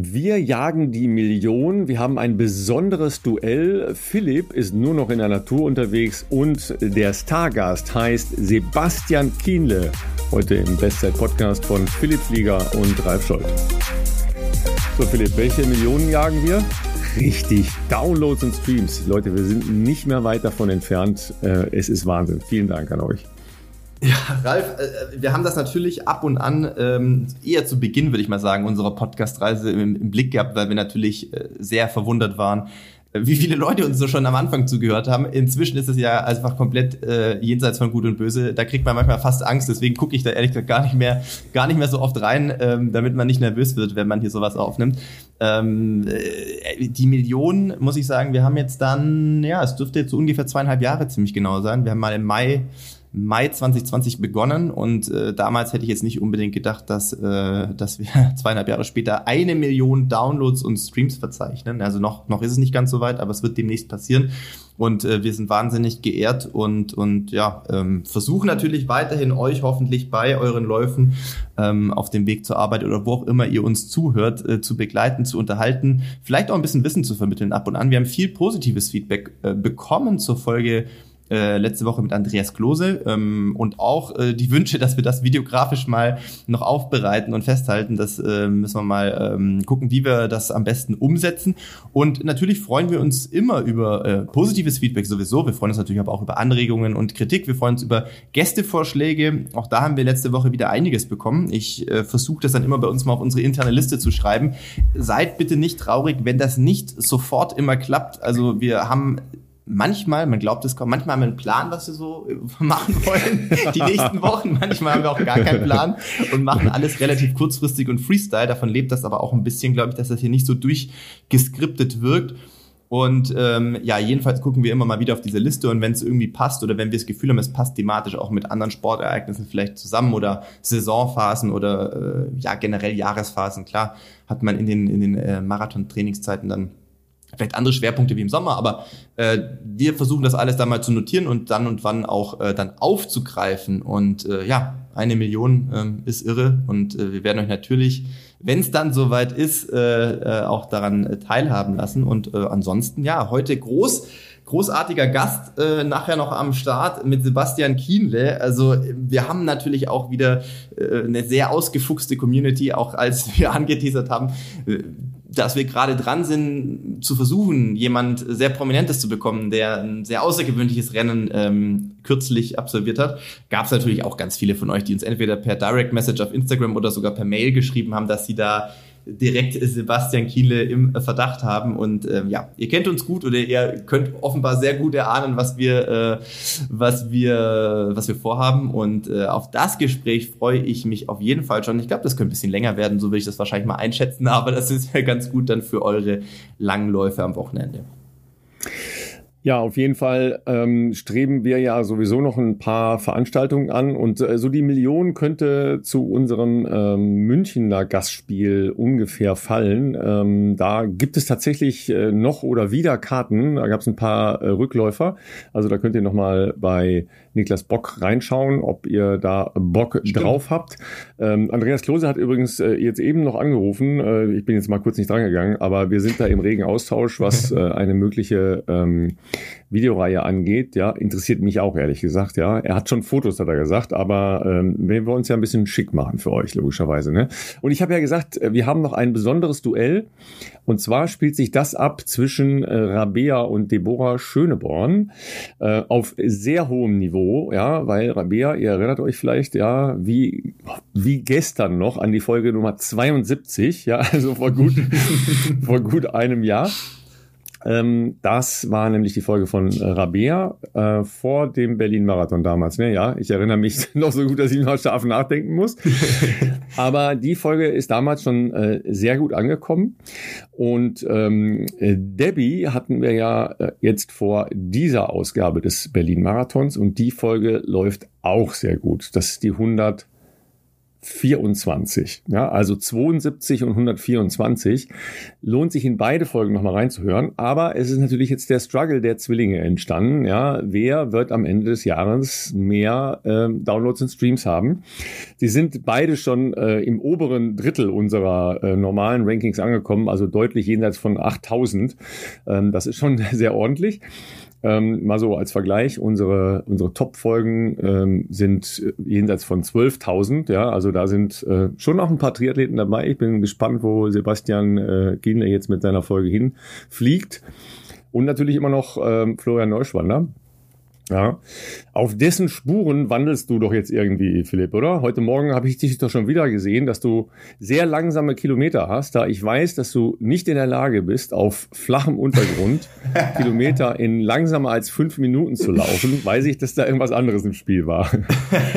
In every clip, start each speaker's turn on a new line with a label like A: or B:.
A: Wir jagen die Million. Wir haben ein besonderes Duell. Philipp ist nur noch in der Natur unterwegs und der Stargast heißt Sebastian Kienle. Heute im Bestzeit-Podcast von Philipp Flieger und Ralf Scholz. So, Philipp, welche Millionen jagen wir? Richtig, Downloads und Streams. Leute, wir sind nicht mehr weit davon entfernt. Äh, es ist Wahnsinn. Vielen Dank an euch.
B: Ja, Ralf, äh, wir haben das natürlich ab und an ähm, eher zu Beginn, würde ich mal sagen, unserer Podcast-Reise im, Blick gehabt, weil wir natürlich äh, sehr verwundert waren, äh, wie viele Leute uns so schon am Anfang zugehört haben. Inzwischen ist es ja einfach komplett äh, jenseits von Gut und Böse. Da kriegt man manchmal fast Angst, deswegen gucke ich da ehrlich gesagt gar nicht mehr, gar nicht mehr so oft rein, ähm, damit man nicht nervös wird, wenn man hier sowas aufnimmt. Ähm, äh, die Millionen, muss ich sagen, wir haben jetzt dann, ja, es dürfte jetzt so ungefähr zweieinhalb Jahre ziemlich genau sein. Wir haben mal im Mai Mai 2020 begonnen und äh, damals hätte ich jetzt nicht unbedingt gedacht, dass, äh, dass wir zweieinhalb Jahre später eine Million Downloads und Streams verzeichnen. Also noch, noch ist es nicht ganz so weit, aber es wird demnächst passieren. Und äh, wir sind wahnsinnig geehrt und, und ja, ähm, versuchen natürlich weiterhin euch hoffentlich bei euren Läufen ähm, auf dem Weg zur Arbeit oder wo auch immer ihr uns zuhört, äh, zu begleiten, zu unterhalten, vielleicht auch ein bisschen Wissen zu vermitteln ab und an. Wir haben viel positives Feedback äh, bekommen zur Folge äh, letzte Woche mit Andreas Klose ähm, und auch äh, die Wünsche, dass wir das videografisch mal noch aufbereiten und festhalten. Das äh, müssen wir mal ähm, gucken, wie wir das am besten umsetzen. Und natürlich freuen wir uns immer über äh, positives Feedback sowieso. Wir freuen uns natürlich aber auch über Anregungen und Kritik. Wir freuen uns über Gästevorschläge. Auch da haben wir letzte Woche wieder einiges bekommen. Ich äh, versuche das dann immer bei uns mal auf unsere interne Liste zu schreiben. Seid bitte nicht traurig, wenn das nicht sofort immer klappt. Also wir haben manchmal, man glaubt es kaum, manchmal haben wir einen Plan, was wir so äh, machen wollen, die nächsten Wochen. Manchmal haben wir auch gar keinen Plan und machen alles relativ kurzfristig und Freestyle. Davon lebt das aber auch ein bisschen, glaube ich, dass das hier nicht so durchgeskriptet wirkt. Und ähm, ja, jedenfalls gucken wir immer mal wieder auf diese Liste und wenn es irgendwie passt oder wenn wir das Gefühl haben, es passt thematisch auch mit anderen Sportereignissen vielleicht zusammen oder Saisonphasen oder äh, ja generell Jahresphasen, klar, hat man in den, in den äh, Marathon-Trainingszeiten dann vielleicht andere Schwerpunkte wie im Sommer, aber äh, wir versuchen das alles dann mal zu notieren und dann und wann auch äh, dann aufzugreifen. Und äh, ja, eine Million ähm, ist irre und äh, wir werden euch natürlich, wenn es dann soweit ist, äh, äh, auch daran äh, teilhaben lassen. Und äh, ansonsten, ja, heute groß großartiger Gast äh, nachher noch am Start mit Sebastian Kienle. Also wir haben natürlich auch wieder äh, eine sehr ausgefuchste Community, auch als wir angeteasert haben. Dass wir gerade dran sind, zu versuchen, jemand sehr Prominentes zu bekommen, der ein sehr außergewöhnliches Rennen ähm, kürzlich absolviert hat, gab es natürlich auch ganz viele von euch, die uns entweder per Direct Message auf Instagram oder sogar per Mail geschrieben haben, dass sie da direkt Sebastian Kiele im Verdacht haben. Und ähm, ja, ihr kennt uns gut oder ihr könnt offenbar sehr gut erahnen, was wir, äh, was wir, was wir vorhaben. Und äh, auf das Gespräch freue ich mich auf jeden Fall schon. Ich glaube, das könnte ein bisschen länger werden, so will ich das wahrscheinlich mal einschätzen, aber das ist ja ganz gut dann für eure Langläufe am Wochenende.
A: Ja, auf jeden Fall ähm, streben wir ja sowieso noch ein paar Veranstaltungen an und äh, so die Million könnte zu unserem ähm, Münchner Gastspiel ungefähr fallen. Ähm, da gibt es tatsächlich äh, noch oder wieder Karten. Da gab es ein paar äh, Rückläufer. Also da könnt ihr nochmal bei Niklas Bock reinschauen, ob ihr da Bock Stimmt. drauf habt. Ähm, Andreas Klose hat übrigens äh, jetzt eben noch angerufen. Äh, ich bin jetzt mal kurz nicht drangegangen, aber wir sind da im regen Austausch, was äh, eine mögliche ähm, Videoreihe angeht, ja, interessiert mich auch ehrlich gesagt, ja. Er hat schon Fotos, hat er gesagt, aber ähm, wir wollen uns ja ein bisschen schick machen für euch, logischerweise, ne? Und ich habe ja gesagt, äh, wir haben noch ein besonderes Duell und zwar spielt sich das ab zwischen äh, Rabea und Deborah Schöneborn äh, auf sehr hohem Niveau, ja, weil Rabea, ihr erinnert euch vielleicht, ja, wie, wie gestern noch an die Folge Nummer 72, ja, also vor gut, vor gut einem Jahr. Ähm, das war nämlich die Folge von äh, Rabea äh, vor dem Berlin-Marathon damals. Ne? Ja, ich erinnere mich noch so gut, dass ich noch scharf nachdenken muss. Aber die Folge ist damals schon äh, sehr gut angekommen. Und ähm, äh, Debbie hatten wir ja äh, jetzt vor dieser Ausgabe des Berlin-Marathons und die Folge läuft auch sehr gut. Das ist die 100 124. Ja, also 72 und 124. Lohnt sich in beide Folgen nochmal reinzuhören. Aber es ist natürlich jetzt der Struggle der Zwillinge entstanden. Ja, wer wird am Ende des Jahres mehr äh, Downloads und Streams haben? Sie sind beide schon äh, im oberen Drittel unserer äh, normalen Rankings angekommen, also deutlich jenseits von 8000. Ähm, das ist schon sehr ordentlich. Ähm, mal so als Vergleich, unsere, unsere Top-Folgen ähm, sind jenseits von 12.000. Ja, also da sind äh, schon noch ein paar Triathleten dabei. Ich bin gespannt, wo Sebastian äh, Gienle jetzt mit seiner Folge hinfliegt. Und natürlich immer noch ähm, Florian Neuschwander. Ja. Auf dessen Spuren wandelst du doch jetzt irgendwie, Philipp, oder? Heute Morgen habe ich dich doch schon wieder gesehen, dass du sehr langsame Kilometer hast, da ich weiß, dass du nicht in der Lage bist, auf flachem Untergrund Kilometer in langsamer als fünf Minuten zu laufen, weiß ich, dass da irgendwas anderes im Spiel war.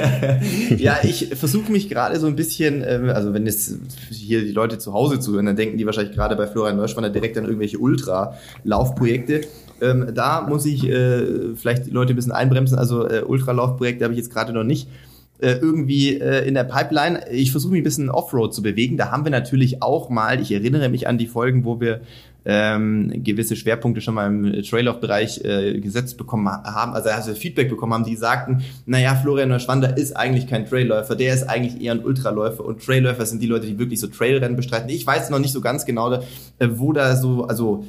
B: ja, ich versuche mich gerade so ein bisschen, ähm, also wenn jetzt hier die Leute zu Hause zuhören, dann denken die wahrscheinlich gerade bei Florian Neuschwander direkt an irgendwelche Ultra-Laufprojekte. Ähm, da muss ich äh, vielleicht die Leute ein bisschen einbremsen. Also äh, Ultralaufprojekte habe ich jetzt gerade noch nicht äh, irgendwie äh, in der Pipeline. Ich versuche mich ein bisschen Offroad zu bewegen. Da haben wir natürlich auch mal, ich erinnere mich an die Folgen, wo wir ähm, gewisse Schwerpunkte schon mal im Trailauf-Bereich äh, gesetzt bekommen haben, also, also Feedback bekommen haben, die sagten, naja, Florian Neuschwander ist eigentlich kein Trailläufer, der ist eigentlich eher ein Ultraläufer und Trailläufer sind die Leute, die wirklich so Trailrennen bestreiten. Ich weiß noch nicht so ganz genau, äh, wo da so, also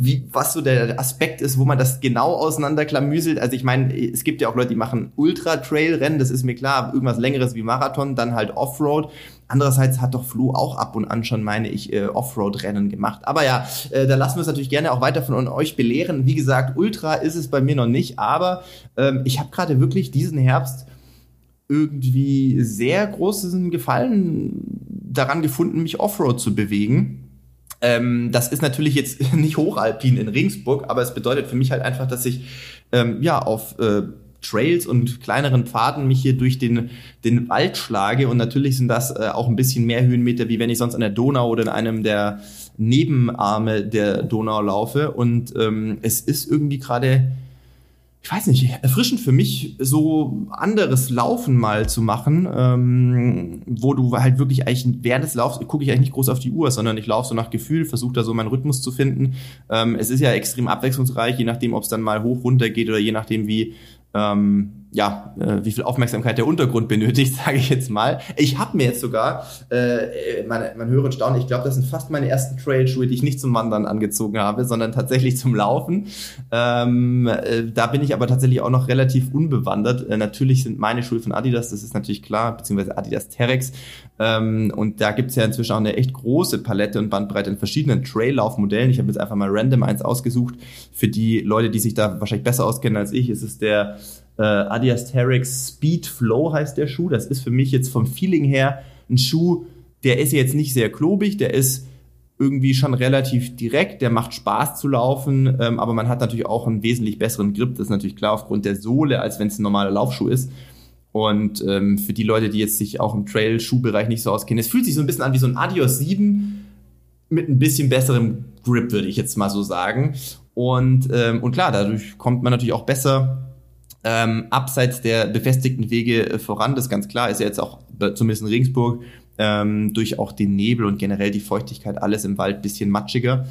B: wie, was so der Aspekt ist, wo man das genau auseinanderklamüselt. Also ich meine, es gibt ja auch Leute, die machen Ultra-Trail-Rennen, das ist mir klar, irgendwas längeres wie Marathon, dann halt Offroad. Andererseits hat doch Flo auch ab und an schon, meine ich, äh, Offroad-Rennen gemacht. Aber ja, äh, da lassen wir es natürlich gerne auch weiter von euch belehren. Wie gesagt, Ultra ist es bei mir noch nicht, aber ähm, ich habe gerade wirklich diesen Herbst irgendwie sehr großen Gefallen daran gefunden, mich Offroad zu bewegen. Ähm, das ist natürlich jetzt nicht hochalpin in Regensburg, aber es bedeutet für mich halt einfach, dass ich ähm, ja auf äh, Trails und kleineren Pfaden mich hier durch den, den Wald schlage. Und natürlich sind das äh, auch ein bisschen mehr Höhenmeter, wie wenn ich sonst an der Donau oder in einem der Nebenarme der Donau laufe. Und ähm, es ist irgendwie gerade ich weiß nicht, erfrischend für mich, so anderes Laufen mal zu machen, ähm, wo du halt wirklich eigentlich während des Laufs gucke ich eigentlich nicht groß auf die Uhr, sondern ich laufe so nach Gefühl, versuche da so meinen Rhythmus zu finden. Ähm, es ist ja extrem abwechslungsreich, je nachdem, ob es dann mal hoch runter geht oder je nachdem, wie ähm, ja, äh, wie viel Aufmerksamkeit der Untergrund benötigt, sage ich jetzt mal. Ich habe mir jetzt sogar, äh, man, man höre und staune, ich glaube, das sind fast meine ersten Trailschuhe, die ich nicht zum Wandern angezogen habe, sondern tatsächlich zum Laufen. Ähm, äh, da bin ich aber tatsächlich auch noch relativ unbewandert. Äh, natürlich sind meine Schuhe von Adidas, das ist natürlich klar, beziehungsweise Adidas Terex. Ähm, und da gibt's ja inzwischen auch eine echt große Palette und Bandbreite in verschiedenen Traillaufmodellen. Ich habe jetzt einfach mal random eins ausgesucht. Für die Leute, die sich da wahrscheinlich besser auskennen als ich, ist es der äh, Adidas Terex Speed Flow heißt der Schuh. Das ist für mich jetzt vom Feeling her ein Schuh, der ist jetzt nicht sehr klobig, der ist irgendwie schon relativ direkt, der macht Spaß zu laufen, ähm, aber man hat natürlich auch einen wesentlich besseren Grip, das ist natürlich klar aufgrund der Sohle, als wenn es ein normaler Laufschuh ist. Und ähm, für die Leute, die jetzt sich auch im Trail-Schuhbereich nicht so auskennen, es fühlt sich so ein bisschen an wie so ein Adios 7 mit ein bisschen besserem Grip, würde ich jetzt mal so sagen. Und, ähm, und klar, dadurch kommt man natürlich auch besser ähm, abseits der befestigten Wege äh, voran. Das ist ganz klar, ist ja jetzt auch zumindest in Regensburg ähm, durch auch den Nebel und generell die Feuchtigkeit alles im Wald bisschen matschiger.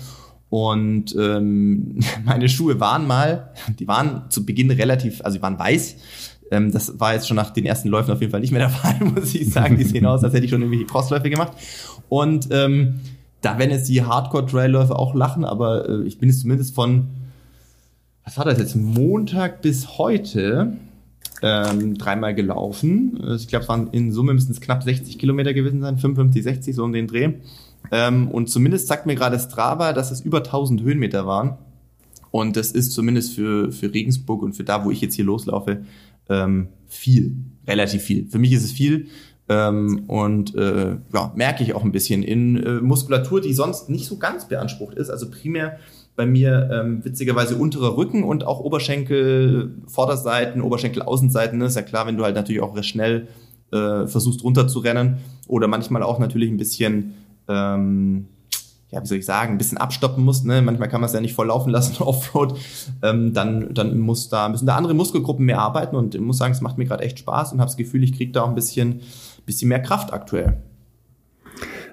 B: Und ähm, meine Schuhe waren mal, die waren zu Beginn relativ, also die waren weiß. Ähm, das war jetzt schon nach den ersten Läufen auf jeden Fall nicht mehr der Fall, muss ich sagen. Die sehen aus, als hätte ich schon irgendwelche Crossläufe gemacht. Und ähm, da werden jetzt die Hardcore-Trailläufe auch lachen, aber äh, ich bin jetzt zumindest von was war das jetzt, Montag bis heute ähm, dreimal gelaufen. Ich glaube, es waren in Summe müssen es knapp 60 Kilometer gewesen sein, 55, 60, so um den Dreh. Ähm, und zumindest sagt mir gerade Strava, dass es über 1000 Höhenmeter waren. Und das ist zumindest für, für Regensburg und für da, wo ich jetzt hier loslaufe, ähm, viel, relativ viel. Für mich ist es viel. Ähm, und äh, ja, merke ich auch ein bisschen in äh, Muskulatur, die sonst nicht so ganz beansprucht ist. Also primär bei mir ähm, witzigerweise unterer Rücken und auch Oberschenkel, Vorderseiten, Oberschenkel, Außenseiten. Ne? Ist ja klar, wenn du halt natürlich auch schnell äh, versuchst runter zu rennen oder manchmal auch natürlich ein bisschen, ähm, ja, wie soll ich sagen, ein bisschen abstoppen musst. Ne? Manchmal kann man es ja nicht voll laufen lassen Offroad. Ähm, dann, dann muss da, müssen da andere Muskelgruppen mehr arbeiten und ich muss sagen, es macht mir gerade echt Spaß und habe das Gefühl, ich kriege da auch ein bisschen bisschen mehr Kraft aktuell.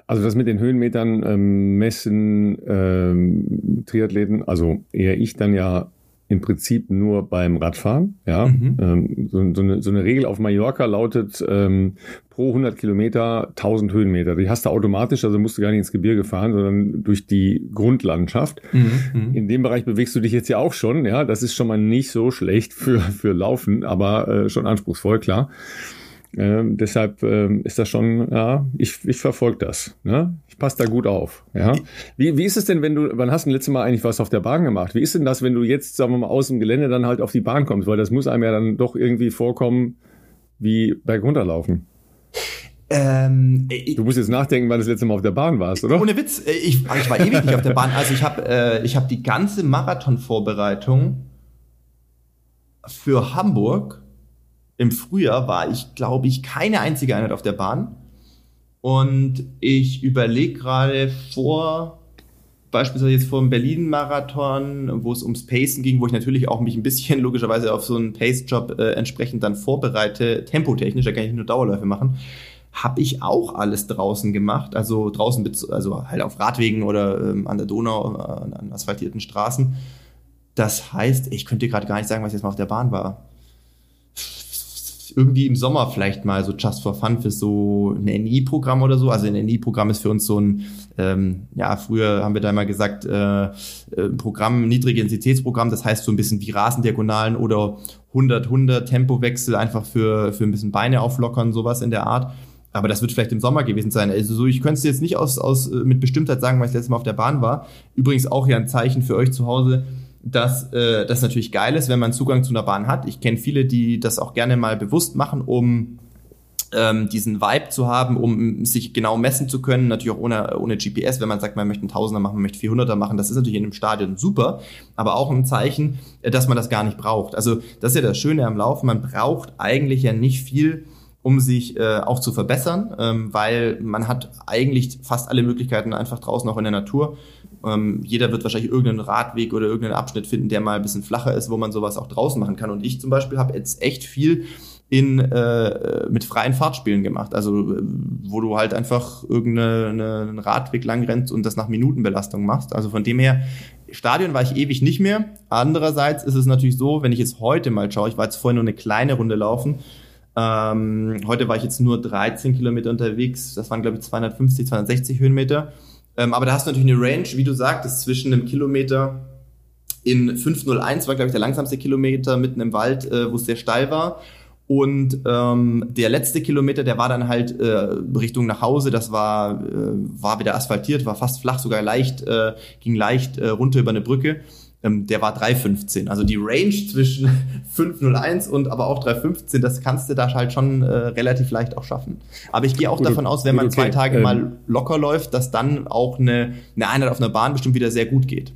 A: Also das mit den Höhenmetern ähm, messen ähm, Triathleten, also eher ich dann ja im Prinzip nur beim Radfahren. Ja, mhm. ähm, so, so, eine, so eine Regel auf Mallorca lautet ähm, pro 100 Kilometer 1000 Höhenmeter. Die hast du automatisch, also musst du gar nicht ins Gebirge fahren, sondern durch die Grundlandschaft. Mhm. mhm. In dem Bereich bewegst du dich jetzt ja auch schon. Ja, das ist schon mal nicht so schlecht für für Laufen, aber äh, schon anspruchsvoll, klar. Ähm, deshalb ähm, ist das schon, ja, ich, ich verfolge das. Ne? Ich passe da gut auf. Ja? Wie, wie ist es denn, wenn du, wann hast du das letzte Mal eigentlich was auf der Bahn gemacht? Wie ist denn das, wenn du jetzt, sagen wir mal, aus dem Gelände dann halt auf die Bahn kommst? Weil das muss einem ja dann doch irgendwie vorkommen, wie bergunterlaufen. Ähm, du musst jetzt nachdenken, wann das letzte Mal auf der Bahn warst, oder?
B: Ohne Witz, äh, ich, ich war ewig nicht auf der Bahn. Also ich habe äh, ich hab die ganze Marathonvorbereitung für Hamburg im Frühjahr war ich, glaube ich, keine einzige Einheit auf der Bahn. Und ich überlege gerade vor, beispielsweise jetzt vor dem Berlin-Marathon, wo es ums Pacen ging, wo ich natürlich auch mich ein bisschen logischerweise auf so einen Pace-Job äh, entsprechend dann vorbereite, tempotechnisch, da kann ich nur Dauerläufe machen, habe ich auch alles draußen gemacht, also draußen, also halt auf Radwegen oder ähm, an der Donau, äh, an asphaltierten Straßen. Das heißt, ich könnte gerade gar nicht sagen, was jetzt mal auf der Bahn war irgendwie im Sommer vielleicht mal so Just for Fun für so ein NI-Programm oder so. Also ein NI-Programm ist für uns so ein, ähm, ja, früher haben wir da mal gesagt, äh, äh, Programm, niedrige Intensitätsprogramm, das heißt so ein bisschen wie Rasendiagonalen oder 100-100 Tempowechsel einfach für, für ein bisschen Beine auflockern, sowas in der Art. Aber das wird vielleicht im Sommer gewesen sein. Also so, ich könnte es jetzt nicht aus, aus äh, mit Bestimmtheit sagen, weil ich letztes Mal auf der Bahn war. Übrigens auch ja ein Zeichen für euch zu Hause dass äh, das natürlich geil ist, wenn man Zugang zu einer Bahn hat. Ich kenne viele, die das auch gerne mal bewusst machen, um ähm, diesen Vibe zu haben, um sich genau messen zu können, natürlich auch ohne, ohne GPS, wenn man sagt, man möchte einen Tausender machen, man möchte 400er machen, das ist natürlich in einem Stadion super, aber auch ein Zeichen, äh, dass man das gar nicht braucht. Also das ist ja das Schöne am Laufen, man braucht eigentlich ja nicht viel, um sich äh, auch zu verbessern, ähm, weil man hat eigentlich fast alle Möglichkeiten einfach draußen auch in der Natur. Ähm, jeder wird wahrscheinlich irgendeinen Radweg oder irgendeinen Abschnitt finden, der mal ein bisschen flacher ist, wo man sowas auch draußen machen kann. Und ich zum Beispiel habe jetzt echt viel in äh, mit freien Fahrtspielen gemacht. Also äh, wo du halt einfach irgendeinen Radweg lang rennst und das nach Minutenbelastung machst. Also von dem her, Stadion war ich ewig nicht mehr. Andererseits ist es natürlich so, wenn ich jetzt heute mal schaue, ich war jetzt vorhin nur eine kleine Runde laufen, ähm, heute war ich jetzt nur 13 Kilometer unterwegs. Das waren, glaube ich, 250, 260 Höhenmeter. Ähm, aber da hast du natürlich eine Range, wie du sagtest, zwischen einem Kilometer in 501 war, glaube ich, der langsamste Kilometer mitten im Wald, äh, wo es sehr steil war. Und ähm, der letzte Kilometer, der war dann halt äh, Richtung nach Hause. Das war äh, war wieder asphaltiert, war fast flach, sogar leicht, äh, ging leicht äh, runter über eine Brücke ähm, der war 3,15. Also die Range zwischen 5,01 und aber auch 3,15, das kannst du da halt schon äh, relativ leicht auch schaffen. Aber ich gehe auch gut, davon aus, wenn man okay. zwei Tage ähm, mal locker läuft, dass dann auch eine, eine Einheit auf einer Bahn bestimmt wieder sehr gut geht.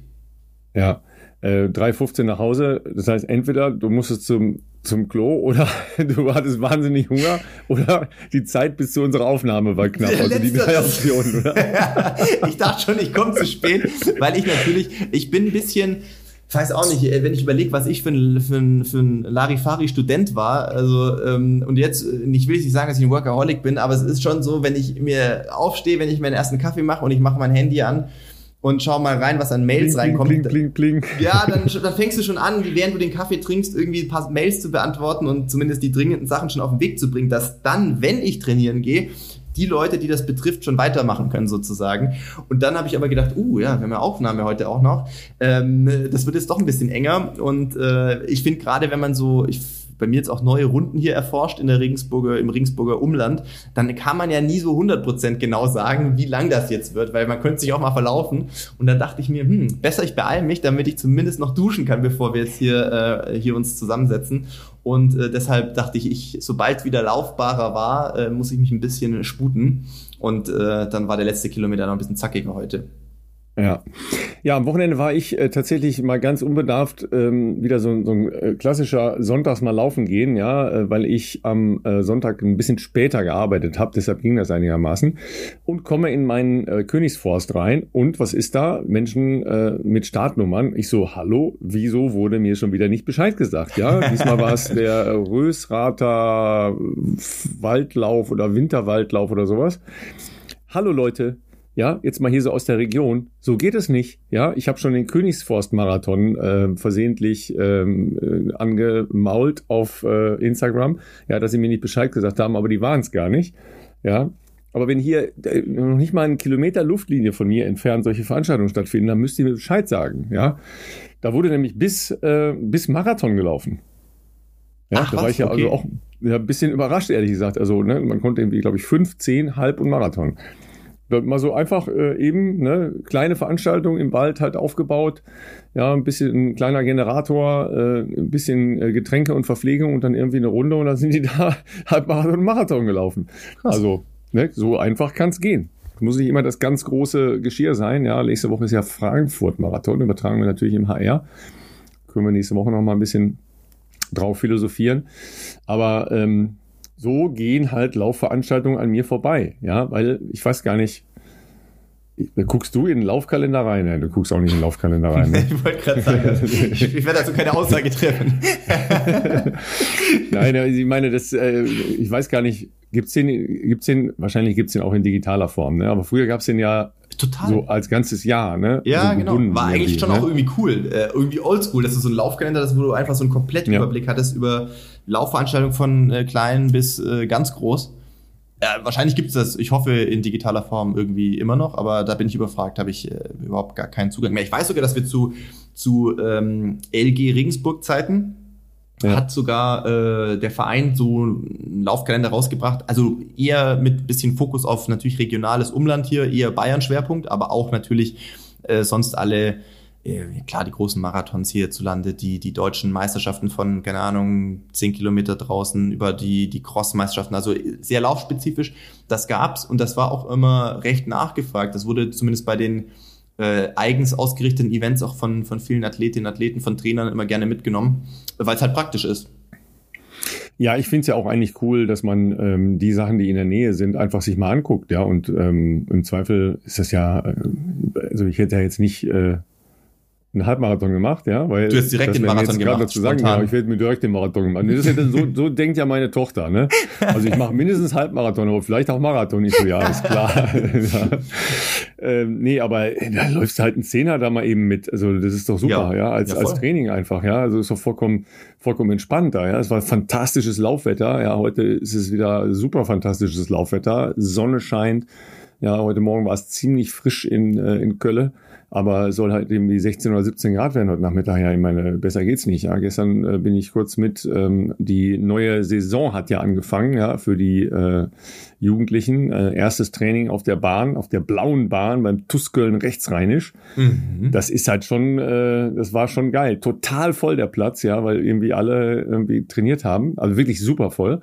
A: Ja, äh, 3,15 nach Hause. Das heißt, entweder du musstest zum, zum Klo oder du hattest wahnsinnig Hunger oder die Zeit bis zu unserer Aufnahme war knapp. Also die drei Optionen, oder?
B: ich dachte schon, ich komme zu spät, weil ich natürlich, ich bin ein bisschen, ich weiß auch nicht, wenn ich überlege, was ich für ein, für ein, für ein Larifari-Student war, also ähm, und jetzt, äh, ich will nicht sagen, dass ich ein Workaholic bin, aber es ist schon so, wenn ich mir aufstehe, wenn ich meinen ersten Kaffee mache und ich mache mein Handy an und schau mal rein, was an Mails
A: bling,
B: reinkommt.
A: Bling, bling, bling.
B: Ja, dann, dann fängst du schon an, während du den Kaffee trinkst, irgendwie ein paar Mails zu beantworten und zumindest die dringenden Sachen schon auf den Weg zu bringen, dass dann, wenn ich trainieren gehe, die Leute, die das betrifft, schon weitermachen können sozusagen. Und dann habe ich aber gedacht, uh, ja, wir haben ja Aufnahme heute auch noch. Ähm, das wird jetzt doch ein bisschen enger. Und äh, ich finde gerade, wenn man so, ich bei mir jetzt auch neue Runden hier erforscht in der Regensburger, im Regensburger Umland, dann kann man ja nie so 100% genau sagen, wie lang das jetzt wird, weil man könnte sich auch mal verlaufen. Und dann dachte ich mir, hm, besser ich beeile mich, damit ich zumindest noch duschen kann, bevor wir jetzt hier, äh, hier uns zusammensetzen. Und äh, deshalb dachte ich, ich, sobald wieder laufbarer war, äh, muss ich mich ein bisschen sputen. Und äh, dann war der letzte Kilometer noch ein bisschen zackiger heute.
A: Ja. ja, am Wochenende war ich äh, tatsächlich mal ganz unbedarft ähm, wieder so, so ein äh, klassischer Sonntags mal laufen gehen, ja, äh, weil ich am äh, Sonntag ein bisschen später gearbeitet habe, deshalb ging das einigermaßen und komme in meinen äh, Königsforst rein und was ist da? Menschen äh, mit Startnummern. Ich so, hallo, wieso wurde mir schon wieder nicht Bescheid gesagt? Ja, diesmal war es der Rösrater Waldlauf oder Winterwaldlauf oder sowas. Hallo Leute, ja, jetzt mal hier so aus der Region. So geht es nicht. Ja, ich habe schon den Königsforst-Marathon äh, versehentlich ähm, äh, angemault auf äh, Instagram. Ja, dass sie mir nicht Bescheid gesagt haben, aber die waren es gar nicht. Ja, aber wenn hier äh, noch nicht mal einen Kilometer Luftlinie von mir entfernt solche Veranstaltungen stattfinden, dann müsst ihr mir Bescheid sagen. Ja, da wurde nämlich bis äh, bis Marathon gelaufen. Ja, Ach, da was? war ich ja also okay. also auch ja, ein bisschen überrascht, ehrlich gesagt. Also, ne, man konnte irgendwie, glaube ich, fünf, zehn, halb und Marathon mal so einfach äh, eben, ne, kleine Veranstaltung im Wald halt aufgebaut, ja, ein bisschen ein kleiner Generator, äh, ein bisschen äh, Getränke und Verpflegung und dann irgendwie eine Runde und dann sind die da halb Marathon und Marathon gelaufen. Krass. Also, ne, so einfach kann's gehen. Muss nicht immer das ganz große Geschirr sein. Ja, nächste Woche ist ja Frankfurt-Marathon, übertragen wir natürlich im HR. Können wir nächste Woche noch mal ein bisschen drauf philosophieren. Aber ähm, so gehen halt Laufveranstaltungen an mir vorbei. Ja, weil ich weiß gar nicht, Guckst du in den Laufkalender rein? Ja, du guckst auch nicht in den Laufkalender rein. Ne?
B: ich wollte gerade sagen, ich, ich, werde dazu keine Aussage treffen.
A: Nein, ich meine, das, äh, ich weiß gar nicht, gibt's den, gibt's den, wahrscheinlich gibt's den auch in digitaler Form, ne? Aber früher gab's den ja Total. so als ganzes Jahr, ne?
B: Ja, so genau. War eigentlich schon ne? auch irgendwie cool, äh, irgendwie oldschool. Das ist so ein Laufkalender, das, wo du einfach so einen kompletten ja. Überblick hattest über Laufveranstaltungen von äh, klein bis äh, ganz groß. Ja, wahrscheinlich gibt es das, ich hoffe, in digitaler Form irgendwie immer noch, aber da bin ich überfragt, habe ich äh, überhaupt gar keinen Zugang mehr. Ich weiß sogar, dass wir zu, zu ähm, LG Regensburg-Zeiten ja. hat sogar äh, der Verein so einen Laufkalender rausgebracht. Also eher mit bisschen Fokus auf natürlich regionales Umland hier, eher Bayern-Schwerpunkt, aber auch natürlich äh, sonst alle äh, klar, die großen Marathons hierzulande, die, die deutschen Meisterschaften von, keine Ahnung, zehn Kilometer draußen über die, die Cross-Meisterschaften, also sehr laufspezifisch. Das gab's und das war auch immer recht nachgefragt. Das wurde zumindest bei den äh, eigens ausgerichteten Events auch von, von vielen Athletinnen Athleten, von Trainern immer gerne mitgenommen, weil es halt praktisch ist.
A: Ja, ich finde es ja auch eigentlich cool, dass man ähm, die Sachen, die in der Nähe sind, einfach sich mal anguckt, ja. Und ähm, im Zweifel ist das ja, äh, also ich hätte ja jetzt nicht äh, einen Halbmarathon gemacht, ja, weil
B: du hast direkt den Marathon gemacht.
A: Dazu sagen, ja, ich werde mir direkt den Marathon gemacht. Das ist ja so, so denkt ja meine Tochter, ne? Also ich mache mindestens Halbmarathon, aber vielleicht auch Marathon. Ich so, ja, ist klar. ja. Ähm, nee, aber da läufst du halt ein Zehner da mal eben mit. Also das ist doch super, ja, ja als, ja, als Training einfach, ja. Also ist doch vollkommen, vollkommen entspannt da, ja. Es war fantastisches Laufwetter, ja. Heute ist es wieder super fantastisches Laufwetter. Sonne scheint. Ja, heute Morgen war es ziemlich frisch in, äh, in Kölle. Aber soll halt irgendwie 16 oder 17 Grad werden heute Nachmittag. Ja, ich meine, besser geht's nicht. Ja, gestern äh, bin ich kurz mit. Ähm, die neue Saison hat ja angefangen, ja, für die äh, Jugendlichen. Äh, erstes Training auf der Bahn, auf der blauen Bahn beim Tusköln rechtsrheinisch. Mhm. Das ist halt schon, äh, das war schon geil. Total voll der Platz, ja, weil irgendwie alle irgendwie trainiert haben. Also wirklich super voll.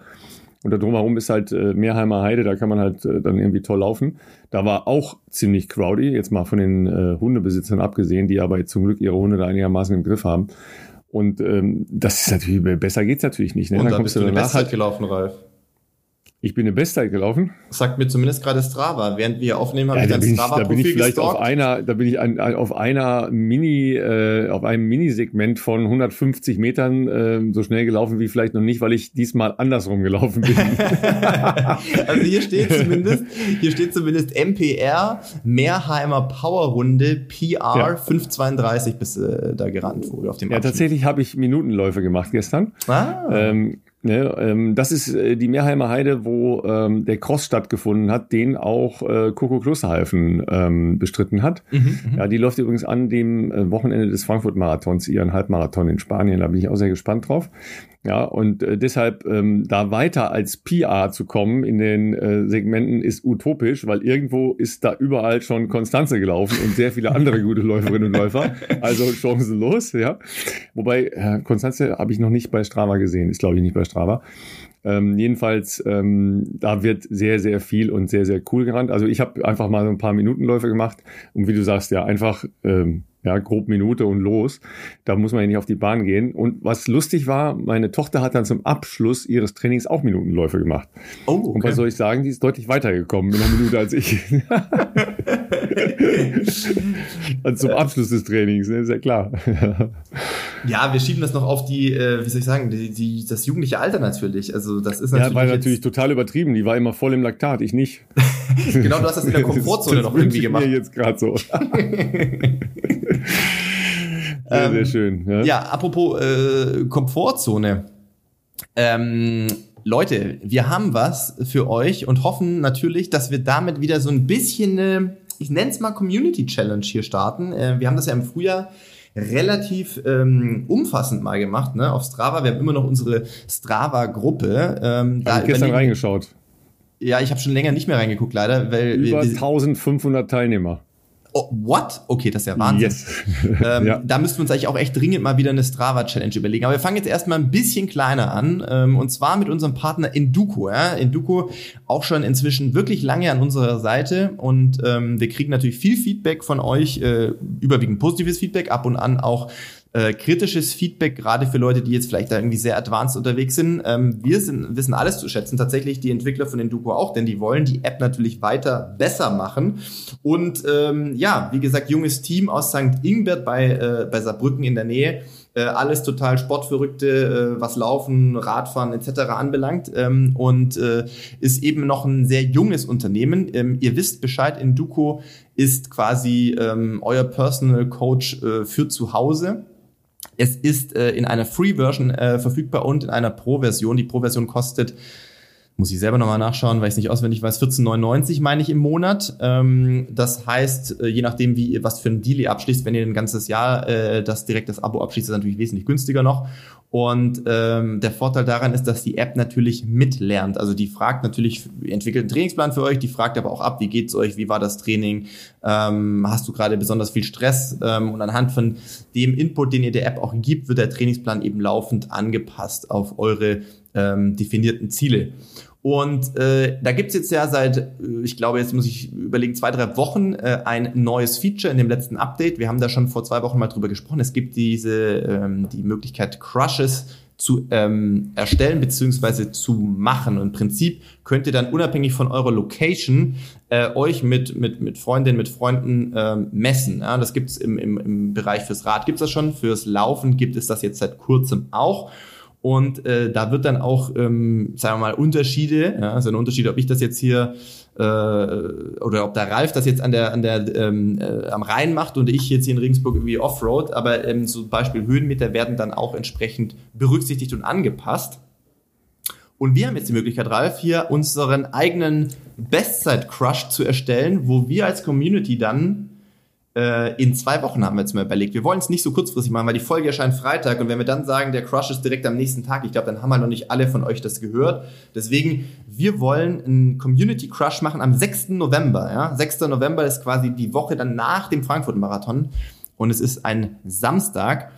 A: Und da drumherum ist halt äh, Meerheimer Heide, da kann man halt äh, dann irgendwie toll laufen. Da war auch ziemlich crowdy, jetzt mal von den äh, Hundebesitzern abgesehen, die aber jetzt zum Glück ihre Hunde da einigermaßen im Griff haben. Und ähm, das ist natürlich, besser geht's natürlich nicht. Ne?
B: Und dann, dann bist du danach halt gelaufen, Ralf.
A: Ich bin eine Bestzeit gelaufen.
B: Sagt mir zumindest gerade Strava. Während wir aufnehmen, habe
A: ja, ich dein strava Da bin ich vielleicht gestalkt. auf einer, da bin ich an, auf einer Mini, äh, auf einem Minisegment von 150 Metern äh, so schnell gelaufen wie vielleicht noch nicht, weil ich diesmal andersrum gelaufen bin.
B: also hier steht zumindest, hier steht zumindest MPR Mehrheimer Powerrunde PR ja. 532 bis äh, da gerannt wurde auf dem
A: Ja, tatsächlich habe ich Minutenläufe gemacht gestern. Ah. Ähm, Ne, ähm, das ist äh, die Meerheimer Heide, wo ähm, der Cross stattgefunden hat, den auch äh, Coco Klosterhalfen ähm, bestritten hat. Mhm, mhm, ja, die läuft übrigens an dem äh, Wochenende des Frankfurt-Marathons, ihren Halbmarathon in Spanien. Da bin ich auch sehr gespannt drauf. Ja, und äh, deshalb ähm, da weiter als PR zu kommen in den äh, Segmenten ist utopisch, weil irgendwo ist da überall schon Konstanze gelaufen und sehr viele andere gute Läuferinnen und Läufer. Also chancenlos, ja. Wobei, äh, Konstanze habe ich noch nicht bei Strava gesehen, ist glaube ich nicht bei Strava. Ähm, jedenfalls, ähm, da wird sehr, sehr viel und sehr, sehr cool gerannt. Also ich habe einfach mal so ein paar Minutenläufe gemacht und wie du sagst, ja, einfach ähm, ja, grob Minute und los. Da muss man ja nicht auf die Bahn gehen. Und was lustig war, meine Tochter hat dann zum Abschluss ihres Trainings auch Minutenläufe gemacht. Oh, okay. Und was soll ich sagen, die ist deutlich weitergekommen in einer Minute als ich. also zum Abschluss des Trainings, ne? ist ja klar.
B: ja, wir schieben das noch auf die, äh, wie soll ich sagen, die, die, das jugendliche Alter natürlich. Also das ist
A: natürlich. Ja, war natürlich total übertrieben. Die war immer voll im Laktat, ich nicht.
B: genau, du hast das in der Komfortzone das, das noch irgendwie gemacht.
A: Mir jetzt gerade so. Sehr, ähm, sehr schön.
B: Ja, ja apropos äh, Komfortzone. Ähm, Leute, wir haben was für euch und hoffen natürlich, dass wir damit wieder so ein bisschen eine, ich nenne es mal Community Challenge hier starten. Äh, wir haben das ja im Frühjahr relativ ähm, umfassend mal gemacht, ne, auf Strava. Wir haben immer noch unsere Strava-Gruppe.
A: Ähm, da ich gestern reingeschaut.
B: Ja, ich habe schon länger nicht mehr reingeguckt, leider, weil
A: über wir, 1500 Teilnehmer.
B: Oh, what? Okay, das ist ja Wahnsinn. Yes. ähm, ja. Da müssten wir uns eigentlich auch echt dringend mal wieder eine Strava-Challenge überlegen. Aber wir fangen jetzt erstmal ein bisschen kleiner an. Ähm, und zwar mit unserem Partner Induco. Ja? Induco auch schon inzwischen wirklich lange an unserer Seite. Und ähm, wir kriegen natürlich viel Feedback von euch, äh, überwiegend positives Feedback, ab und an auch äh, kritisches Feedback, gerade für Leute, die jetzt vielleicht da irgendwie sehr advanced unterwegs sind. Ähm, wir sind, wissen alles zu schätzen, tatsächlich die Entwickler von Induco auch, denn die wollen die App natürlich weiter besser machen. Und ähm, ja, wie gesagt, junges Team aus St. Ingbert bei, äh, bei Saarbrücken in der Nähe. Äh, alles total Sportverrückte, äh, was Laufen, Radfahren etc. anbelangt ähm, und äh, ist eben noch ein sehr junges Unternehmen. Ähm, ihr wisst Bescheid, Induco ist quasi ähm, euer Personal Coach äh, für zu Hause. Es ist äh, in einer Free-Version äh, verfügbar und in einer Pro-Version. Die Pro-Version kostet, muss ich selber nochmal nachschauen, weil ich es nicht auswendig weiß, 14,99 meine ich im Monat. Ähm, das heißt, äh, je nachdem, wie was für ein Deal ihr abschließt, wenn ihr ein ganzes Jahr äh, das direkt das Abo abschließt, ist das natürlich wesentlich günstiger noch. Und ähm, der Vorteil daran ist, dass die App natürlich mitlernt. Also die fragt natürlich, entwickelt einen Trainingsplan für euch, die fragt aber auch ab, wie geht's euch, wie war das Training, ähm, hast du gerade besonders viel Stress? Ähm, und anhand von dem Input, den ihr der App auch gibt, wird der Trainingsplan eben laufend angepasst auf eure ähm, definierten Ziele. Und äh, da gibt's jetzt ja seit, äh, ich glaube, jetzt muss ich überlegen, zwei, drei Wochen äh, ein neues Feature in dem letzten Update. Wir haben da schon vor zwei Wochen mal drüber gesprochen. Es gibt diese ähm, die Möglichkeit, Crushes zu ähm, erstellen beziehungsweise zu machen. Und im Prinzip könnt ihr dann unabhängig von eurer Location äh, euch mit, mit, mit Freundinnen, mit Freunden ähm, messen. Ja, das gibt's im, im, im Bereich fürs Rad, gibt's das schon. Fürs Laufen gibt es das jetzt seit kurzem auch. Und äh, da wird dann auch, ähm, sagen wir mal, Unterschiede, ja, also ein Unterschied, ob ich das jetzt hier äh, oder ob der Ralf das jetzt an der, an der ähm, äh, am Rhein macht und ich jetzt hier in Regensburg irgendwie Offroad, aber ähm, zum Beispiel Höhenmeter werden dann auch entsprechend berücksichtigt und angepasst. Und wir haben jetzt die Möglichkeit, Ralf, hier unseren eigenen Bestzeit-Crush zu erstellen, wo wir als Community dann in zwei Wochen haben wir jetzt mal überlegt. Wir wollen es nicht so kurzfristig machen, weil die Folge erscheint Freitag und wenn wir dann sagen, der Crush ist direkt am nächsten Tag, ich glaube, dann haben wir noch nicht alle von euch das gehört. Deswegen, wir wollen einen Community Crush machen am 6. November. Ja? 6. November ist quasi die Woche dann nach dem Frankfurt-Marathon und es ist ein Samstag.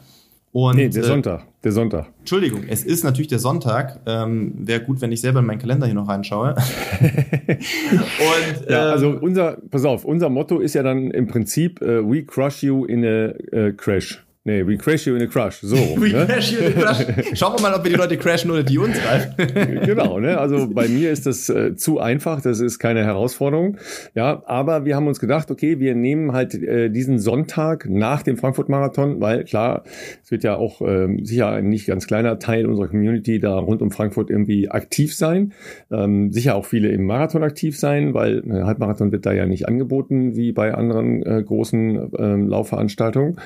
A: Und, nee, der äh, Sonntag. Der Sonntag.
B: Entschuldigung, es ist natürlich der Sonntag. Ähm, Wäre gut, wenn ich selber in meinen Kalender hier noch reinschaue.
A: und, ja, ähm, also unser, pass auf, unser Motto ist ja dann im Prinzip, uh, we crush you in a uh, crash. Nee, we crash you in a crush. So. we ne? crash you in a
B: crush. Schauen wir mal, ob wir die Leute crashen oder die uns rein.
A: genau, ne? Also bei mir ist das äh, zu einfach, das ist keine Herausforderung. Ja, aber wir haben uns gedacht, okay, wir nehmen halt äh, diesen Sonntag nach dem Frankfurt-Marathon, weil klar, es wird ja auch ähm, sicher ein nicht ganz kleiner Teil unserer Community da rund um Frankfurt irgendwie aktiv sein. Ähm, sicher auch viele im Marathon aktiv sein, weil äh, Halbmarathon wird da ja nicht angeboten wie bei anderen äh, großen ähm, Laufveranstaltungen.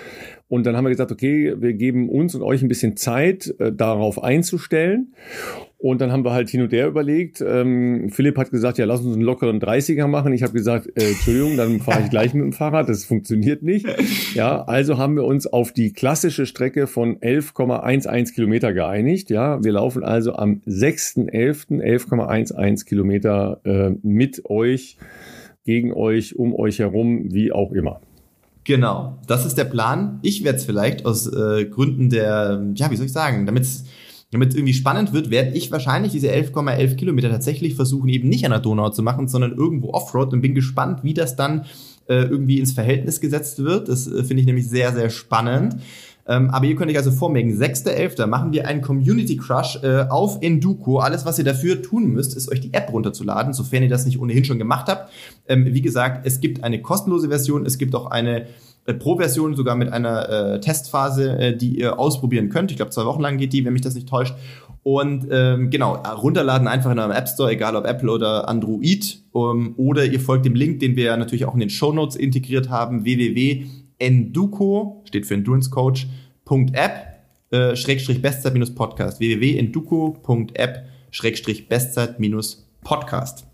A: Und dann haben wir gesagt, okay, wir geben uns und euch ein bisschen Zeit, äh, darauf einzustellen. Und dann haben wir halt hin und her überlegt. Ähm, Philipp hat gesagt, ja, lass uns einen lockeren 30er machen. Ich habe gesagt, äh, Entschuldigung, dann fahre ich gleich mit dem Fahrrad. Das funktioniert nicht. Ja, also haben wir uns auf die klassische Strecke von 11,11 Kilometer geeinigt. Ja, wir laufen also am 6.11. 11,11 Kilometer äh, mit euch, gegen euch, um euch herum, wie auch immer.
B: Genau, das ist der Plan. Ich werde es vielleicht aus äh, Gründen der, ja, wie soll ich sagen, damit damit es irgendwie spannend wird, werde ich wahrscheinlich diese 11,11 ,11 Kilometer tatsächlich versuchen, eben nicht an der Donau zu machen, sondern irgendwo Offroad und bin gespannt, wie das dann äh, irgendwie ins Verhältnis gesetzt wird. Das äh, finde ich nämlich sehr, sehr spannend. Ähm, aber ihr könnt euch also vormerken, 6.11. machen wir einen Community Crush äh, auf Enduko. Alles, was ihr dafür tun müsst, ist euch die App runterzuladen, sofern ihr das nicht ohnehin schon gemacht habt. Ähm, wie gesagt, es gibt eine kostenlose Version, es gibt auch eine äh, Pro-Version, sogar mit einer äh, Testphase, äh, die ihr ausprobieren könnt. Ich glaube, zwei Wochen lang geht die, wenn mich das nicht täuscht. Und ähm, genau, runterladen einfach in eurem App Store, egal ob Apple oder Android. Um, oder ihr folgt dem Link, den wir natürlich auch in den Show Notes integriert haben, www.enduco, steht für Endurance Coach, .app, äh, Schrägstrich Bestzeit minus Podcast. www.enduco.app, Schrägstrich Bestzeit minus Podcast.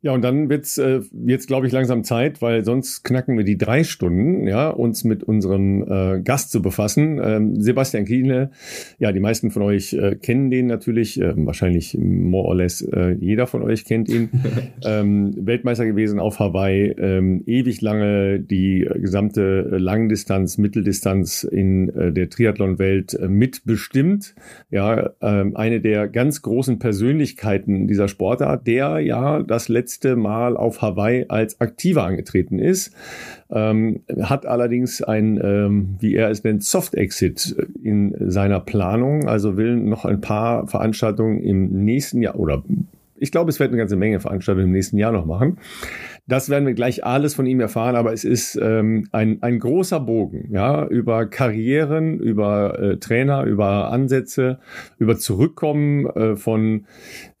A: Ja, und dann wird's äh, jetzt, glaube ich, langsam Zeit, weil sonst knacken wir die drei Stunden, ja, uns mit unserem äh, Gast zu befassen. Ähm, Sebastian Kiene, ja, die meisten von euch äh, kennen den natürlich, äh, wahrscheinlich more or less äh, jeder von euch kennt ihn. ähm, Weltmeister gewesen auf Hawaii, ähm, ewig lange die gesamte Langdistanz, Mitteldistanz in äh, der Triathlon-Welt äh, mitbestimmt. Ja, äh, eine der ganz großen Persönlichkeiten dieser Sportart, der ja das letzte letzte Mal auf Hawaii als Aktiver angetreten ist, ähm, hat allerdings ein, ähm, wie er es nennt, Soft-Exit in seiner Planung, also will noch ein paar Veranstaltungen im nächsten Jahr oder ich glaube, es wird eine ganze Menge Veranstaltungen im nächsten Jahr noch machen. Das werden wir gleich alles von ihm erfahren, aber es ist ähm, ein, ein großer Bogen, ja, über Karrieren, über äh, Trainer, über Ansätze, über Zurückkommen äh, von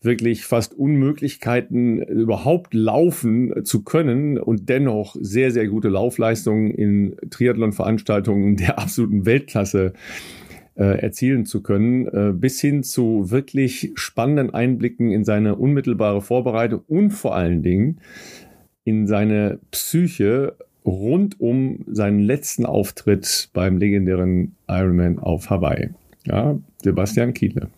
A: wirklich fast Unmöglichkeiten überhaupt laufen zu können und dennoch sehr, sehr gute Laufleistungen in Triathlon-Veranstaltungen der absoluten Weltklasse äh, erzielen zu können, äh, bis hin zu wirklich spannenden Einblicken in seine unmittelbare Vorbereitung und vor allen Dingen in seine Psyche rund um seinen letzten Auftritt beim legendären Ironman auf Hawaii. Ja, Sebastian Kiele.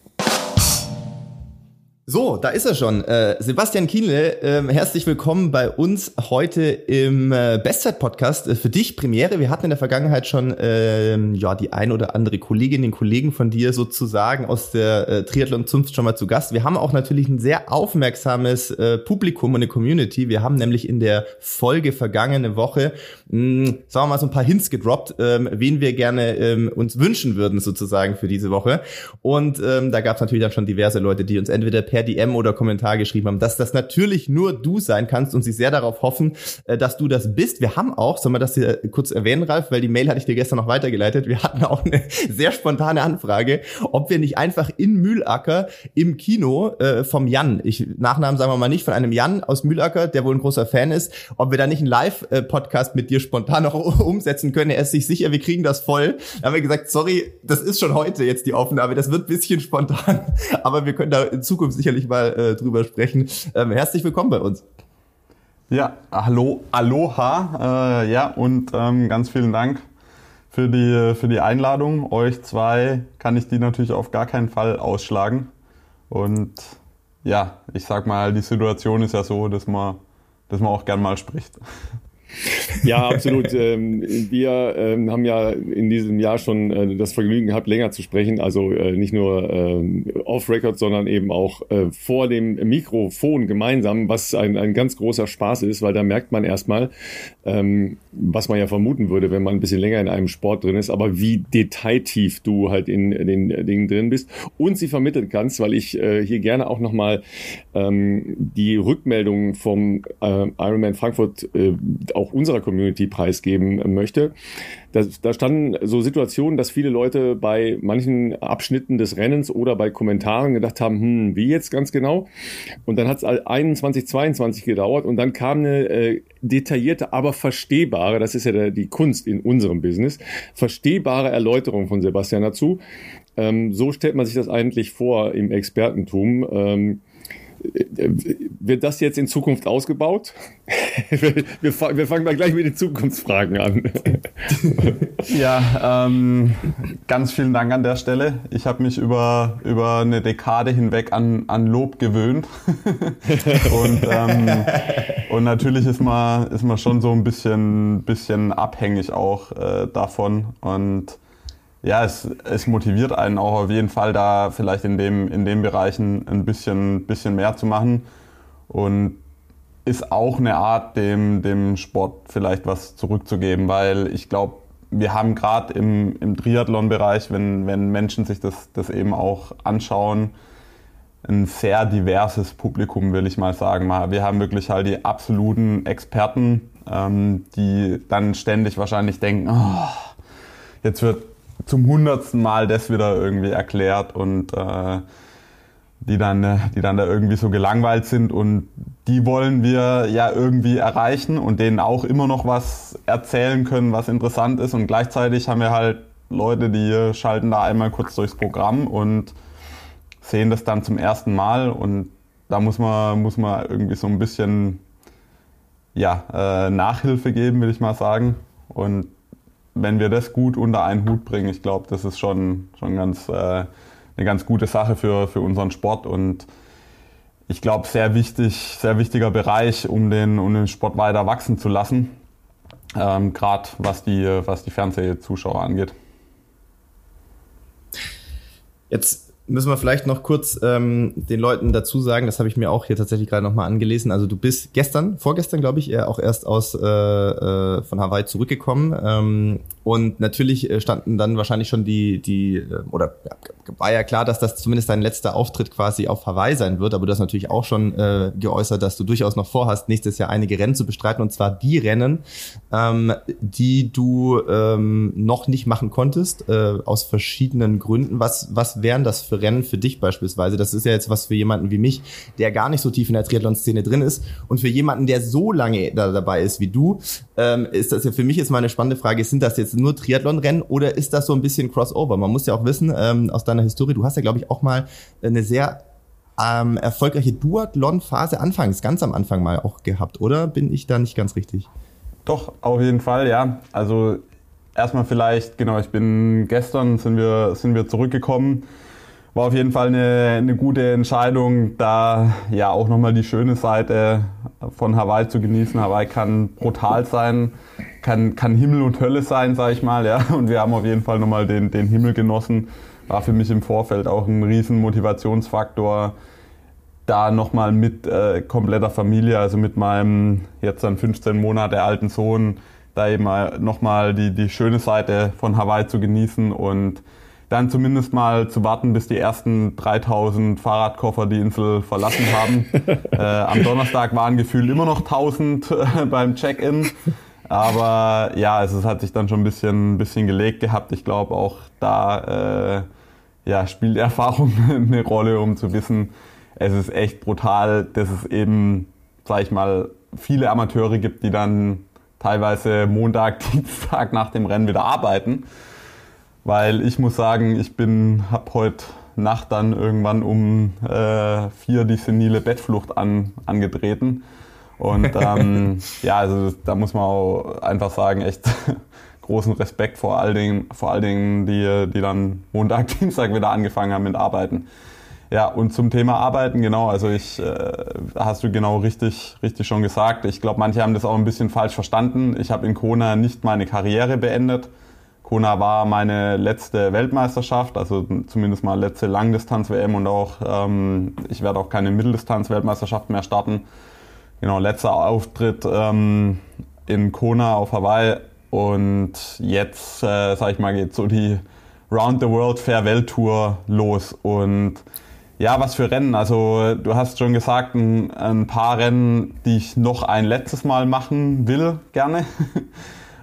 B: So, da ist er schon. Äh, Sebastian Kienle, äh, herzlich willkommen bei uns heute im äh, Bestzeit-Podcast. Äh, für dich Premiere. Wir hatten in der Vergangenheit schon ähm, ja die ein oder andere Kollegin, den Kollegen von dir sozusagen aus der äh, Triathlon-Zunft schon mal zu Gast. Wir haben auch natürlich ein sehr aufmerksames äh, Publikum und eine Community. Wir haben nämlich in der Folge vergangene Woche, mh, hm, sagen wir mal, so ein paar Hints gedroppt, ähm, wen wir gerne ähm, uns wünschen würden sozusagen für diese Woche. Und ähm, da gab es natürlich dann schon diverse Leute, die uns entweder per per DM oder Kommentar geschrieben haben, dass das natürlich nur du sein kannst und sie sehr darauf hoffen, äh, dass du das bist. Wir haben auch, soll man das hier kurz erwähnen, Ralf, weil die Mail hatte ich dir gestern noch weitergeleitet. Wir hatten auch eine sehr spontane Anfrage, ob wir nicht einfach in Mühlacker im Kino äh, vom Jan, ich Nachnamen sagen wir mal nicht, von einem Jan aus Mühlacker, der wohl ein großer Fan ist, ob wir da nicht einen Live-Podcast mit dir spontan noch umsetzen können. Er ist sich sicher, wir kriegen das voll. Da haben wir gesagt, sorry, das ist schon heute jetzt die Aufnahme, das wird bisschen spontan, aber wir können da in Zukunft sicher sicherlich mal äh, drüber sprechen. Ähm, herzlich willkommen bei uns.
C: Ja, hallo, aloha, äh, ja, und ähm, ganz vielen Dank für die, für die Einladung. Euch zwei kann ich die natürlich auf gar keinen Fall ausschlagen. Und ja, ich sag mal, die Situation ist ja so, dass man, dass man auch gern mal spricht.
A: Ja, absolut. ähm, wir ähm, haben ja in diesem Jahr schon äh, das Vergnügen gehabt, länger zu sprechen. Also äh, nicht nur äh, off-Record, sondern eben auch äh, vor dem Mikrofon gemeinsam, was ein, ein ganz großer Spaß ist, weil da merkt man erstmal, ähm, was man ja vermuten würde, wenn man ein bisschen länger in einem Sport drin ist, aber wie detailtief du halt in den Dingen drin bist und sie vermitteln kannst, weil ich hier gerne auch nochmal ähm, die Rückmeldungen vom Ironman Frankfurt äh, auch unserer Community preisgeben möchte. Da, da standen so Situationen, dass viele Leute bei manchen Abschnitten des Rennens oder bei Kommentaren gedacht haben, hm, wie jetzt ganz genau? Und dann hat es 21, 22 gedauert und dann kam eine äh, detaillierte, aber verstehbare, das ist ja der, die Kunst in unserem Business, verstehbare Erläuterung von Sebastian dazu. Ähm, so stellt man sich das eigentlich vor im Expertentum. Ähm, wird das jetzt in Zukunft ausgebaut? wir, wir, fangen mal gleich mit den Zukunftsfragen an.
C: ja, ähm, ganz vielen Dank an der Stelle. Ich habe mich über, über eine Dekade hinweg an, an Lob gewöhnt. und, ähm, und natürlich ist man, ist man schon so ein bisschen, bisschen abhängig auch äh, davon. Und ja, es, es motiviert einen auch auf jeden Fall da vielleicht in dem, in den Bereichen ein bisschen, bisschen mehr zu machen und ist auch eine Art, dem, dem Sport vielleicht was zurückzugeben, weil ich glaube, wir haben gerade im, im Triathlon-Bereich, wenn, wenn Menschen sich das, das eben auch anschauen, ein sehr diverses Publikum, will ich mal sagen. Wir haben wirklich halt die absoluten Experten, ähm, die dann ständig wahrscheinlich denken, oh, jetzt wird zum hundertsten Mal das wieder irgendwie erklärt und äh, die dann, äh, die dann da irgendwie so gelangweilt sind und die wollen wir ja irgendwie erreichen und denen auch immer noch was erzählen können, was interessant ist und gleichzeitig haben wir halt Leute, die schalten da einmal kurz durchs Programm und sehen das dann zum ersten Mal und da muss man, muss man irgendwie so ein bisschen ja, äh, Nachhilfe geben, will ich mal sagen. Und wenn wir das gut unter einen Hut bringen, ich glaube, das ist schon, schon ganz, äh, eine ganz gute Sache für, für unseren Sport und ich glaube, sehr wichtig, sehr wichtiger Bereich, um den, um den Sport weiter wachsen zu lassen. Ähm, Gerade was die, was die Fernsehzuschauer angeht.
B: Jetzt müssen wir vielleicht noch kurz ähm, den Leuten dazu sagen, das habe ich mir auch hier tatsächlich gerade nochmal angelesen. Also du bist gestern, vorgestern glaube ich, auch erst aus äh, äh, von Hawaii zurückgekommen. Ähm, und natürlich äh, standen dann wahrscheinlich schon die, die, äh, oder ja, war ja klar, dass das zumindest dein letzter Auftritt quasi auf Hawaii sein wird, aber du hast natürlich auch schon äh, geäußert, dass du durchaus noch vorhast, nächstes Jahr einige Rennen zu bestreiten, und zwar die Rennen, ähm, die du ähm, noch nicht machen konntest, äh, aus verschiedenen Gründen. Was, was wären das für Rennen für dich beispielsweise? Das ist ja jetzt was für jemanden wie mich, der gar nicht so tief in der Triathlon-Szene drin ist. Und für jemanden, der so lange da dabei ist wie du, ähm, ist das ja für mich jetzt mal eine spannende Frage, sind das jetzt nur Triathlon-Rennen oder ist das so ein bisschen Crossover? Man muss ja auch wissen, ähm, aus deiner Historie, du hast ja, glaube ich, auch mal eine sehr ähm, erfolgreiche Duathlon-Phase anfangs, ganz am Anfang mal auch gehabt, oder? Bin ich da nicht ganz richtig?
C: Doch, auf jeden Fall, ja. Also erstmal vielleicht, genau, ich bin gestern sind wir, sind wir zurückgekommen war auf jeden Fall eine, eine gute Entscheidung, da ja auch nochmal die schöne Seite von Hawaii zu genießen. Hawaii kann brutal sein, kann, kann Himmel und Hölle sein, sag ich mal. Ja. Und wir haben auf jeden Fall nochmal den, den Himmel genossen. War für mich im Vorfeld auch ein riesen Motivationsfaktor, da nochmal mit äh, kompletter Familie, also mit meinem jetzt dann 15 Monate alten Sohn, da eben nochmal die, die schöne Seite von Hawaii zu genießen und dann zumindest mal zu warten, bis die ersten 3000 Fahrradkoffer die Insel verlassen haben. äh, am Donnerstag waren gefühlt immer noch 1000 äh, beim Check-in. Aber ja, also es hat sich dann schon ein bisschen, ein bisschen gelegt gehabt. Ich glaube auch da äh, ja, spielt Erfahrung eine Rolle, um zu wissen, es ist echt brutal, dass es eben, sag ich mal, viele Amateure gibt, die dann teilweise Montag, Dienstag nach dem Rennen wieder arbeiten weil ich muss sagen, ich bin, habe heute Nacht dann irgendwann um äh, vier die senile Bettflucht an, angetreten. Und ähm, ja, also da muss man auch einfach sagen, echt großen Respekt vor all den, vor all denen, die, die dann Montag, Dienstag wieder angefangen haben mit Arbeiten. Ja, und zum Thema Arbeiten, genau, also ich, äh, hast du genau richtig, richtig schon gesagt. Ich glaube, manche haben das auch ein bisschen falsch verstanden. Ich habe in Kona nicht meine Karriere beendet Kona war meine letzte Weltmeisterschaft, also zumindest mal letzte Langdistanz-WM und auch ähm, ich werde auch keine Mitteldistanz-Weltmeisterschaft mehr starten. Genau, letzter Auftritt ähm, in Kona auf Hawaii und jetzt, äh, sag ich mal, geht so die Round the World Fair Welttour los und ja, was für Rennen. Also du hast schon gesagt, ein, ein paar Rennen, die ich noch ein letztes Mal machen will, gerne.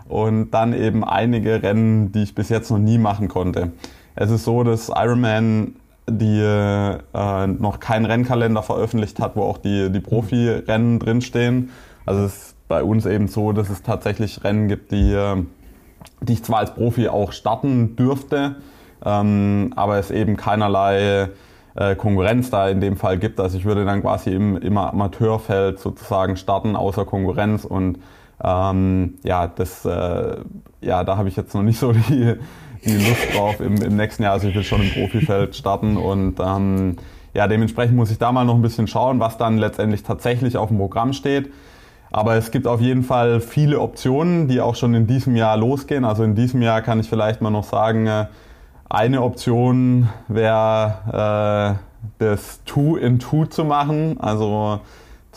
C: und dann eben einige Rennen, die ich bis jetzt noch nie machen konnte. Es ist so, dass Ironman die äh, noch keinen Rennkalender veröffentlicht hat, wo auch die, die Profi-Rennen drinstehen. Also es ist bei uns eben so, dass es tatsächlich Rennen gibt, die, die ich zwar als Profi auch starten dürfte, ähm, aber es eben keinerlei äh, Konkurrenz da in dem Fall gibt. Also ich würde dann quasi im, im Amateurfeld sozusagen starten, außer Konkurrenz und ähm, ja, das, äh, ja, da habe ich jetzt noch nicht so die, die Lust drauf im, im nächsten Jahr. Also ich will schon im Profifeld starten und ähm, ja, dementsprechend muss ich da mal noch ein bisschen schauen, was dann letztendlich tatsächlich auf dem Programm steht. aber es gibt auf jeden Fall viele Optionen, die auch schon in diesem Jahr losgehen. Also in diesem Jahr kann ich vielleicht mal noch sagen, äh, eine Option wäre äh, das Two in Two zu machen. Also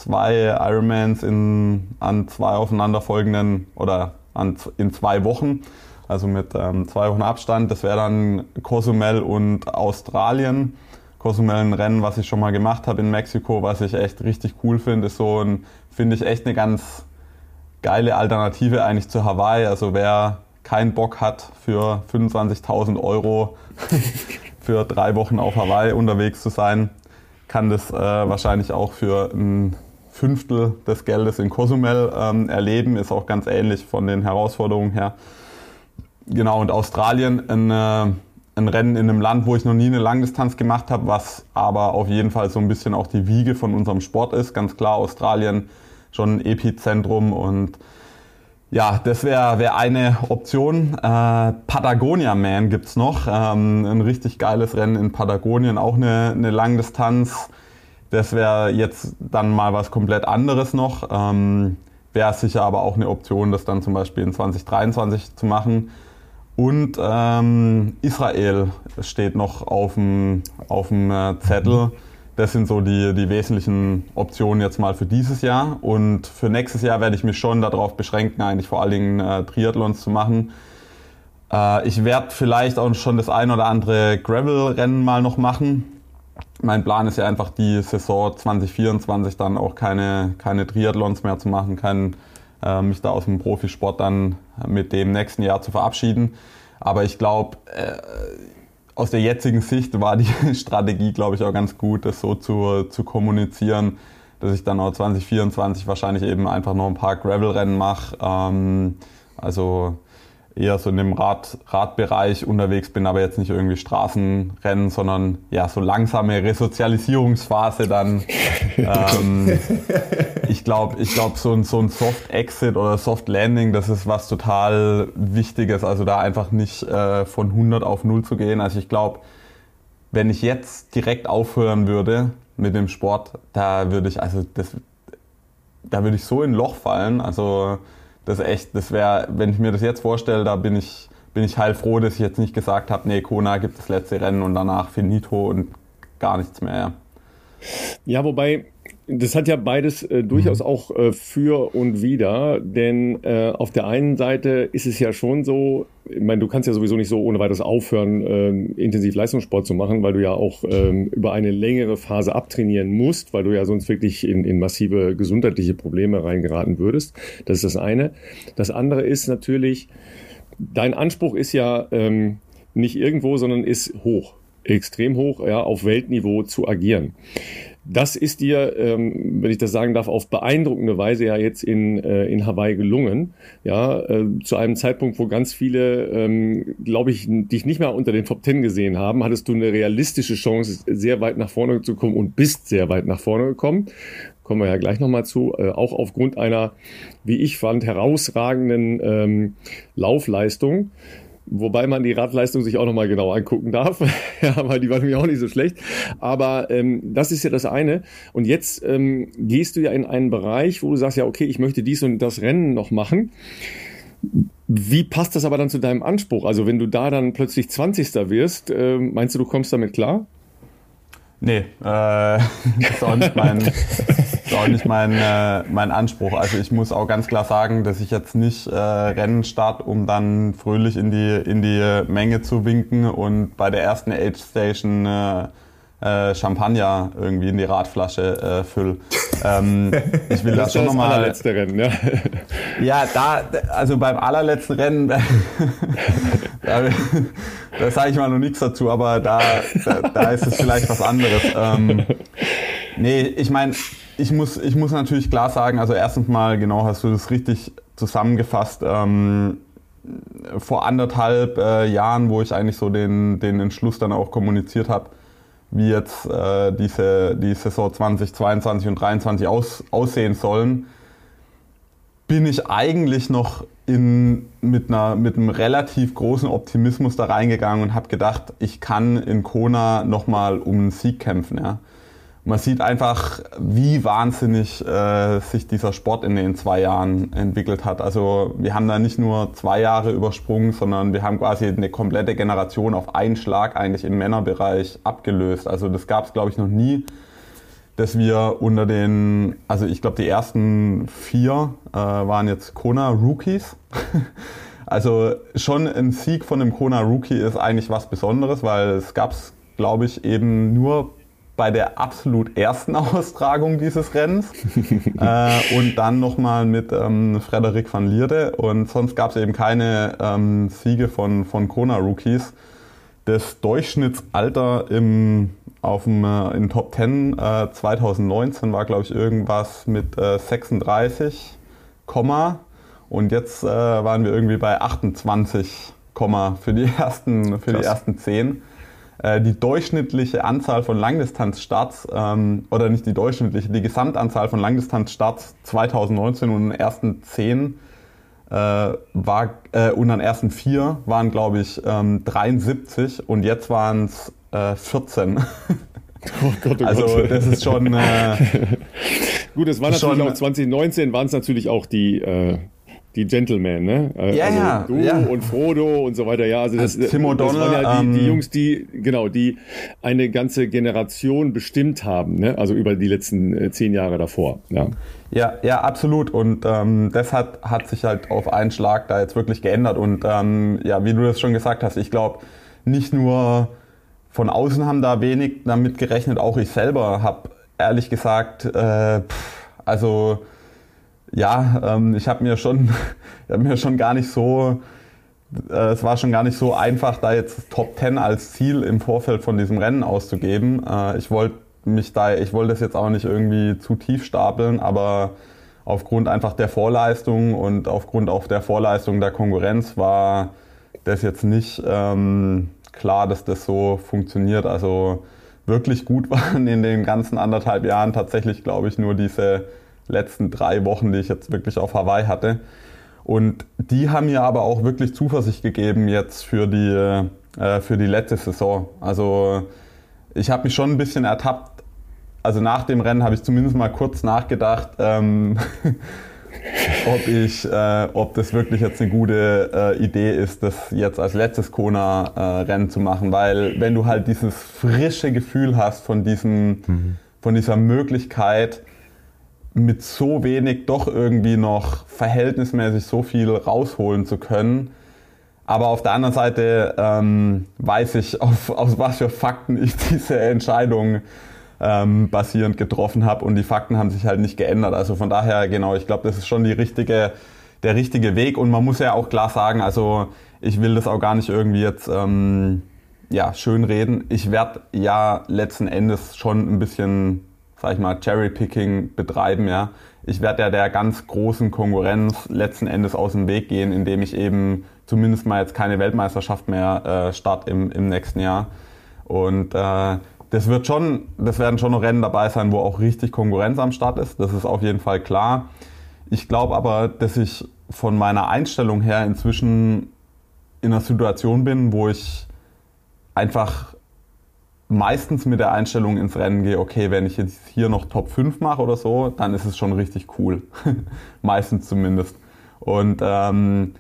C: zwei Ironmans in, an zwei aufeinanderfolgenden oder an, in zwei Wochen. Also mit ähm, zwei Wochen Abstand. Das wäre dann Cozumel und Australien. Cozumel ein Rennen, was ich schon mal gemacht habe in Mexiko, was ich echt richtig cool finde, ist so ein, finde ich echt eine ganz geile Alternative eigentlich zu Hawaii. Also wer keinen Bock hat für 25.000 Euro für drei Wochen auf Hawaii unterwegs zu sein, kann das äh, wahrscheinlich auch für ein Fünftel des Geldes in Cozumel ähm, erleben. Ist auch ganz ähnlich von den Herausforderungen her. Genau, und Australien ein äh, ein Rennen in einem Land, wo ich noch nie eine Langdistanz gemacht habe, was aber auf jeden Fall so ein bisschen auch die Wiege von unserem Sport ist. Ganz klar, Australien schon ein Epizentrum und ja, das wäre wär eine Option. Äh, Patagonia Man gibt's noch. Ähm, ein richtig geiles Rennen in Patagonien, auch eine, eine Langdistanz. Das wäre jetzt dann mal was komplett anderes noch. Ähm, wäre sicher aber auch eine Option, das dann zum Beispiel in 2023 zu machen. Und ähm, Israel steht noch auf dem, äh, Zettel. Das sind so die, die wesentlichen Optionen jetzt mal für dieses Jahr. Und für nächstes Jahr werde ich mich schon darauf beschränken, eigentlich vor allen Dingen äh, Triathlons zu machen. Äh, ich werde vielleicht auch schon das ein oder andere Gravel-Rennen mal noch machen. Mein Plan ist ja einfach die Saison 2024 dann auch keine, keine Triathlons mehr zu machen, keinen äh, mich da aus dem Profisport dann mit dem nächsten Jahr zu verabschieden. Aber ich glaube, äh, aus der jetzigen Sicht war die Strategie, glaube ich, auch ganz gut, das so zu, zu kommunizieren, dass ich dann auch 2024 wahrscheinlich eben einfach noch ein paar Gravel-Rennen mache. Ähm, also eher so in dem Rad, Radbereich unterwegs bin, aber jetzt nicht irgendwie Straßenrennen, sondern ja, so langsame Resozialisierungsphase dann. ähm, ich glaube, ich glaub, so ein, so ein Soft Exit oder Soft Landing, das ist was total Wichtiges. Also da einfach nicht äh, von 100 auf 0 zu gehen. Also ich glaube, wenn ich jetzt direkt aufhören würde mit dem Sport, da würde ich, also das, da würde ich so in ein Loch fallen. Also das echt, das wäre, wenn ich mir das jetzt vorstelle, da bin ich, bin ich heilfroh, dass ich jetzt nicht gesagt habe, nee, Kona gibt das letzte Rennen und danach finito und gar nichts mehr.
A: Ja, wobei das hat ja beides äh, durchaus mhm. auch äh, für und wider, denn äh, auf der einen Seite ist es ja schon so, ich meine, du kannst ja sowieso nicht so ohne weiteres aufhören, äh, intensiv Leistungssport zu machen, weil du ja auch ähm, über eine längere Phase abtrainieren musst, weil du ja sonst wirklich in, in massive gesundheitliche Probleme reingeraten würdest. Das ist das eine. Das andere ist natürlich, dein Anspruch ist ja ähm, nicht irgendwo, sondern ist hoch extrem hoch, ja, auf Weltniveau zu agieren. Das ist dir, ähm, wenn ich das sagen darf, auf beeindruckende Weise ja jetzt in, äh, in Hawaii gelungen. Ja, äh, zu einem Zeitpunkt, wo ganz viele, ähm, glaube ich, dich nicht mehr unter den Top Ten gesehen haben, hattest du eine realistische Chance, sehr weit nach vorne zu kommen und bist sehr weit nach vorne gekommen. Kommen wir ja gleich nochmal zu. Äh, auch aufgrund einer, wie ich fand, herausragenden ähm, Laufleistung. Wobei man die Radleistung sich auch nochmal genau angucken darf. ja, weil die war nämlich auch nicht so schlecht. Aber ähm, das ist ja das eine. Und jetzt ähm, gehst du ja in einen Bereich, wo du sagst, ja, okay, ich möchte dies und das Rennen noch machen. Wie passt das aber dann zu deinem Anspruch? Also wenn du da dann plötzlich 20. wirst, äh, meinst du, du kommst damit klar?
C: Nee, äh, das ist auch nicht mein, ist auch nicht mein, äh, mein Anspruch. Also ich muss auch ganz klar sagen, dass ich jetzt nicht äh, Rennen starte, um dann fröhlich in die, in die Menge zu winken und bei der ersten Age Station äh, äh, Champagner irgendwie in die Radflasche äh, füll. Ähm, ich will das, das schon nochmal. Das allerletzte Rennen, ja. Ja, da, also beim allerletzten Rennen, da, da sage ich mal noch nichts dazu, aber da, da, da ist es vielleicht was anderes. Ähm, nee, ich meine, ich muss, ich muss natürlich klar sagen, also erstens mal, genau, hast du das richtig zusammengefasst. Ähm, vor anderthalb äh, Jahren, wo ich eigentlich so den, den Entschluss dann auch kommuniziert habe, wie jetzt äh, diese die Saison 2022 und 2023 aus, aussehen sollen, bin ich eigentlich noch in, mit, einer, mit einem relativ großen Optimismus da reingegangen und habe gedacht, ich kann in Kona nochmal um einen Sieg kämpfen. Ja. Man sieht einfach, wie wahnsinnig äh, sich dieser Sport in den zwei Jahren entwickelt hat. Also wir haben da nicht nur zwei Jahre übersprungen, sondern wir haben quasi eine komplette Generation auf einen Schlag eigentlich im Männerbereich abgelöst. Also das gab es, glaube ich, noch nie, dass wir unter den, also ich glaube, die ersten vier äh, waren jetzt Kona Rookies. also schon ein Sieg von einem Kona Rookie ist eigentlich was Besonderes, weil es gab es, glaube ich, eben nur bei der absolut ersten Austragung dieses Rennens äh, und dann nochmal mit ähm, Frederik van Lierde und sonst gab es eben keine ähm, Siege von, von Kona-Rookies. Das Durchschnittsalter im, auf dem, äh, in Top 10 äh, 2019 war, glaube ich, irgendwas mit äh, 36, und jetzt äh, waren wir irgendwie bei 28, für die ersten, für die ersten 10. Äh, die durchschnittliche Anzahl von Langdistanzstarts, ähm, oder nicht die durchschnittliche, die Gesamtanzahl von Langdistanzstarts 2019 und den ersten zehn äh, war, äh, und an ersten vier waren, glaube ich, ähm, 73 und jetzt waren es äh, 14. Oh Gott, oh also Gott. das ist schon. Äh,
A: Gut, es war natürlich schon, auch 2019 waren es natürlich auch die äh, die Gentlemen, ne?
C: Äh, ja, also ja,
A: du
C: ja.
A: und Frodo und so weiter. Ja, also das,
C: Tim das waren
A: ja die, die, ähm, Jungs, die genau, die eine ganze Generation bestimmt haben, ne? Also über die letzten äh, zehn Jahre davor. Ja,
C: ja, ja absolut. Und ähm, das hat, hat sich halt auf einen Schlag da jetzt wirklich geändert. Und ähm, ja, wie du das schon gesagt hast, ich glaube, nicht nur von außen haben da wenig damit gerechnet, auch ich selber habe ehrlich gesagt, äh, pff, also ja, ähm, ich habe mir schon, ich hab mir schon gar nicht so, äh, es war schon gar nicht so einfach, da jetzt Top 10 als Ziel im Vorfeld von diesem Rennen auszugeben. Äh, ich wollte mich da, ich wollte das jetzt auch nicht irgendwie zu tief stapeln, aber aufgrund einfach der Vorleistung und aufgrund auch der Vorleistung der Konkurrenz war das jetzt nicht ähm, klar, dass das so funktioniert. Also wirklich gut waren in den ganzen anderthalb Jahren tatsächlich, glaube ich, nur diese letzten drei Wochen, die ich jetzt wirklich auf Hawaii hatte. Und die haben mir aber auch wirklich Zuversicht gegeben jetzt für die, äh, für die letzte Saison. Also ich habe mich schon ein bisschen ertappt. Also nach dem Rennen habe ich zumindest mal kurz nachgedacht, ähm, ob, ich, äh, ob das wirklich jetzt eine gute äh, Idee ist, das jetzt als letztes Kona-Rennen zu machen. Weil wenn du halt dieses frische Gefühl hast von, diesem, mhm. von dieser Möglichkeit, mit so wenig doch irgendwie noch verhältnismäßig so viel rausholen zu können. Aber auf der anderen Seite ähm, weiß ich, auf, aus was für Fakten ich diese Entscheidung ähm, basierend getroffen habe und die Fakten haben sich halt nicht geändert. Also von daher, genau, ich glaube, das ist schon die richtige, der richtige Weg und man muss ja auch klar sagen, also ich will das auch gar nicht irgendwie jetzt ähm, ja, schön reden. Ich werde ja letzten Endes schon ein bisschen sag ich mal, Cherry-Picking betreiben, ja. Ich werde ja der ganz großen Konkurrenz letzten Endes aus dem Weg gehen, indem ich eben zumindest mal jetzt keine Weltmeisterschaft mehr äh, start im, im nächsten Jahr. Und äh, das wird schon, das werden schon noch Rennen dabei sein, wo auch richtig Konkurrenz am Start ist. Das ist auf jeden Fall klar. Ich glaube aber, dass ich von meiner Einstellung her inzwischen in einer Situation bin, wo ich einfach meistens mit der Einstellung ins Rennen gehe, okay, wenn ich jetzt hier noch Top 5 mache oder so, dann ist es schon richtig cool. meistens zumindest. Und ähm,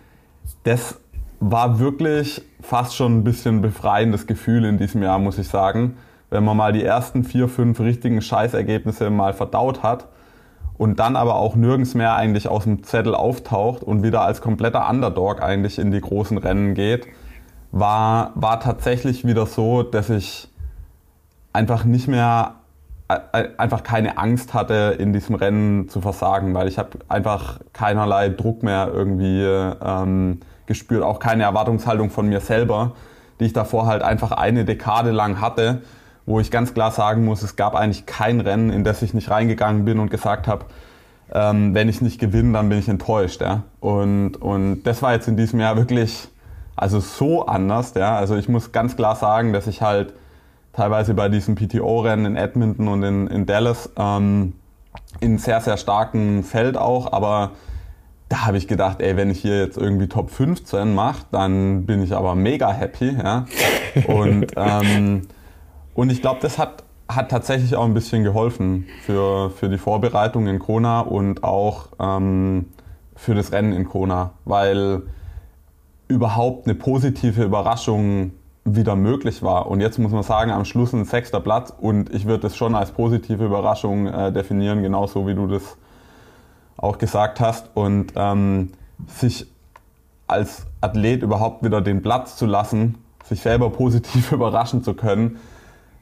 C: das war wirklich fast schon ein bisschen befreiendes Gefühl in diesem Jahr, muss ich sagen. Wenn man mal die ersten vier, fünf richtigen Scheißergebnisse mal verdaut hat und dann aber auch nirgends mehr eigentlich aus dem Zettel auftaucht und wieder als kompletter Underdog eigentlich in die großen Rennen geht, war, war tatsächlich wieder so, dass ich einfach nicht mehr einfach keine Angst hatte, in diesem Rennen zu versagen, weil ich habe einfach keinerlei Druck mehr irgendwie ähm, gespürt, auch keine Erwartungshaltung von mir selber, die ich davor halt einfach eine Dekade lang hatte, wo ich ganz klar sagen muss, es gab eigentlich kein Rennen, in das ich nicht reingegangen bin und gesagt habe, ähm, wenn ich nicht gewinne, dann bin ich enttäuscht. Ja? Und, und das war jetzt in diesem Jahr wirklich also so anders. Ja? Also ich muss ganz klar sagen, dass ich halt teilweise bei diesen PTO-Rennen in Edmonton und in, in Dallas ähm, in sehr, sehr starkem Feld auch, aber da habe ich gedacht, ey, wenn ich hier jetzt irgendwie Top 15 mache, dann bin ich aber mega happy, ja. Und, ähm, und ich glaube, das hat, hat tatsächlich auch ein bisschen geholfen für, für die Vorbereitung in Kona und auch ähm, für das Rennen in Kona, weil überhaupt eine positive Überraschung wieder möglich war. Und jetzt muss man sagen, am Schluss ein sechster Platz und ich würde es schon als positive Überraschung äh, definieren, genauso wie du das auch gesagt hast. Und ähm, sich als Athlet überhaupt wieder den Platz zu lassen, sich selber positiv überraschen zu können,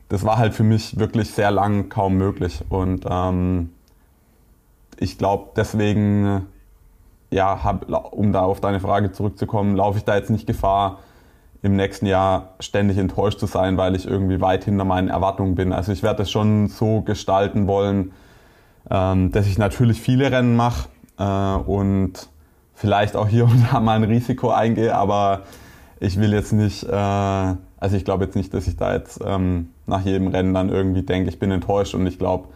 C: das war halt für mich wirklich sehr lang kaum möglich. Und ähm, ich glaube, deswegen, ja, hab, um da auf deine Frage zurückzukommen, laufe ich da jetzt nicht Gefahr, im nächsten Jahr ständig enttäuscht zu sein, weil ich irgendwie weit hinter meinen Erwartungen bin. Also ich werde es schon so gestalten wollen, ähm, dass ich natürlich viele Rennen mache äh, und vielleicht auch hier und da mal ein Risiko eingehe, aber ich will jetzt nicht, äh, also ich glaube jetzt nicht, dass ich da jetzt ähm, nach jedem Rennen dann irgendwie denke, ich bin enttäuscht und ich glaube,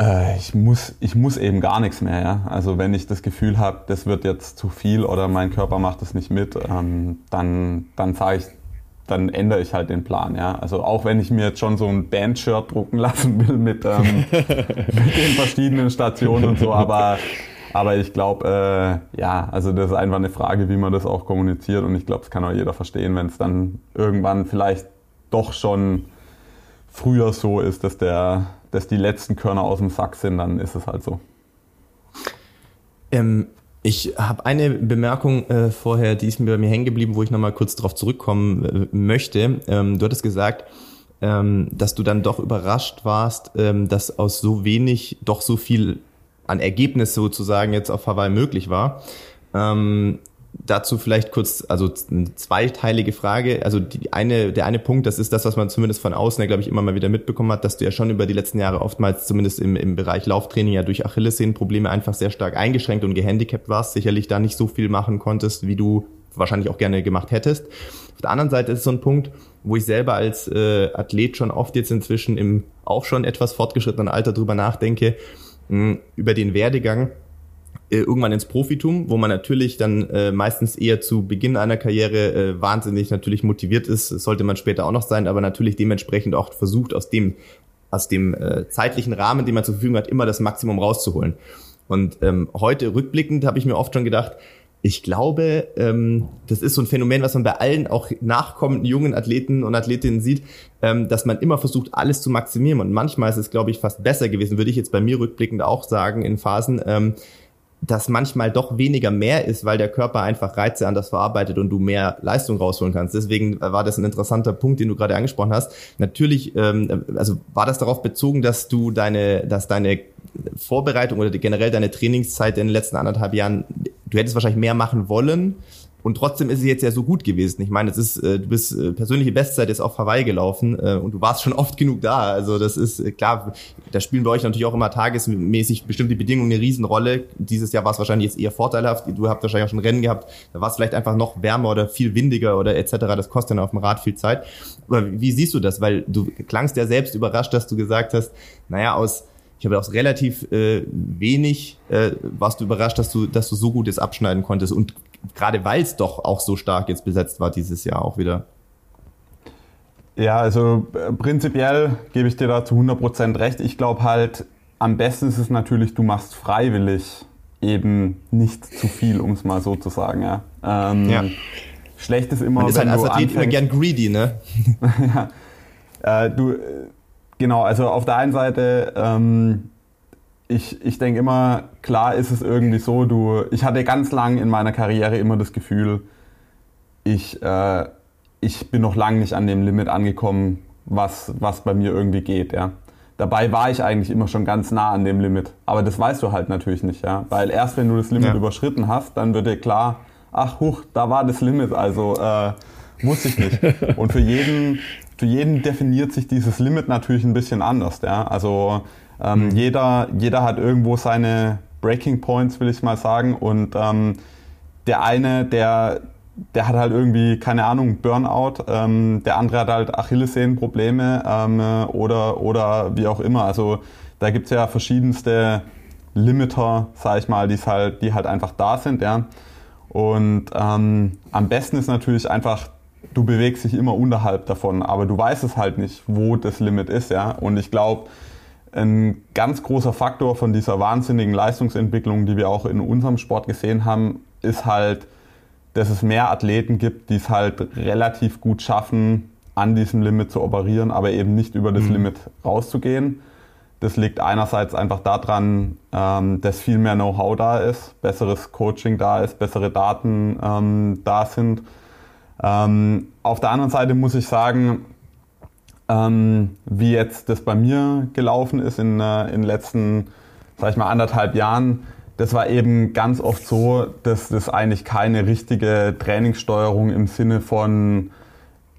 C: äh, ich, muss, ich muss eben gar nichts mehr. Ja? Also wenn ich das Gefühl habe, das wird jetzt zu viel oder mein Körper macht das nicht mit, ähm, dann, dann sage ich, dann ändere ich halt den Plan. Ja? Also auch wenn ich mir jetzt schon so ein Band-Shirt drucken lassen will mit, ähm, mit den verschiedenen Stationen und so, aber aber ich glaube, äh, ja, also das ist einfach eine Frage, wie man das auch kommuniziert. Und ich glaube, das kann auch jeder verstehen, wenn es dann irgendwann vielleicht doch schon früher so ist, dass, der, dass die letzten Körner aus dem Sack sind, dann ist es halt so.
B: Ähm, ich habe eine Bemerkung äh, vorher, die ist mir bei mir hängen geblieben, wo ich nochmal kurz darauf zurückkommen äh, möchte. Ähm, du hattest gesagt, ähm, dass du dann doch überrascht warst, ähm, dass aus so wenig doch so viel an Ergebnis sozusagen jetzt auf Hawaii möglich war. Ähm, dazu vielleicht kurz, also eine zweiteilige Frage. Also die eine, der eine Punkt, das ist das, was man zumindest von außen, glaube ich, immer mal wieder mitbekommen hat, dass du ja schon über die letzten Jahre oftmals zumindest im, im Bereich Lauftraining ja durch Achillessehnenprobleme einfach sehr stark eingeschränkt und gehandicapt warst, sicherlich da nicht so viel machen konntest, wie du wahrscheinlich auch gerne gemacht hättest. Auf der anderen Seite ist so ein Punkt, wo ich selber als äh, Athlet schon oft jetzt inzwischen im auch schon etwas fortgeschrittenen Alter drüber nachdenke, mh, über den Werdegang irgendwann ins Profitum, wo man natürlich dann äh, meistens eher zu Beginn einer Karriere äh, wahnsinnig natürlich motiviert ist, das sollte man später auch noch sein, aber natürlich dementsprechend auch versucht, aus dem, aus dem äh, zeitlichen Rahmen, den man zur Verfügung hat, immer das Maximum rauszuholen. Und ähm, heute rückblickend habe ich mir oft schon gedacht, ich glaube, ähm, das ist so ein Phänomen, was man bei allen auch nachkommenden jungen Athleten und Athletinnen sieht, ähm, dass man immer versucht, alles zu maximieren. Und manchmal ist es, glaube ich, fast besser gewesen, würde ich jetzt bei mir rückblickend auch sagen, in Phasen, ähm, dass manchmal doch weniger mehr ist, weil der Körper einfach Reize anders verarbeitet und du mehr Leistung rausholen kannst. Deswegen war das ein interessanter Punkt, den du gerade angesprochen hast. Natürlich, ähm, also war das darauf bezogen, dass du deine, dass deine Vorbereitung oder generell deine Trainingszeit in den letzten anderthalb Jahren, du hättest wahrscheinlich mehr machen wollen, und trotzdem ist es jetzt ja so gut gewesen. Ich meine, es ist, äh, du bist äh, persönliche Bestzeit ist auf Hawaii gelaufen äh, und du warst schon oft genug da. Also das ist äh, klar, da spielen bei euch natürlich auch immer tagesmäßig bestimmte Bedingungen eine Riesenrolle. Dieses Jahr war es wahrscheinlich jetzt eher vorteilhaft. Du habt wahrscheinlich auch schon Rennen gehabt, da war es vielleicht einfach noch wärmer oder viel windiger oder etc. Das kostet dann auf dem Rad viel Zeit. Aber wie siehst du das? Weil du klangst ja selbst überrascht, dass du gesagt hast, naja, aus ich habe aus relativ äh, wenig äh, warst du überrascht, dass du, dass du so gut jetzt abschneiden konntest und gerade weil es doch auch so stark jetzt besetzt war dieses Jahr auch wieder.
C: Ja, also äh, prinzipiell gebe ich dir da zu 100% recht. Ich glaube halt, am besten ist es natürlich, du machst freiwillig eben nicht zu viel, um es mal so zu sagen. Ja. Ähm, ja. Schlecht ist immer,
B: Man ist wenn halt als Athlet immer gern greedy, ne?
C: ja. Äh, du, genau, also auf der einen Seite ähm, ich, ich denke immer, klar ist es irgendwie so, du, ich hatte ganz lang in meiner Karriere immer das Gefühl, ich, äh, ich bin noch lange nicht an dem Limit angekommen, was, was bei mir irgendwie geht, ja. Dabei war ich eigentlich immer schon ganz nah an dem Limit. Aber das weißt du halt natürlich nicht, ja. Weil erst wenn du das Limit ja. überschritten hast, dann wird dir klar, ach huch, da war das Limit, also äh, wusste ich nicht. Und für jeden, für jeden definiert sich dieses Limit natürlich ein bisschen anders, ja. Also ähm, mhm. jeder, jeder hat irgendwo seine Breaking Points, will ich mal sagen. Und ähm, der eine, der, der hat halt irgendwie, keine Ahnung, Burnout. Ähm, der andere hat halt Achillessehnenprobleme ähm, oder, oder wie auch immer. Also da gibt es ja verschiedenste Limiter, sag ich mal, die's halt, die halt einfach da sind. Ja. Und ähm, am besten ist natürlich einfach du bewegst dich immer unterhalb davon, aber du weißt es halt nicht, wo das Limit ist, ja. Und ich glaube, ein ganz großer Faktor von dieser wahnsinnigen Leistungsentwicklung, die wir auch in unserem Sport gesehen haben, ist halt, dass es mehr Athleten gibt, die es halt relativ gut schaffen, an diesem Limit zu operieren, aber eben nicht über das mhm. Limit rauszugehen. Das liegt einerseits einfach daran, ähm, dass viel mehr Know-how da ist, besseres Coaching da ist, bessere Daten ähm, da sind. Ähm, auf der anderen Seite muss ich sagen, ähm, wie jetzt das bei mir gelaufen ist in, äh, den letzten, sag ich mal, anderthalb Jahren, das war eben ganz oft so, dass das eigentlich keine richtige Trainingssteuerung im Sinne von,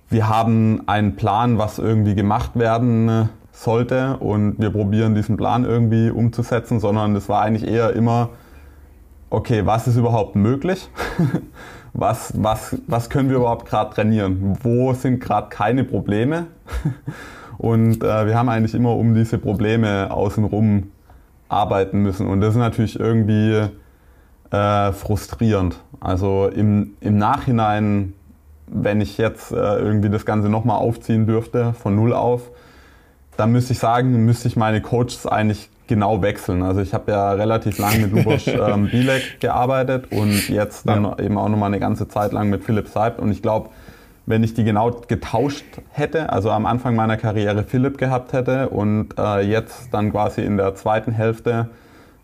C: wir haben einen Plan, was irgendwie gemacht werden sollte und wir probieren diesen Plan irgendwie umzusetzen, sondern das war eigentlich eher immer, okay, was ist überhaupt möglich? was, was, was können wir überhaupt gerade trainieren? Wo sind gerade keine Probleme? Und äh, wir haben eigentlich immer um diese Probleme außenrum arbeiten müssen. Und das ist natürlich irgendwie äh, frustrierend. Also im, im Nachhinein, wenn ich jetzt äh, irgendwie das Ganze nochmal aufziehen dürfte, von null auf, dann müsste ich sagen, müsste ich meine Coaches eigentlich genau wechseln. Also ich habe ja relativ lang mit Lubos ähm, Bilek gearbeitet und jetzt dann ja. eben auch nochmal eine ganze Zeit lang mit Philipp Seibt. Und ich glaube, wenn ich die genau getauscht hätte, also am Anfang meiner Karriere Philipp gehabt hätte und äh, jetzt dann quasi in der zweiten Hälfte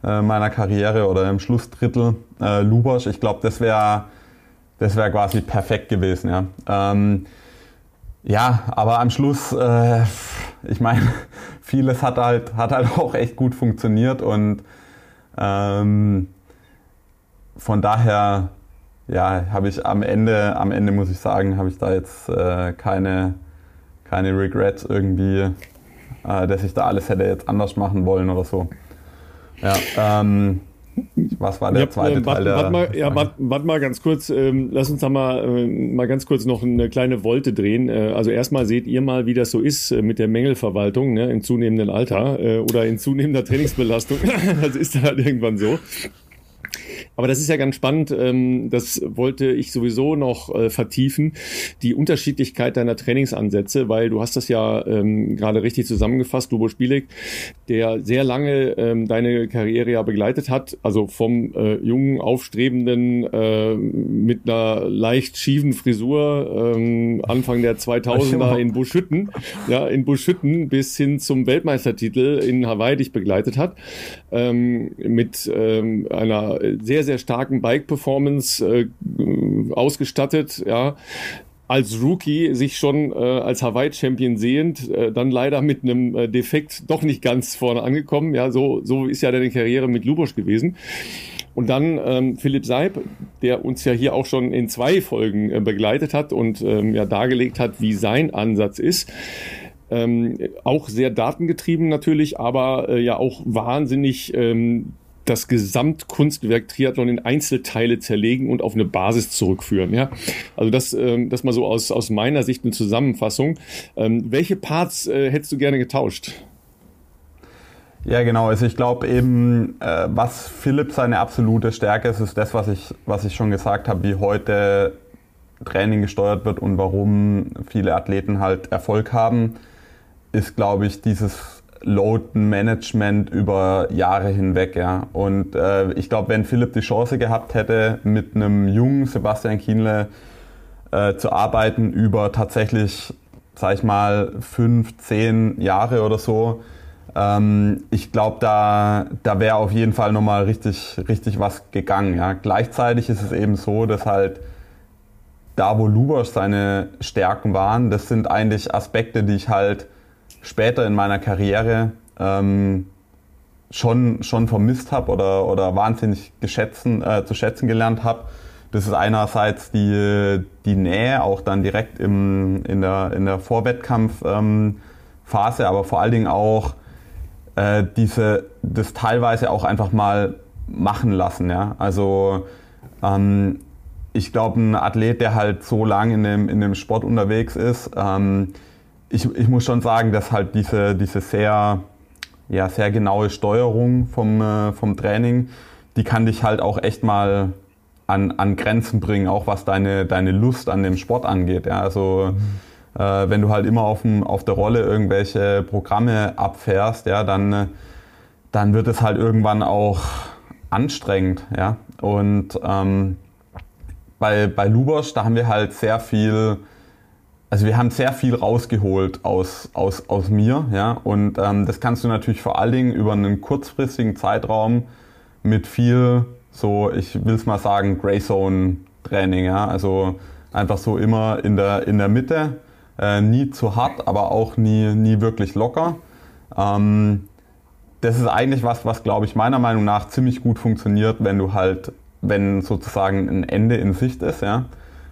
C: äh, meiner Karriere oder im Schlussdrittel äh, Lubosch, ich glaube, das wäre das wäre quasi perfekt gewesen. Ja. Ähm, ja, aber am Schluss, äh, ich meine, vieles hat halt, hat halt auch echt gut funktioniert und ähm, von daher, ja, habe ich am Ende, am Ende muss ich sagen, habe ich da jetzt äh, keine, keine Regrets irgendwie, äh, dass ich da alles hätte jetzt anders machen wollen oder so. Ja, ähm, was war der ja, zweite äh, Teil
A: warte mal, ja, warte, wart mal ganz kurz. Ähm, lass uns da mal, äh, mal ganz kurz noch eine kleine Wolte drehen. Äh, also erstmal seht ihr mal, wie das so ist äh, mit der Mängelverwaltung ne, im zunehmenden Alter äh, oder in zunehmender Trainingsbelastung. das ist halt irgendwann so. Aber das ist ja ganz spannend. Ähm, das wollte ich sowieso noch äh, vertiefen. Die Unterschiedlichkeit deiner Trainingsansätze, weil du hast das ja ähm, gerade richtig zusammengefasst, Lubo Spielek, der sehr lange ähm, deine Karriere ja begleitet hat, also vom äh, jungen, aufstrebenden, äh, mit einer leicht schiefen Frisur, Anfang der 2000er in Buschütten, ja, in Buschütten bis hin zum Weltmeistertitel in Hawaii dich begleitet hat, mit ähm, sehr, sehr starken Bike-Performance äh, ausgestattet, ja als Rookie sich schon äh, als Hawaii-Champion sehend, äh, dann leider mit einem äh, Defekt doch nicht ganz vorne angekommen. Ja, so, so ist ja deine Karriere mit Lubosch gewesen. Und dann ähm, Philipp Seib, der uns ja hier auch schon in zwei Folgen äh, begleitet hat und ähm, ja dargelegt hat, wie sein Ansatz ist. Ähm, auch sehr datengetrieben natürlich, aber äh, ja auch wahnsinnig ähm, das Gesamtkunstwerk Triathlon in Einzelteile zerlegen und auf eine Basis zurückführen. Ja, also das, ähm, das mal so aus, aus meiner Sicht eine Zusammenfassung. Ähm, welche Parts äh, hättest du gerne getauscht?
C: Ja, genau. Also ich glaube eben, äh, was Philipp seine absolute Stärke ist, ist das, was ich, was ich schon gesagt habe, wie heute Training gesteuert wird und warum viele Athleten halt Erfolg haben, ist, glaube ich, dieses Load-Management über Jahre hinweg. Ja. Und äh, ich glaube, wenn Philipp die Chance gehabt hätte, mit einem jungen Sebastian Kienle äh, zu arbeiten über tatsächlich, sag ich mal, fünf, zehn Jahre oder so, ähm, ich glaube, da, da wäre auf jeden Fall nochmal richtig, richtig was gegangen. Ja. Gleichzeitig ist es eben so, dass halt da, wo Lubosch seine Stärken waren, das sind eigentlich Aspekte, die ich halt später in meiner Karriere ähm, schon, schon vermisst habe oder, oder wahnsinnig geschätzen, äh, zu schätzen gelernt habe. Das ist einerseits die, die Nähe, auch dann direkt im, in der, in der Vorwettkampfphase, ähm, aber vor allen Dingen auch äh, diese, das teilweise auch einfach mal machen lassen. Ja? Also ähm, ich glaube, ein Athlet, der halt so lang in dem, in dem Sport unterwegs ist, ähm, ich, ich muss schon sagen, dass halt diese, diese sehr, ja, sehr genaue Steuerung vom, äh, vom Training, die kann dich halt auch echt mal an, an Grenzen bringen, auch was deine, deine Lust an dem Sport angeht. Ja, also äh, wenn du halt immer auf, dem, auf der Rolle irgendwelche Programme abfährst, ja, dann, dann wird es halt irgendwann auch anstrengend. Ja? Und ähm, bei, bei Lubosch, da haben wir halt sehr viel, also wir haben sehr viel rausgeholt aus, aus, aus mir. Ja? Und ähm, das kannst du natürlich vor allen Dingen über einen kurzfristigen Zeitraum mit viel, so ich will es mal sagen, Greyzone-Training. Ja? Also einfach so immer in der, in der Mitte, äh, nie zu hart, aber auch nie, nie wirklich locker. Ähm, das ist eigentlich was, was glaube ich meiner Meinung nach ziemlich gut funktioniert, wenn du halt, wenn sozusagen ein Ende in Sicht ist, ja.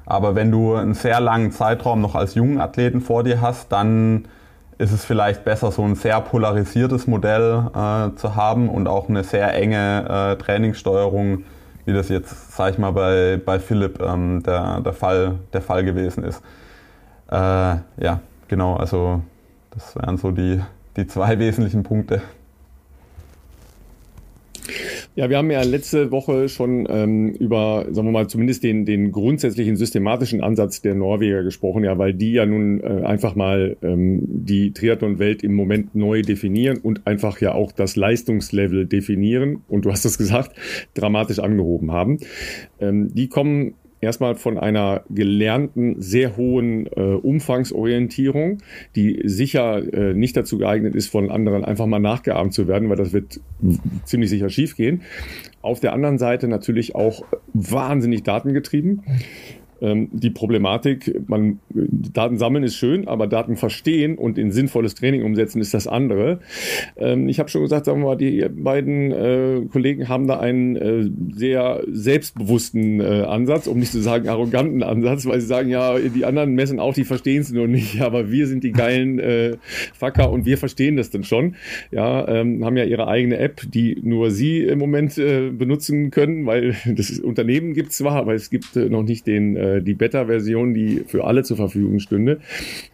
C: Aber wenn du einen sehr langen Zeitraum noch als jungen Athleten vor dir hast, dann ist es vielleicht besser, so ein sehr polarisiertes Modell äh, zu haben und auch eine sehr enge äh, Trainingssteuerung, wie das jetzt, sag ich mal, bei, bei Philipp ähm, der, der, Fall, der Fall gewesen ist. Äh, ja, genau, also das wären so die, die zwei wesentlichen Punkte.
A: Ja, wir haben ja letzte Woche schon ähm, über, sagen wir mal, zumindest den, den grundsätzlichen systematischen Ansatz der Norweger gesprochen, ja, weil die ja nun äh, einfach mal ähm, die Triathlon-Welt im Moment neu definieren und einfach ja auch das Leistungslevel definieren und du hast es gesagt, dramatisch angehoben haben. Ähm, die kommen erstmal von einer gelernten, sehr hohen äh, Umfangsorientierung, die sicher äh, nicht dazu geeignet ist, von anderen einfach mal nachgeahmt zu werden, weil das wird ziemlich sicher schiefgehen. Auf der anderen Seite natürlich auch wahnsinnig datengetrieben. Ähm, die Problematik, man, Daten sammeln ist schön, aber Daten verstehen und in sinnvolles Training umsetzen ist das andere. Ähm, ich habe schon gesagt, sagen wir mal, die beiden äh, Kollegen haben da einen äh, sehr selbstbewussten äh, Ansatz, um nicht zu sagen arroganten Ansatz, weil sie sagen, ja, die anderen messen auch, die verstehen es nur nicht, aber wir sind die geilen äh, Facker und wir verstehen das dann schon. Ja, ähm, haben ja ihre eigene App, die nur sie im Moment äh, benutzen können, weil das Unternehmen gibt zwar, aber es gibt äh, noch nicht den äh, die Beta-Version, die für alle zur Verfügung stünde.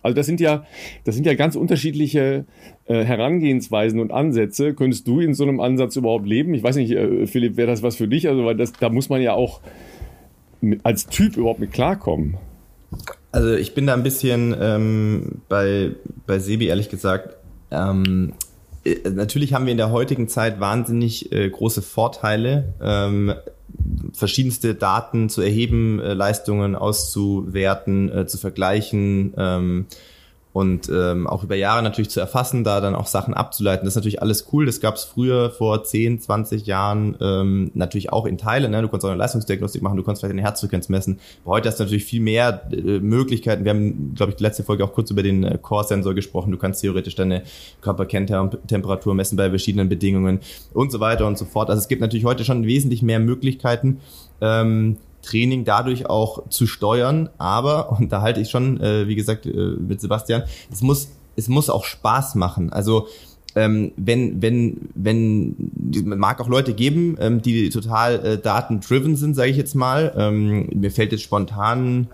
A: Also das sind ja, das sind ja ganz unterschiedliche äh, Herangehensweisen und Ansätze. Könntest du in so einem Ansatz überhaupt leben? Ich weiß nicht, äh, Philipp, wäre das was für dich? Also, weil das, da muss man ja auch mit, als Typ überhaupt mit klarkommen.
B: Also ich bin da ein bisschen ähm, bei, bei Sebi ehrlich gesagt. Ähm, äh, natürlich haben wir in der heutigen Zeit wahnsinnig äh, große Vorteile. Ähm, verschiedenste Daten zu erheben, äh, Leistungen auszuwerten, äh, zu vergleichen. Ähm, und ähm, auch über Jahre natürlich zu erfassen, da dann auch Sachen abzuleiten. Das ist natürlich alles cool. Das gab es früher vor 10, 20 Jahren ähm, natürlich auch in Teilen. Ne? Du konntest auch eine Leistungsdiagnostik machen, du konntest vielleicht eine Herzfrequenz messen. Aber heute hast du natürlich viel mehr äh, Möglichkeiten. Wir haben, glaube ich, die letzte Folge auch kurz über den äh, Core-Sensor gesprochen. Du kannst theoretisch deine Körperkerntemperatur messen bei verschiedenen Bedingungen und so weiter und so fort. Also es gibt natürlich heute schon wesentlich mehr Möglichkeiten. Ähm, Training dadurch auch zu steuern. Aber, und da halte ich schon, äh, wie gesagt, äh, mit Sebastian, es muss, es muss auch Spaß machen. Also ähm, wenn, wenn, wenn, mag auch Leute geben, ähm, die total äh, datendriven sind, sage ich jetzt mal. Ähm, mir fällt jetzt spontan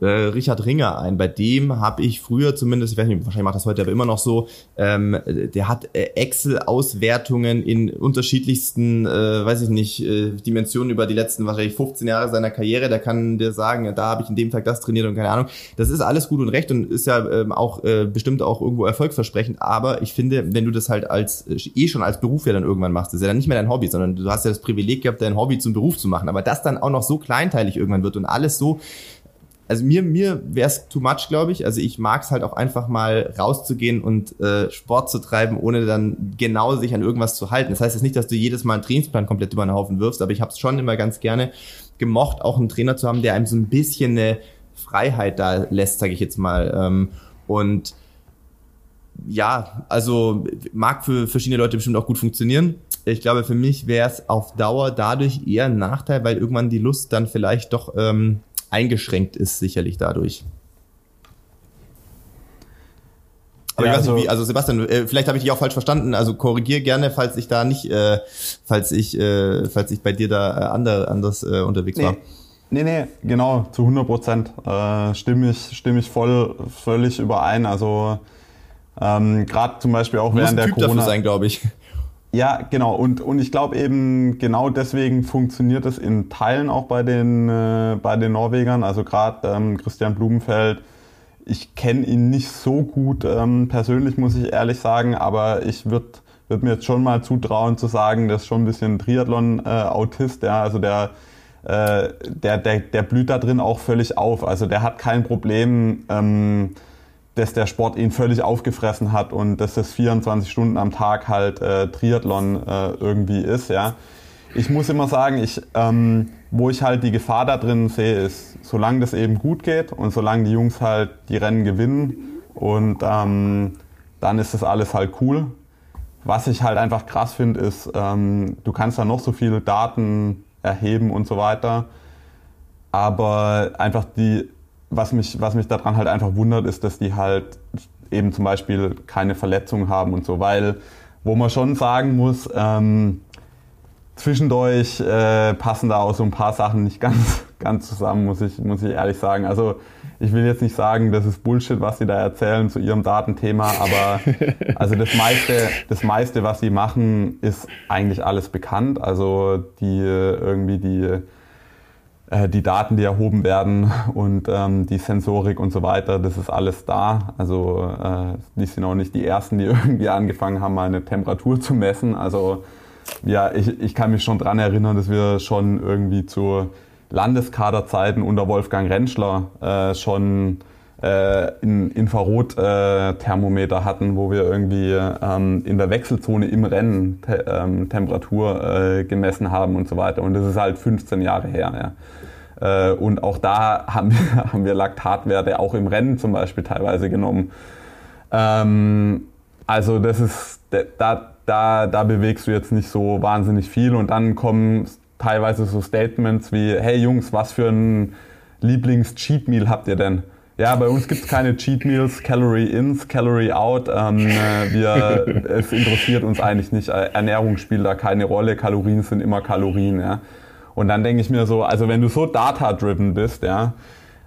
B: äh, Richard Ringer ein. Bei dem habe ich früher zumindest, ich weiß nicht, wahrscheinlich macht das heute aber immer noch so, ähm, der hat äh, Excel-Auswertungen in unterschiedlichsten, äh, weiß ich nicht, äh, Dimensionen über die letzten wahrscheinlich 15 Jahre seiner Karriere. Der kann dir sagen, ja, da habe ich in dem Tag das trainiert und keine Ahnung. Das ist alles gut und recht und ist ja ähm, auch äh, bestimmt auch irgendwo erfolgsversprechend. Aber ich finde, wenn du das halt als äh, eh schon als Beruf ja dann irgendwann machst, ist ja dann nicht mehr dein Hobby, sondern du hast ja das Privileg gehabt, dein Hobby zum Beruf zu machen. Aber das dann auch noch so kleinteilig irgendwann wird und alles so also mir, mir wäre es too much, glaube ich. Also ich mag es halt auch einfach mal rauszugehen und äh, Sport zu treiben, ohne dann genau sich an irgendwas zu halten. Das heißt jetzt nicht, dass du jedes Mal einen Trainingsplan komplett über den Haufen wirfst, aber ich habe es schon immer ganz gerne gemocht, auch einen Trainer zu haben, der einem so ein bisschen eine Freiheit da lässt, sage ich jetzt mal. Ähm, und ja, also mag für verschiedene Leute bestimmt auch gut funktionieren. Ich glaube, für mich wäre es auf Dauer dadurch eher ein Nachteil, weil irgendwann die Lust dann vielleicht doch ähm, eingeschränkt ist, sicherlich dadurch. Aber ja, ich weiß also, nicht, wie, also Sebastian, äh, vielleicht habe ich dich auch falsch verstanden. Also korrigier gerne, falls ich da nicht, äh, falls ich, äh, falls ich bei dir da äh, ander, anders äh, unterwegs
C: nee.
B: war.
C: Nee, nee, genau, zu 100 Prozent stimme ich, stimme ich voll, völlig überein. Also ähm, gerade zum Beispiel auch während der typ Corona.
B: Dafür sein, glaube ich.
C: Ja, genau. Und, und ich glaube eben, genau deswegen funktioniert es in Teilen auch bei den, äh, bei den Norwegern. Also gerade ähm, Christian Blumenfeld, ich kenne ihn nicht so gut ähm, persönlich, muss ich ehrlich sagen, aber ich würde würd mir jetzt schon mal zutrauen zu sagen, der ist schon ein bisschen Triathlon-Autist, äh, ja, also der, äh, der, der, der blüht da drin auch völlig auf. Also der hat kein Problem, ähm, dass der Sport ihn völlig aufgefressen hat und dass das 24 Stunden am Tag halt äh, Triathlon äh, irgendwie ist, ja. Ich muss immer sagen, ich, ähm, wo ich halt die Gefahr da drin sehe, ist, solange das eben gut geht und solange die Jungs halt die Rennen gewinnen und ähm, dann ist das alles halt cool. Was ich halt einfach krass finde, ist, ähm, du kannst da noch so viele Daten erheben und so weiter, aber einfach die, was mich, was mich daran halt einfach wundert, ist, dass die halt eben zum Beispiel keine Verletzungen haben und so, weil wo man schon sagen muss, ähm, zwischendurch äh, passen da auch so ein paar Sachen nicht ganz, ganz zusammen, muss ich, muss ich ehrlich sagen. Also ich will jetzt nicht sagen, das ist Bullshit, was sie da erzählen zu ihrem Datenthema, aber also das meiste, das meiste, was sie machen, ist eigentlich alles bekannt. Also die irgendwie die äh, die Daten, die erhoben werden und ähm, die Sensorik und so weiter, das ist alles da. Also äh, die sind auch nicht die ersten, die irgendwie angefangen haben, mal eine Temperatur zu messen. Also ja, ich, ich kann mich schon dran erinnern, dass wir schon irgendwie zu Landeskaderzeiten unter Wolfgang Rentschler äh, schon äh, in Infrarotthermometer äh, hatten, wo wir irgendwie ähm, in der Wechselzone im Rennen te ähm, Temperatur äh, gemessen haben und so weiter. Und das ist halt 15 Jahre her. Ja. Äh, und auch da haben wir, haben wir Laktatwerte auch im Rennen zum Beispiel teilweise genommen. Ähm, also das ist, da, da, da bewegst du jetzt nicht so wahnsinnig viel und dann kommen teilweise so Statements wie, hey Jungs, was für ein Lieblings-Cheat Meal habt ihr denn? Ja, bei uns gibt es keine Cheat Meals, Calorie Ins, Calorie Out. Ähm, äh, wir, es interessiert uns eigentlich nicht. Ernährung spielt da keine Rolle. Kalorien sind immer Kalorien. Ja. Und dann denke ich mir so, also wenn du so data-driven bist, ja,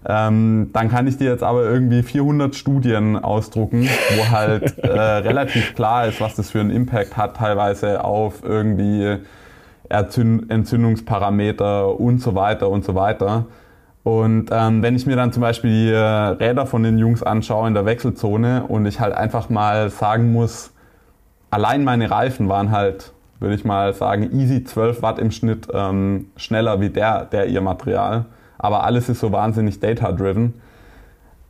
C: ähm, dann kann ich dir jetzt aber irgendwie 400 Studien ausdrucken, wo halt äh, relativ klar ist, was das für einen Impact hat, teilweise auf irgendwie Entzündungsparameter und so weiter und so weiter. Und ähm, wenn ich mir dann zum Beispiel die äh, Räder von den Jungs anschaue in der Wechselzone und ich halt einfach mal sagen muss, allein meine Reifen waren halt würde ich mal sagen, easy 12 Watt im Schnitt ähm, schneller wie der, der ihr Material. Aber alles ist so wahnsinnig data-driven.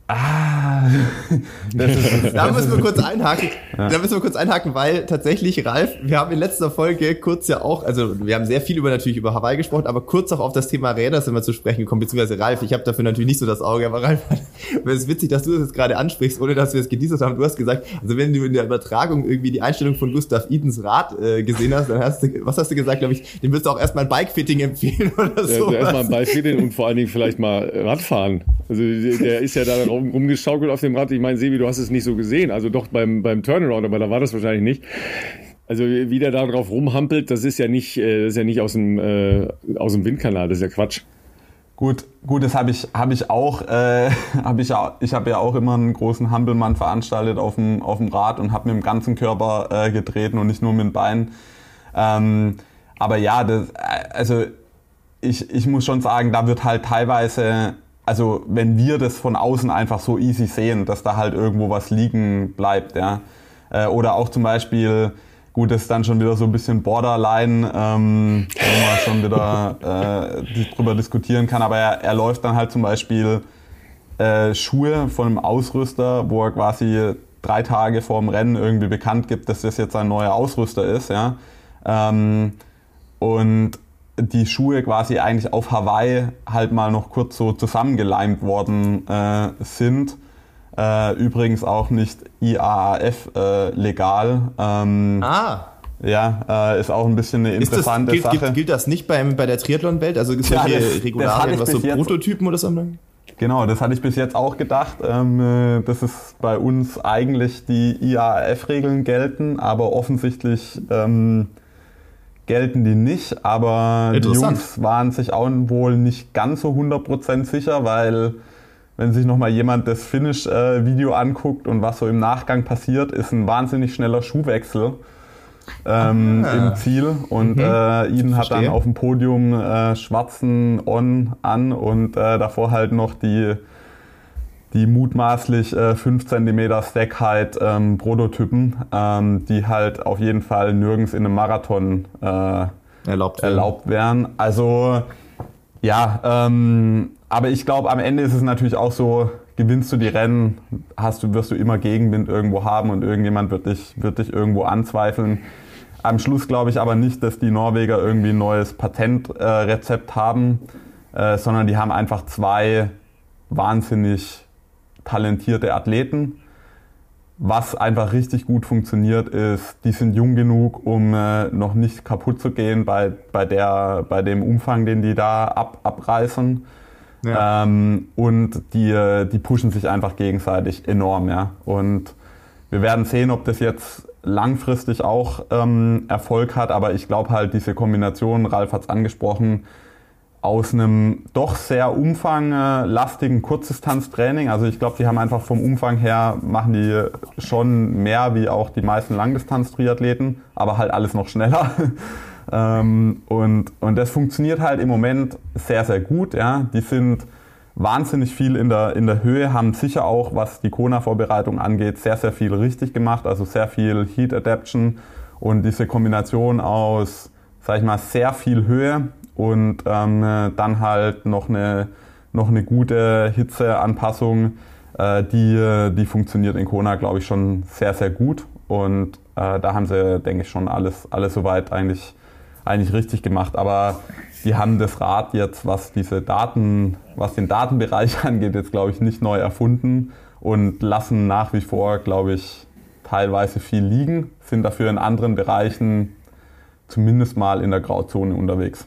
B: Ah, da müssen wir kurz einhaken. Ja. Da müssen wir kurz einhaken, weil tatsächlich, Ralf, wir haben in letzter Folge kurz ja auch, also wir haben sehr viel über natürlich über Hawaii gesprochen, aber kurz auch auf das Thema Räder sind wir zu sprechen gekommen, beziehungsweise Ralf, ich habe dafür natürlich nicht so das Auge, aber Ralf, es ist witzig, dass du das jetzt gerade ansprichst, ohne dass wir es geteasert haben. Du hast gesagt, also wenn du in der Übertragung irgendwie die Einstellung von Gustav Idens Rad äh, gesehen hast, dann hast du, was hast du gesagt, glaube ich, dem wirst du auch erstmal ein Bikefitting empfehlen oder so.
A: Ja, erstmal ein Bikefitting und vor allen Dingen vielleicht mal Radfahren. Also der ist ja da rum, rumgeschaukelt auf dem Rad. Ich meine, Sevi, du hast es nicht so gesehen. Also doch beim, beim Turnaround, aber da war das wahrscheinlich nicht. Also wie der da drauf rumhampelt, das ist ja nicht, äh, das ist ja nicht aus dem, äh, aus dem Windkanal, das ist ja Quatsch.
C: Gut, gut, das habe ich, hab ich auch. Äh, hab ich ich habe ja auch immer einen großen Hampelmann veranstaltet auf dem, auf dem Rad und habe mit dem ganzen Körper äh, getreten und nicht nur mit dem Bein. Ähm, aber ja, das, äh, also ich, ich muss schon sagen, da wird halt teilweise also wenn wir das von außen einfach so easy sehen, dass da halt irgendwo was liegen bleibt, ja. Äh, oder auch zum Beispiel, gut, das ist dann schon wieder so ein bisschen Borderline, ähm, wo man schon wieder äh, drüber diskutieren kann, aber er, er läuft dann halt zum Beispiel äh, Schuhe von einem Ausrüster, wo er quasi drei Tage vor dem Rennen irgendwie bekannt gibt, dass das jetzt ein neuer Ausrüster ist, ja. Ähm, und die Schuhe quasi eigentlich auf Hawaii halt mal noch kurz so zusammengeleimt worden äh, sind. Äh, übrigens auch nicht IAAF äh, legal. Ähm,
B: ah.
C: Ja, äh, ist auch ein bisschen eine interessante
B: das, gilt,
C: Sache.
B: Gilt, gilt, das nicht bei, bei der Triathlon-Welt? Also gibt es ja, solche Regularien, was so Prototypen oder so?
C: Genau, das hatte ich bis jetzt auch gedacht, ähm, äh, dass es bei uns eigentlich die IAAF-Regeln gelten, aber offensichtlich ähm, gelten die nicht, aber die Jungs waren sich auch wohl nicht ganz so 100% sicher, weil wenn sich nochmal jemand das Finish-Video anguckt und was so im Nachgang passiert, ist ein wahnsinnig schneller Schuhwechsel. ähm, ah. im Ziel und mhm. äh, Eden hat dann auf dem Podium äh, schwarzen On an und äh, davor halt noch die die mutmaßlich äh, 5 cm Stack Height ähm, Prototypen, ähm, die halt auf jeden Fall nirgends in einem Marathon äh, erlaubt, erlaubt wären. Also ja, ähm, aber ich glaube, am Ende ist es natürlich auch so, gewinnst du die Rennen, hast du, wirst du immer Gegenwind irgendwo haben und irgendjemand wird dich, wird dich irgendwo anzweifeln. Am Schluss glaube ich aber nicht, dass die Norweger irgendwie ein neues Patentrezept äh, haben, äh, sondern die haben einfach zwei wahnsinnig talentierte Athleten. Was einfach richtig gut funktioniert, ist, die sind jung genug, um äh, noch nicht kaputt zu gehen bei, bei, der, bei dem Umfang, den die da ab, abreißen. Ja. Ähm, und die, die pushen sich einfach gegenseitig enorm. Ja? Und wir werden sehen, ob das jetzt langfristig auch ähm, Erfolg hat, aber ich glaube halt diese Kombination, Ralf hat es angesprochen, aus einem doch sehr umfanglastigen Kurzdistanztraining. Also ich glaube, die haben einfach vom Umfang her, machen die schon mehr wie auch die meisten Langdistanz-Triathleten, aber halt alles noch schneller. ähm, und, und das funktioniert halt im Moment sehr, sehr gut. Ja. Die sind wahnsinnig viel in der, in der Höhe, haben sicher auch, was die Kona-Vorbereitung angeht, sehr, sehr viel richtig gemacht, also sehr viel Heat Adaption und diese Kombination aus, sag ich mal, sehr viel Höhe und ähm, dann halt noch eine, noch eine gute Hitzeanpassung, äh, die, die funktioniert in Kona, glaube ich, schon sehr, sehr gut und äh, da haben sie, denke ich, schon alles, alles soweit eigentlich, eigentlich richtig gemacht, aber die haben das Rad jetzt, was diese Daten, was den Datenbereich angeht, jetzt glaube ich nicht neu erfunden und lassen nach wie vor, glaube ich, teilweise viel liegen, sind dafür in anderen Bereichen zumindest mal in der Grauzone unterwegs.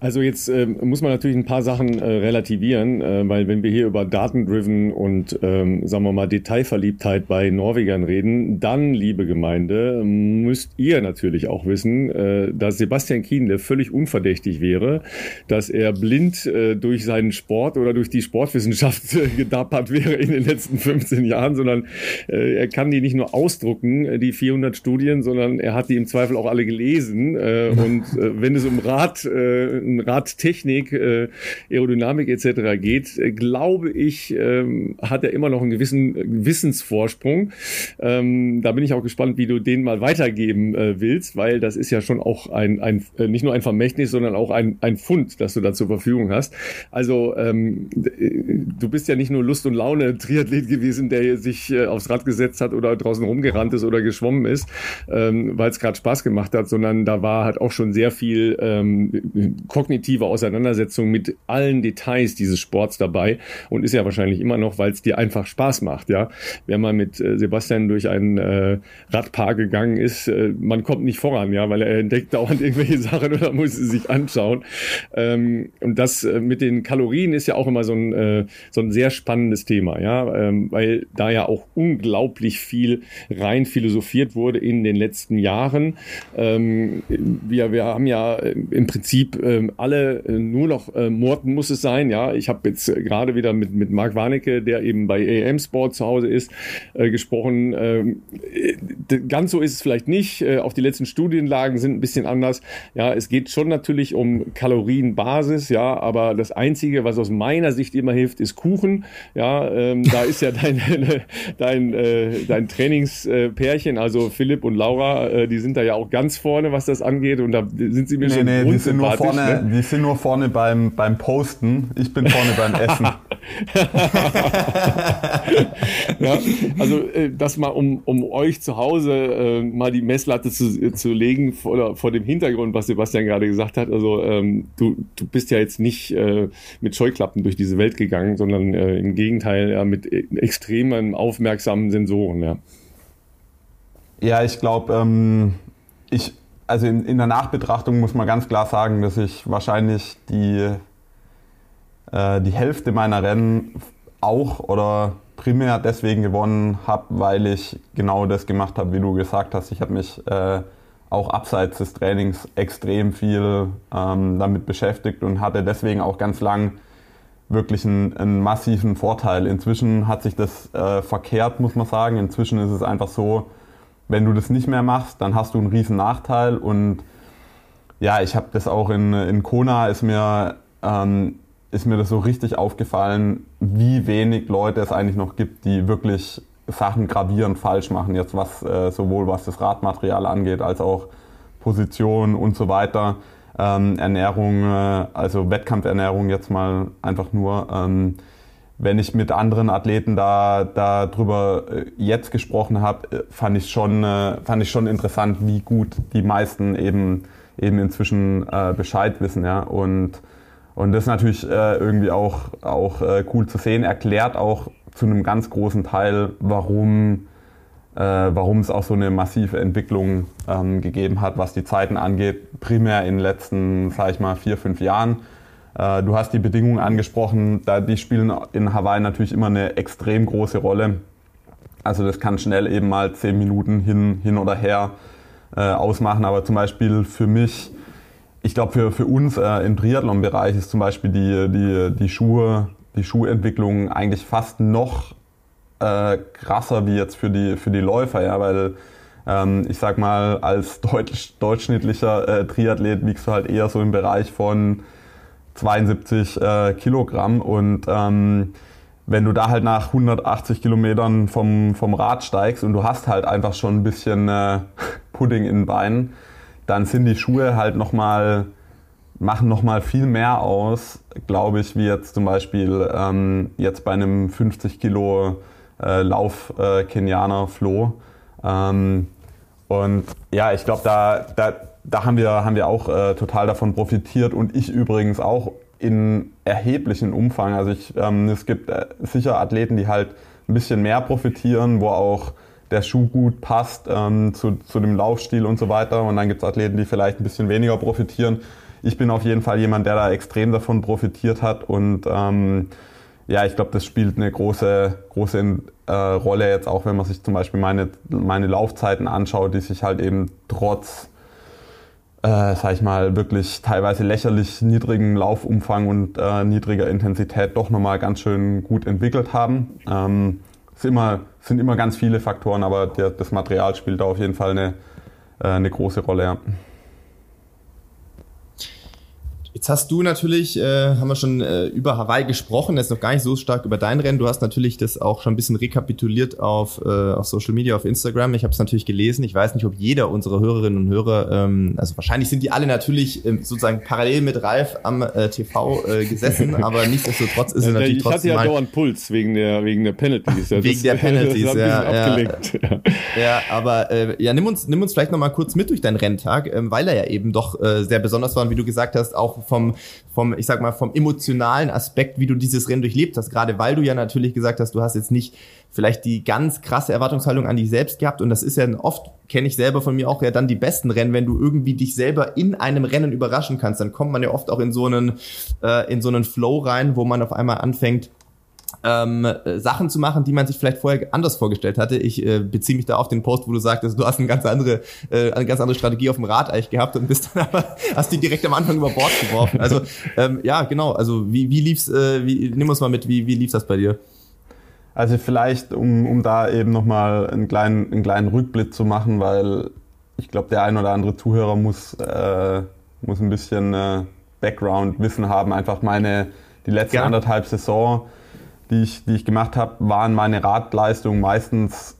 A: Also jetzt äh, muss man natürlich ein paar Sachen äh, relativieren, äh, weil wenn wir hier über Datendriven und ähm, sagen wir mal Detailverliebtheit bei Norwegern reden, dann, liebe Gemeinde, müsst ihr natürlich auch wissen, äh, dass Sebastian Kienle völlig unverdächtig wäre, dass er blind äh, durch seinen Sport oder durch die Sportwissenschaft äh, gedappert wäre in den letzten 15 Jahren, sondern äh, er kann die nicht nur ausdrucken, äh, die 400 Studien, sondern er hat die im Zweifel auch alle gelesen äh, und äh, wenn es um Rat äh, Radtechnik, äh, Aerodynamik etc. geht, äh, glaube ich, ähm, hat er immer noch einen gewissen Wissensvorsprung. Ähm, da bin ich auch gespannt, wie du den mal weitergeben äh, willst, weil das ist ja schon auch ein, ein äh, nicht nur ein Vermächtnis, sondern auch ein, ein Fund, das du da zur Verfügung hast. Also ähm, du bist ja nicht nur Lust und Laune Triathlet gewesen, der sich äh, aufs Rad gesetzt hat oder draußen rumgerannt ist oder geschwommen ist, ähm, weil es gerade Spaß gemacht hat, sondern da war halt auch schon sehr viel ähm, kognitive Auseinandersetzung mit allen Details dieses Sports dabei und ist ja wahrscheinlich immer noch, weil es dir einfach Spaß macht. Ja, wer mal mit äh, Sebastian durch ein äh, Radpark gegangen ist, äh, man kommt nicht voran, ja, weil er entdeckt dauernd irgendwelche Sachen oder muss sie sich anschauen. Ähm, und das äh, mit den Kalorien ist ja auch immer so ein äh, so ein sehr spannendes Thema, ja, ähm, weil da ja auch unglaublich viel rein philosophiert wurde in den letzten Jahren. Ähm, wir, wir haben ja äh, im Prinzip ähm, alle äh, nur noch äh, Morten muss es sein. Ja, ich habe jetzt äh, gerade wieder mit mit Marc Warnecke, der eben bei AM Sport zu Hause ist, äh, gesprochen. Ähm, äh, ganz so ist es vielleicht nicht. Äh, auch die letzten Studienlagen sind ein bisschen anders. Ja, es geht schon natürlich um Kalorienbasis. Ja, aber das einzige, was aus meiner Sicht immer hilft, ist Kuchen. Ja, ähm, da ist ja dein dein äh, dein Trainingspärchen, also Philipp und Laura, äh, die sind da ja auch ganz vorne, was das angeht. Und da sind sie mir nee, schon
C: nee, die sind nur vorne. Ne? Die sind nur vorne beim, beim Posten, ich bin vorne beim Essen.
A: ja, also äh, das mal, um, um euch zu Hause äh, mal die Messlatte zu, zu legen vor, vor dem Hintergrund, was Sebastian gerade gesagt hat. Also ähm, du, du bist ja jetzt nicht äh, mit Scheuklappen durch diese Welt gegangen, sondern äh, im Gegenteil ja, mit äh, extremen, aufmerksamen Sensoren. Ja,
C: ja ich glaube, ähm, ich also in, in, der Nachbetrachtung muss man ganz klar sagen, dass ich wahrscheinlich die, äh, die Hälfte meiner Rennen auch oder primär deswegen gewonnen habe, weil ich genau das gemacht habe, wie du gesagt hast. Ich habe mich äh, auch abseits des Trainings extrem viel ähm, damit beschäftigt und hatte deswegen auch ganz lang wirklich einen, einen massiven Vorteil. Inzwischen hat sich das äh, verkehrt, muss man sagen. Inzwischen ist es einfach so, wenn du das nicht mehr machst, dann hast du einen riesen Nachteil und ja, ich habe das auch in, in Kona ist mir, ähm, ist mir das so richtig aufgefallen, wie wenig Leute es eigentlich noch gibt, die wirklich Sachen gravierend falsch machen, jetzt was äh, sowohl was das Radmaterial angeht, als auch Position und so weiter. Ähm, Ernährung, äh, also Wettkampfernährung jetzt mal einfach nur. Ähm, wenn ich mit anderen Athleten da darüber äh, jetzt gesprochen habe, äh, fand ich schon äh, fand ich schon interessant, wie gut die meisten eben eben inzwischen äh, Bescheid wissen, ja. Und und das ist natürlich äh, irgendwie auch auch äh, cool zu sehen, erklärt auch zu einem ganz großen Teil, warum warum es auch so eine massive Entwicklung ähm, gegeben hat, was die Zeiten angeht, primär in den letzten, sage ich mal, vier fünf Jahren. äh, du hast die Bedingungen angesprochen, da die spielen in Hawaii natürlich immer eine extrem große Rolle. Also das kann schnell eben mal zehn Minuten hin, hin oder her äh, ausmachen. Aber zum Beispiel für mich, ich glaube für, für uns äh, im Triathlon-Bereich ist zum Beispiel die, die, die Schuhe, die Schuhentwicklung eigentlich fast noch äh, krasser wie jetzt für die, für die Läufer, ja, weil ähm, ich sag mal, als deutsch, durchschnittlicher äh, Triathlet wiegst du halt eher so im Bereich von 72 äh, Kilogramm und ähm, wenn du da halt nach 180 Kilometern vom, vom Rad steigst und du hast halt einfach schon ein bisschen äh, Pudding in den Beinen, dann sind die Schuhe halt nochmal, machen nochmal viel mehr aus, glaube ich, wie jetzt zum Beispiel ähm, jetzt bei einem 50 Kilo äh, Lauf äh, Kenianer Flo. Ähm, und ja, ich glaube, da, da, da haben wir, haben wir auch äh, total davon profitiert und ich übrigens auch in erheblichem Umfang. Also ich, ähm, es gibt äh, sicher Athleten, die halt ein bisschen mehr profitieren, wo auch der Schuh gut passt ähm, zu, zu dem Laufstil und so weiter. Und dann gibt es Athleten, die vielleicht ein bisschen weniger profitieren. Ich bin auf jeden Fall jemand, der da extrem davon profitiert hat. Und ähm, ja, ich glaube, das spielt eine große, große äh, Rolle jetzt auch, wenn man sich zum Beispiel meine, meine Laufzeiten anschaut, die sich halt eben trotz äh, sag ich mal, wirklich teilweise lächerlich niedrigen Laufumfang und äh, niedriger Intensität doch nochmal ganz schön gut entwickelt haben. Ähm, es immer, sind immer ganz viele Faktoren, aber der, das Material spielt da auf jeden Fall eine, äh, eine große Rolle. Ja.
B: Jetzt hast du natürlich, äh, haben wir schon äh, über Hawaii gesprochen, jetzt noch gar nicht so stark über dein Rennen. Du hast natürlich das auch schon ein bisschen rekapituliert auf, äh, auf Social Media, auf Instagram. Ich habe es natürlich gelesen. Ich weiß nicht, ob jeder unserer Hörerinnen und Hörer, ähm, also wahrscheinlich sind die alle natürlich ähm, sozusagen parallel mit Ralf am äh, TV äh, gesessen, aber nichtsdestotrotz ist es natürlich
A: ich
B: trotzdem.
A: Ich hatte ja dauernd Puls wegen der, wegen der Penalties.
B: Ja, wegen das, der Penalties, ja, ja. ja. aber äh, ja, nimm uns, nimm uns vielleicht nochmal kurz mit durch deinen Renntag, ähm, weil er ja eben doch äh, sehr besonders war und wie du gesagt hast, auch vom, vom, ich sag mal, vom emotionalen Aspekt, wie du dieses Rennen durchlebt hast. Gerade weil du ja natürlich gesagt hast, du hast jetzt nicht vielleicht die ganz krasse Erwartungshaltung an dich selbst gehabt. Und das ist ja oft, kenne ich selber von mir auch, ja dann die besten Rennen, wenn du irgendwie dich selber in einem Rennen überraschen kannst. Dann kommt man ja oft auch in so einen, äh, in so einen Flow rein, wo man auf einmal anfängt, ähm, äh, Sachen zu machen, die man sich vielleicht vorher anders vorgestellt hatte. Ich äh, beziehe mich da auf den Post, wo du sagtest, du hast eine ganz andere, äh, eine ganz andere Strategie auf dem Rad eigentlich gehabt und bist dann aber, hast die direkt am Anfang über Bord geworfen. Also ähm, ja, genau. Also wie, wie lief's, äh, wie, nimm uns mal mit, wie, wie lief's das bei dir?
C: Also vielleicht, um, um da eben nochmal einen kleinen, einen kleinen Rückblick zu machen, weil ich glaube, der ein oder andere Zuhörer muss, äh, muss ein bisschen äh, Background-Wissen haben. Einfach meine, die letzten ja. anderthalb Saison die ich, die ich gemacht habe, waren meine Radleistungen meistens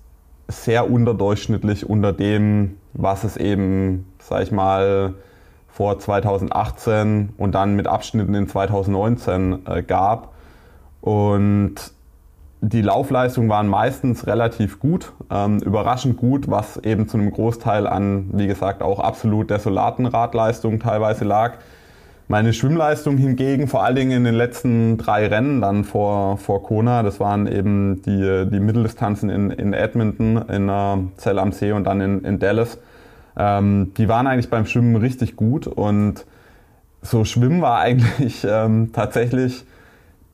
C: sehr unterdurchschnittlich unter dem, was es eben, sag ich mal, vor 2018 und dann mit Abschnitten in 2019 äh, gab. Und die Laufleistungen waren meistens relativ gut, ähm, überraschend gut, was eben zu einem Großteil an, wie gesagt, auch absolut desolaten Radleistungen teilweise lag. Meine Schwimmleistung hingegen, vor allen Dingen in den letzten drei Rennen dann vor, vor Kona, das waren eben die, die Mitteldistanzen in, in Edmonton, in äh, Zell am See und dann in, in Dallas, ähm, die waren eigentlich beim Schwimmen richtig gut und so Schwimmen war eigentlich ähm, tatsächlich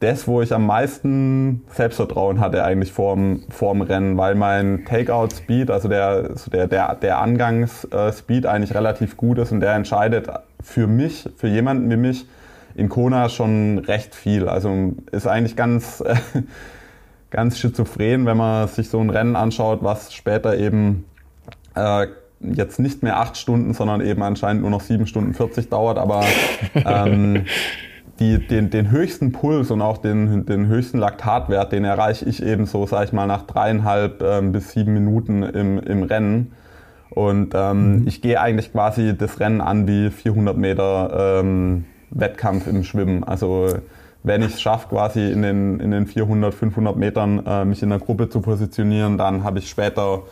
C: das, wo ich am meisten Selbstvertrauen hatte eigentlich vorm, vorm Rennen, weil mein Takeout-Speed, also der, der, der, der Angangsspeed eigentlich relativ gut ist und der entscheidet für mich, für jemanden wie mich, in Kona schon recht viel. Also ist eigentlich ganz, ganz schizophren, wenn man sich so ein Rennen anschaut, was später eben äh, jetzt nicht mehr acht Stunden, sondern eben anscheinend nur noch sieben Stunden 40 dauert, aber ähm, die, den, den höchsten Puls und auch den, den höchsten Laktatwert, den erreiche ich eben so, sag ich mal, nach dreieinhalb ähm, bis sieben Minuten im, im Rennen. Und ähm, mhm. ich gehe eigentlich quasi das Rennen an wie 400 Meter ähm, Wettkampf im Schwimmen. Also wenn ich es schaffe, quasi in den, in den 400, 500 Metern äh, mich in der Gruppe zu positionieren, dann habe ich später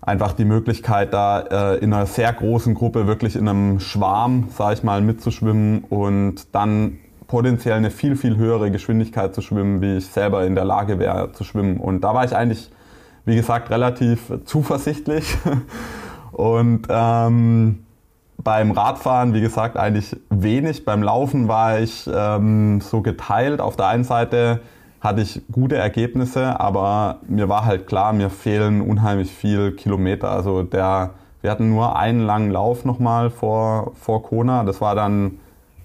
C: einfach die Möglichkeit, da äh, in einer sehr großen Gruppe wirklich in einem Schwarm, sage ich mal, mitzuschwimmen und dann potenziell eine viel, viel höhere Geschwindigkeit zu schwimmen, wie ich selber in der Lage wäre zu schwimmen. Und da war ich eigentlich, wie gesagt, relativ zuversichtlich. Und ähm, beim Radfahren, wie gesagt, eigentlich wenig. Beim Laufen war ich ähm, so geteilt. Auf der einen Seite hatte ich gute Ergebnisse, aber mir war halt klar, mir fehlen unheimlich viel Kilometer. Also der, wir hatten nur einen langen Lauf nochmal vor, vor Kona. Das war dann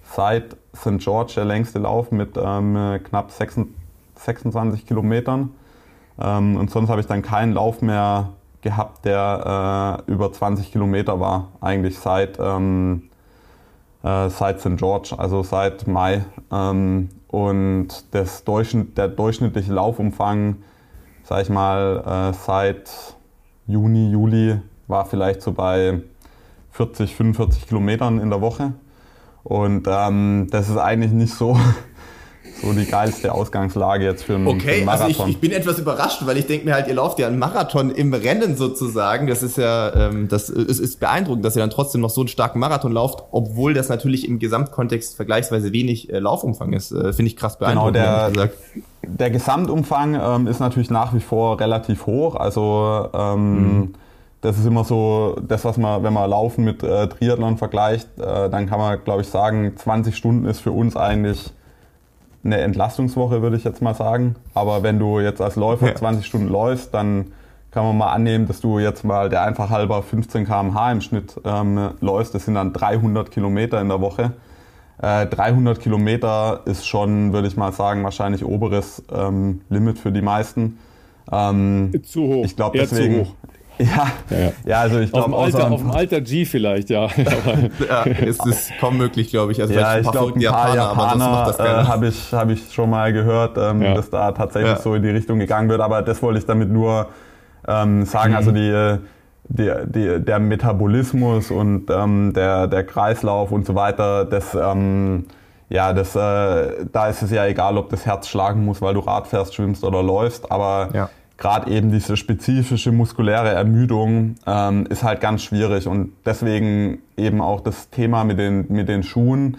C: seit St. George der längste Lauf mit ähm, knapp 26 Kilometern. Ähm, und sonst habe ich dann keinen Lauf mehr gehabt, der äh, über 20 Kilometer war, eigentlich seit, ähm, äh, seit St. George, also seit Mai. Ähm, und das Durchschnitt, der durchschnittliche Laufumfang, sag ich mal, äh, seit Juni, Juli war vielleicht so bei 40, 45 Kilometern in der Woche. Und ähm, das ist eigentlich nicht so, so die geilste Ausgangslage jetzt für einen,
B: okay,
C: für einen
B: Marathon. Also ich, ich bin etwas überrascht, weil ich denke mir halt, ihr lauft ja einen Marathon im Rennen sozusagen. Das ist ja, ähm, das es ist beeindruckend, dass ihr dann trotzdem noch so einen starken Marathon lauft, obwohl das natürlich im Gesamtkontext vergleichsweise wenig äh, Laufumfang ist. Äh, Finde ich krass
C: genau, beeindruckend. Genau, der, der Gesamtumfang ähm, ist natürlich nach wie vor relativ hoch. Also ähm, mhm. Das ist immer so, das, was man, wenn man Laufen mit äh, Triathlon vergleicht, äh, dann kann man, glaube ich, sagen, 20 Stunden ist für uns eigentlich eine Entlastungswoche, würde ich jetzt mal sagen. Aber wenn du jetzt als Läufer ja. 20 Stunden läufst, dann kann man mal annehmen, dass du jetzt mal der einfach halber 15 km/h im Schnitt ähm, läufst. Das sind dann 300 Kilometer in der Woche. Äh, 300 Kilometer ist schon, würde ich mal sagen, wahrscheinlich oberes ähm, Limit für die meisten.
A: Ähm, zu hoch.
C: Ich glaube deswegen. Zu hoch.
A: Ja, ja, ja. also ich glaube
B: auf, auf dem Alter G vielleicht, ja. ja, es ist kaum möglich, glaube ich.
C: Also ja, ich glaube, ein paar Japaner, Japaner äh, habe ich, hab ich schon mal gehört, ähm, ja. dass da tatsächlich so in die Richtung gegangen wird. Aber das wollte ich damit nur ähm, sagen. Mhm. Also die, die, die, der Metabolismus und ähm, der, der Kreislauf und so weiter, das... Ähm, ja, das, äh, da ist es ja egal, ob das Herz schlagen muss, weil du Rad fährst, schwimmst oder läufst, aber ja gerade eben diese spezifische muskuläre Ermüdung ähm, ist halt ganz schwierig und deswegen eben auch das Thema mit den, mit den Schuhen.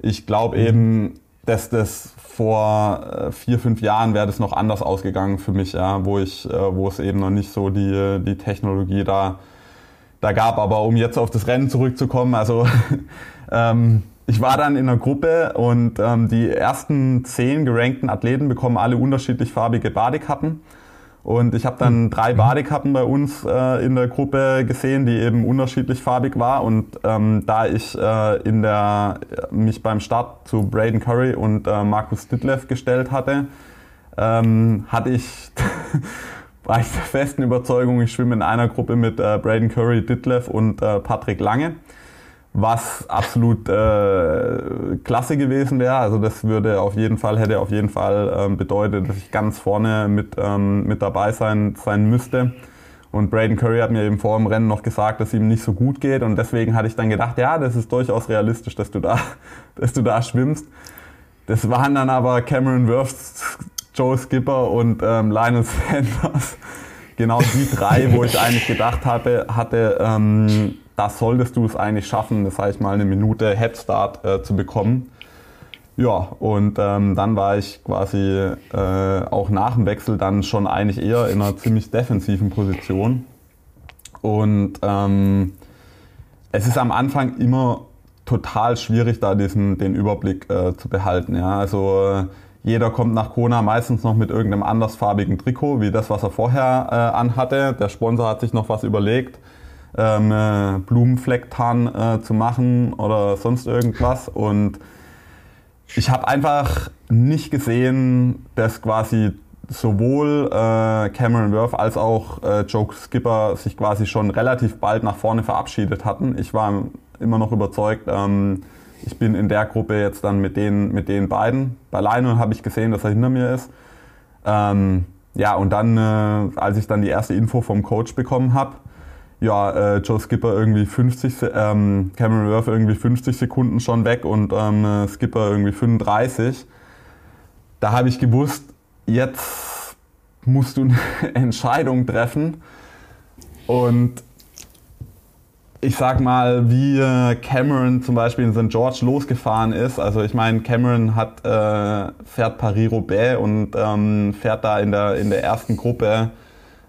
C: Ich glaube mhm. eben, dass das vor äh, vier, fünf Jahren wäre das noch anders ausgegangen für mich, ja, wo ich, äh, wo es eben noch nicht so die, die Technologie da, da gab. Aber um jetzt auf das Rennen zurückzukommen, also ähm, ich war dann in einer Gruppe und ähm, die ersten zehn gerankten Athleten bekommen alle unterschiedlich farbige Badekappen. Und ich habe dann hm. drei Badekappen bei uns äh, in der Gruppe gesehen, die eben unterschiedlich farbig war. Und ähm, da ich äh, in der, mich beim Start zu Braden Curry und äh, Markus Ditlev gestellt hatte, ähm, hatte ich, war ich der festen Überzeugung, ich schwimme in einer Gruppe mit äh, Braden Curry, Ditlev und äh, Patrick Lange was absolut äh, klasse gewesen wäre. Also das würde auf jeden Fall, hätte auf jeden Fall ähm, bedeutet, dass ich ganz vorne mit, ähm, mit dabei sein, sein müsste. Und Braden Curry hat mir eben vor dem Rennen noch gesagt, dass ihm nicht so gut geht. Und deswegen hatte ich dann gedacht, ja, das ist durchaus realistisch, dass du da, dass du da schwimmst. Das waren dann aber Cameron Wirfs, Joe Skipper und ähm, Lionel Sanders. Genau die drei, wo ich eigentlich gedacht hatte, hatte ähm, da solltest du es eigentlich schaffen, das heißt mal eine Minute Headstart äh, zu bekommen. Ja, und ähm, dann war ich quasi äh, auch nach dem Wechsel dann schon eigentlich eher in einer ziemlich defensiven Position. Und ähm, es ist am Anfang immer total schwierig, da diesen, den Überblick äh, zu behalten. Ja? Also jeder kommt nach Kona meistens noch mit irgendeinem andersfarbigen Trikot, wie das, was er vorher äh, anhatte. Der Sponsor hat sich noch was überlegt ähm, äh, Blumenflecktarn äh, zu machen oder sonst irgendwas. Und ich habe einfach nicht gesehen, dass quasi sowohl äh, Cameron Worth als auch äh, Joe Skipper sich quasi schon relativ bald nach vorne verabschiedet hatten. Ich war immer noch überzeugt, ähm, ich bin in der Gruppe jetzt dann mit den, mit den beiden. Bei Lionel habe ich gesehen, dass er hinter mir ist. Ähm, ja, und dann, äh, als ich dann die erste Info vom Coach bekommen habe, ja, äh, Joe Skipper irgendwie 50, ähm, Cameron Worth irgendwie 50 Sekunden schon weg und ähm, Skipper irgendwie 35. Da habe ich gewusst, jetzt musst du eine Entscheidung treffen. Und ich sag mal, wie äh, Cameron zum Beispiel in St. George losgefahren ist. Also ich meine, Cameron hat, äh, fährt Paris-Roubaix und ähm, fährt da in der, in der ersten Gruppe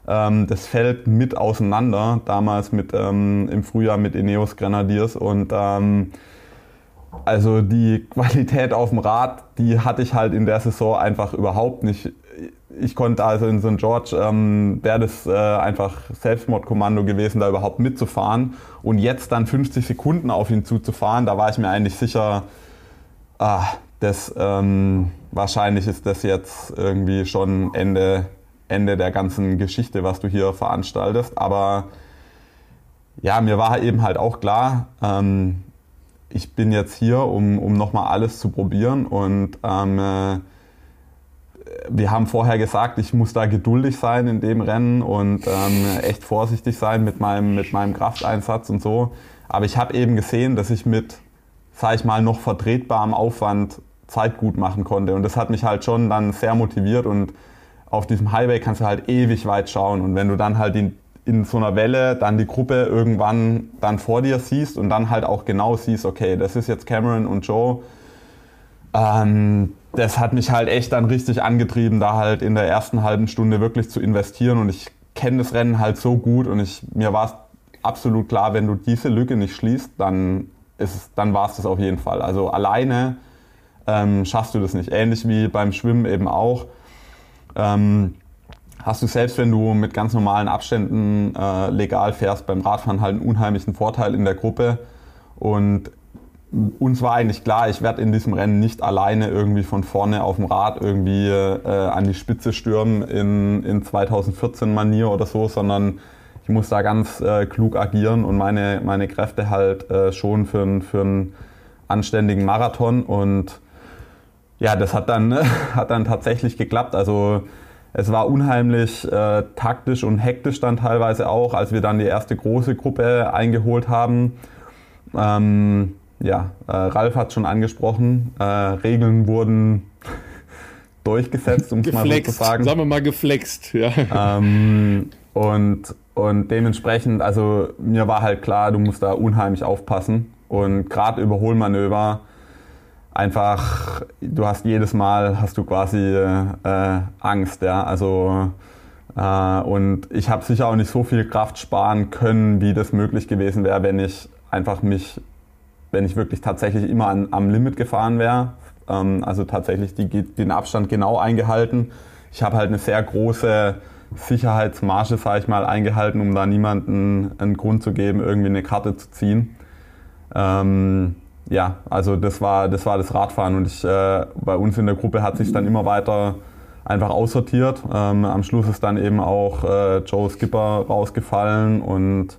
C: ähm, das Feld mit auseinander, damals mit, ähm, im Frühjahr mit Ineos Grenadiers und ähm, also die Qualität auf dem Rad, die hatte ich halt in der Saison einfach überhaupt nicht. Ich konnte also in St. George, ähm, wäre das äh, einfach Selbstmordkommando gewesen, da überhaupt mitzufahren. Und jetzt dann 50 Sekunden auf ihn zuzufahren, da war ich mir eigentlich sicher, ah, das, ähm, wahrscheinlich ist das jetzt irgendwie schon Ende, Ende der ganzen Geschichte, was du hier veranstaltest. Aber ja, mir war eben halt auch klar, ähm, ich bin jetzt hier, um, um nochmal alles zu probieren und ähm, äh, wir haben vorher gesagt, ich muss da geduldig sein in dem Rennen und ähm, echt vorsichtig sein mit meinem, mit meinem Krafteinsatz und so. Aber ich habe eben gesehen, dass ich mit, sag ich mal, noch vertretbarem Aufwand Zeit gut machen konnte. Und das hat mich halt schon dann sehr motiviert und auf diesem Highway kannst du halt ewig weit schauen. Und wenn du dann halt in, in so einer Welle dann die Gruppe irgendwann dann vor dir siehst und dann halt auch genau siehst, okay, das ist jetzt Cameron und Joe, ähm, das hat mich halt echt dann richtig angetrieben, da halt in der ersten halben Stunde wirklich zu investieren. Und ich kenne das Rennen halt so gut und ich, mir war es absolut klar, wenn du diese Lücke nicht schließt, dann, dann war es das auf jeden Fall. Also alleine ähm, schaffst du das nicht. Ähnlich wie beim Schwimmen eben auch. Ähm, hast du selbst, wenn du mit ganz normalen Abständen äh, legal fährst, beim Radfahren halt einen unheimlichen Vorteil in der Gruppe. Und uns war eigentlich klar, ich werde in diesem Rennen nicht alleine irgendwie von vorne auf dem Rad irgendwie äh, an die Spitze stürmen in, in 2014 Manier oder so, sondern ich muss da ganz äh, klug agieren und meine, meine Kräfte halt äh, schon für, für einen anständigen Marathon und ja, das hat dann, hat dann tatsächlich geklappt. Also es war unheimlich äh, taktisch und hektisch dann teilweise auch, als wir dann die erste große Gruppe eingeholt haben. Ähm, ja, äh, Ralf hat schon angesprochen, äh, Regeln wurden durchgesetzt, um es mal so zu sagen.
A: Sagen wir mal geflext, ja.
C: Ähm, und, und dementsprechend, also mir war halt klar, du musst da unheimlich aufpassen. Und gerade Überholmanöver, einfach, du hast jedes Mal, hast du quasi äh, Angst, ja. Also äh, und ich habe sicher auch nicht so viel Kraft sparen können, wie das möglich gewesen wäre, wenn ich einfach mich wenn ich wirklich tatsächlich immer an, am Limit gefahren wäre. Ähm, also tatsächlich die, den Abstand genau eingehalten. Ich habe halt eine sehr große Sicherheitsmarge, sage ich mal, eingehalten, um da niemanden einen Grund zu geben, irgendwie eine Karte zu ziehen. Ähm, ja, also das war das, war das Radfahren und ich, äh, bei uns in der Gruppe hat sich dann immer weiter einfach aussortiert. Ähm, am Schluss ist dann eben auch äh, Joe Skipper rausgefallen und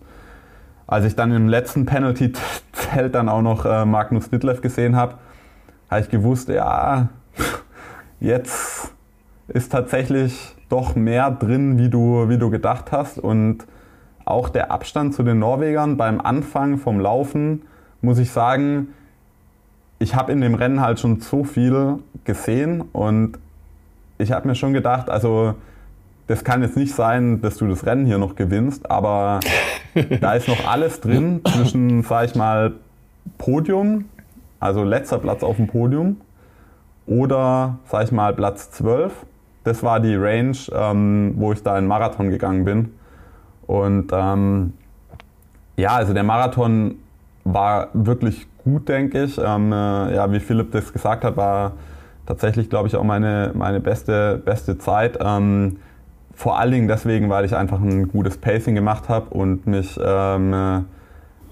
C: als ich dann im letzten Penalty-Zelt dann auch noch äh, Magnus Ditlev gesehen habe, habe ich gewusst, ja, jetzt ist tatsächlich doch mehr drin, wie du, wie du gedacht hast. Und auch der Abstand zu den Norwegern beim Anfang vom Laufen, muss ich sagen, ich habe in dem Rennen halt schon so viel gesehen und ich habe mir schon gedacht, also das kann jetzt nicht sein, dass du das Rennen hier noch gewinnst, aber da ist noch alles drin zwischen, sag ich mal, Podium, also letzter Platz auf dem Podium, oder, sag ich mal, Platz 12. Das war die Range, ähm, wo ich da in Marathon gegangen bin. Und ähm, ja, also der Marathon war wirklich gut, denke ich. Ähm, äh, ja, wie Philipp das gesagt hat, war tatsächlich, glaube ich, auch meine, meine beste, beste Zeit. Ähm, vor allen Dingen deswegen, weil ich einfach ein gutes Pacing gemacht habe und mich ähm,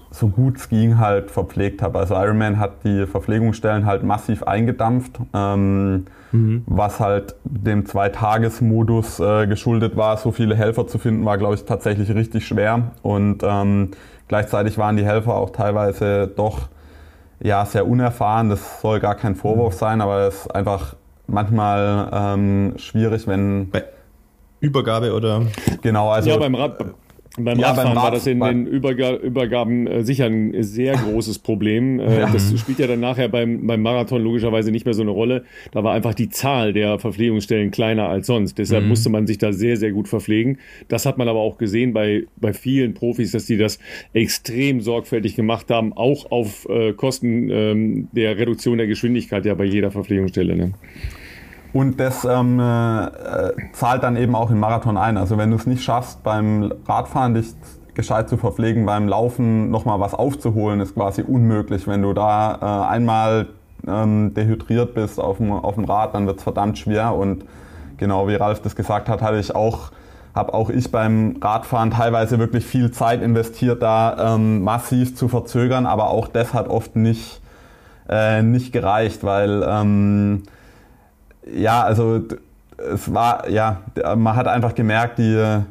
C: so gut es ging halt verpflegt habe. Also Ironman hat die Verpflegungsstellen halt massiv eingedampft, ähm, mhm. was halt dem Zweitagesmodus äh, geschuldet war. So viele Helfer zu finden war, glaube ich, tatsächlich richtig schwer. Und ähm, gleichzeitig waren die Helfer auch teilweise doch ja, sehr unerfahren. Das soll gar kein Vorwurf mhm. sein, aber es ist einfach manchmal ähm, schwierig, wenn...
B: Bei Übergabe oder?
A: Genau, also... Ja, beim Rad beim ja, Radfahren beim war das in den Überga Übergaben äh, sicher ein sehr großes Problem. Äh, ja. Das spielt ja dann nachher beim, beim Marathon logischerweise nicht mehr so eine Rolle. Da war einfach die Zahl der Verpflegungsstellen kleiner als sonst. Deshalb mhm. musste man sich da sehr, sehr gut verpflegen. Das hat man aber auch gesehen bei, bei vielen Profis, dass die das extrem sorgfältig gemacht haben, auch auf äh, Kosten ähm, der Reduktion der Geschwindigkeit ja bei jeder Verpflegungsstelle. Ne?
C: Und das ähm, äh, zahlt dann eben auch im Marathon ein. Also wenn du es nicht schaffst, beim Radfahren dich gescheit zu verpflegen, beim Laufen nochmal was aufzuholen, ist quasi unmöglich. Wenn du da äh, einmal ähm, dehydriert bist auf dem, auf dem Rad, dann wird es verdammt schwer. Und genau wie Ralf das gesagt hat, hatte ich auch, habe auch ich beim Radfahren teilweise wirklich viel Zeit investiert, da ähm, massiv zu verzögern. Aber auch das hat oft nicht, äh, nicht gereicht, weil ähm, ja, also es war, ja, man hat einfach gemerkt, die,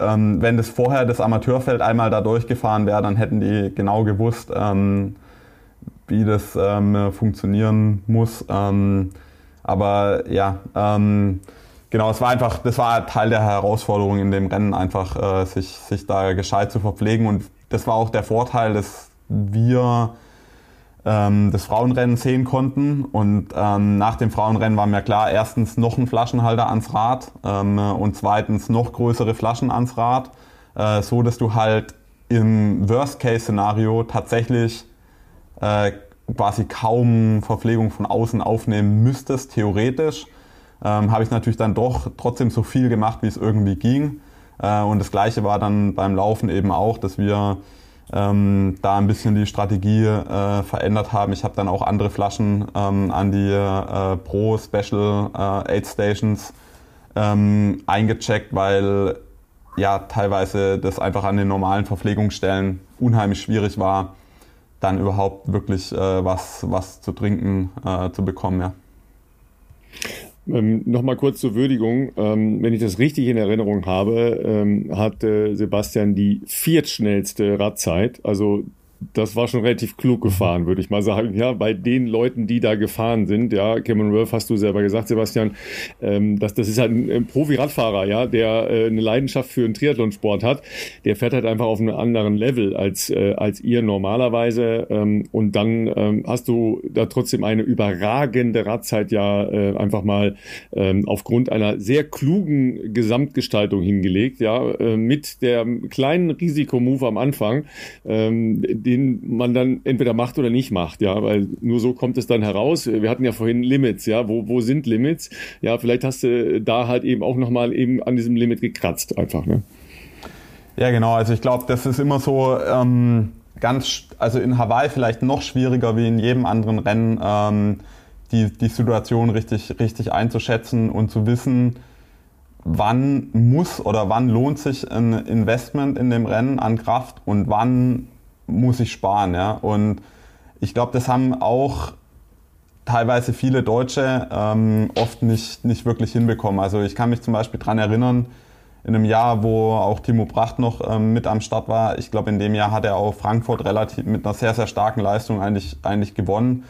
C: ähm, wenn das vorher das Amateurfeld einmal da durchgefahren wäre, dann hätten die genau gewusst, ähm, wie das ähm, funktionieren muss. Ähm, aber ja, ähm, genau, es war einfach, das war Teil der Herausforderung in dem Rennen, einfach äh, sich, sich da gescheit zu verpflegen. Und das war auch der Vorteil, dass wir ähm, das Frauenrennen sehen konnten. Und ähm, nach dem Frauenrennen war mir klar, erstens noch ein Flaschenhalter ans Rad ähm, und zweitens noch größere Flaschen ans Rad, äh, so dass du halt im Worst-Case-Szenario tatsächlich äh, quasi kaum Verpflegung von außen aufnehmen müsstest, theoretisch. Ähm, habe ich natürlich dann doch trotzdem so viel gemacht, wie es irgendwie ging. Äh, und das gleiche war dann beim Laufen eben auch, dass wir ähm, da ein bisschen die Strategie äh, verändert haben. Ich habe dann auch andere Flaschen ähm, an die äh, Pro Special äh, Aid Stations ähm, eingecheckt, weil ja teilweise das einfach an den normalen Verpflegungsstellen unheimlich schwierig war, dann überhaupt wirklich äh, was, was zu trinken äh, zu bekommen. Ja.
A: Ähm, Nochmal kurz zur Würdigung. Ähm, wenn ich das richtig in Erinnerung habe, ähm, hat äh, Sebastian die viertschnellste Radzeit. Also das war schon relativ klug gefahren, würde ich mal sagen. Ja, bei den Leuten, die da gefahren sind, ja, Cameron Worth hast du selber gesagt, Sebastian, ähm, das, das ist halt ein, ein Profi-Radfahrer, ja, der äh, eine Leidenschaft für einen Triathlonsport hat. Der fährt halt einfach auf einem anderen Level als, äh, als ihr normalerweise. Ähm, und dann ähm, hast du da trotzdem eine überragende Radzeit ja äh, einfach mal ähm, aufgrund einer sehr klugen Gesamtgestaltung hingelegt, ja, äh, mit der kleinen Risikomove am Anfang. Ähm, den man dann entweder macht oder nicht macht, ja, weil nur so kommt es dann heraus. Wir hatten ja vorhin Limits, ja, wo, wo sind Limits? Ja, vielleicht hast du da halt eben auch nochmal eben an diesem Limit gekratzt einfach, ne?
C: Ja, genau, also ich glaube, das ist immer so ähm, ganz, also in Hawaii vielleicht noch schwieriger wie in jedem anderen Rennen, ähm, die, die Situation richtig, richtig einzuschätzen und zu wissen, wann muss oder wann lohnt sich ein Investment in dem Rennen an Kraft und wann muss ich sparen. Ja? Und ich glaube, das haben auch teilweise viele Deutsche ähm, oft nicht, nicht wirklich hinbekommen. Also ich kann mich zum Beispiel daran erinnern, in einem Jahr, wo auch Timo Pracht noch ähm, mit am Start war. Ich glaube, in dem Jahr hat er auch Frankfurt relativ mit einer sehr, sehr starken Leistung eigentlich, eigentlich gewonnen.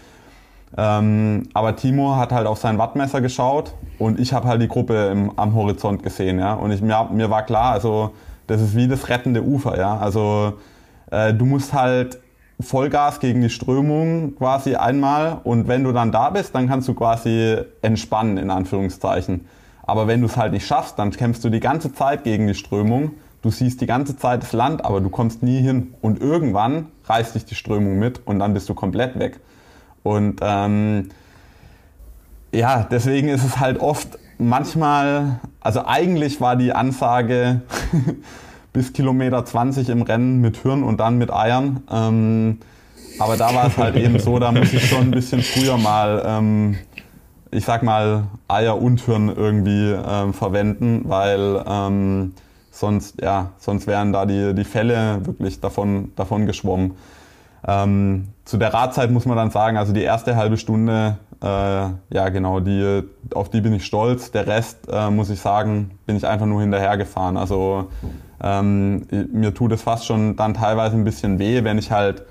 C: Ähm, aber Timo hat halt auf sein Wattmesser geschaut und ich habe halt die Gruppe im, am Horizont gesehen. Ja? Und ich, mir, mir war klar, also das ist wie das rettende Ufer. Ja? Also äh, du musst halt Vollgas gegen die Strömung quasi einmal und wenn du dann da bist, dann kannst du quasi entspannen in Anführungszeichen. Aber wenn du es halt nicht schaffst, dann kämpfst du die ganze Zeit gegen die Strömung. Du siehst die ganze Zeit das Land, aber du kommst nie hin. Und irgendwann reißt dich die Strömung mit und dann bist du komplett weg. Und ähm, ja, deswegen ist es halt oft manchmal, also eigentlich war die Ansage, bis Kilometer 20 im Rennen mit Hirn und dann mit Eiern. Ähm, aber da war es halt eben so, da muss ich schon ein bisschen früher mal, ähm, ich sag mal, Eier und Hirn irgendwie ähm, verwenden, weil ähm, sonst, ja, sonst wären da die, die Fälle wirklich davon, davon geschwommen. Ähm, zu der Radzeit muss man dann sagen, also die erste halbe Stunde, äh, ja genau, die, auf die bin ich stolz. Der Rest, äh, muss ich sagen, bin ich einfach nur hinterhergefahren. Also ähm, mir tut es fast schon dann teilweise ein bisschen weh, wenn ich halt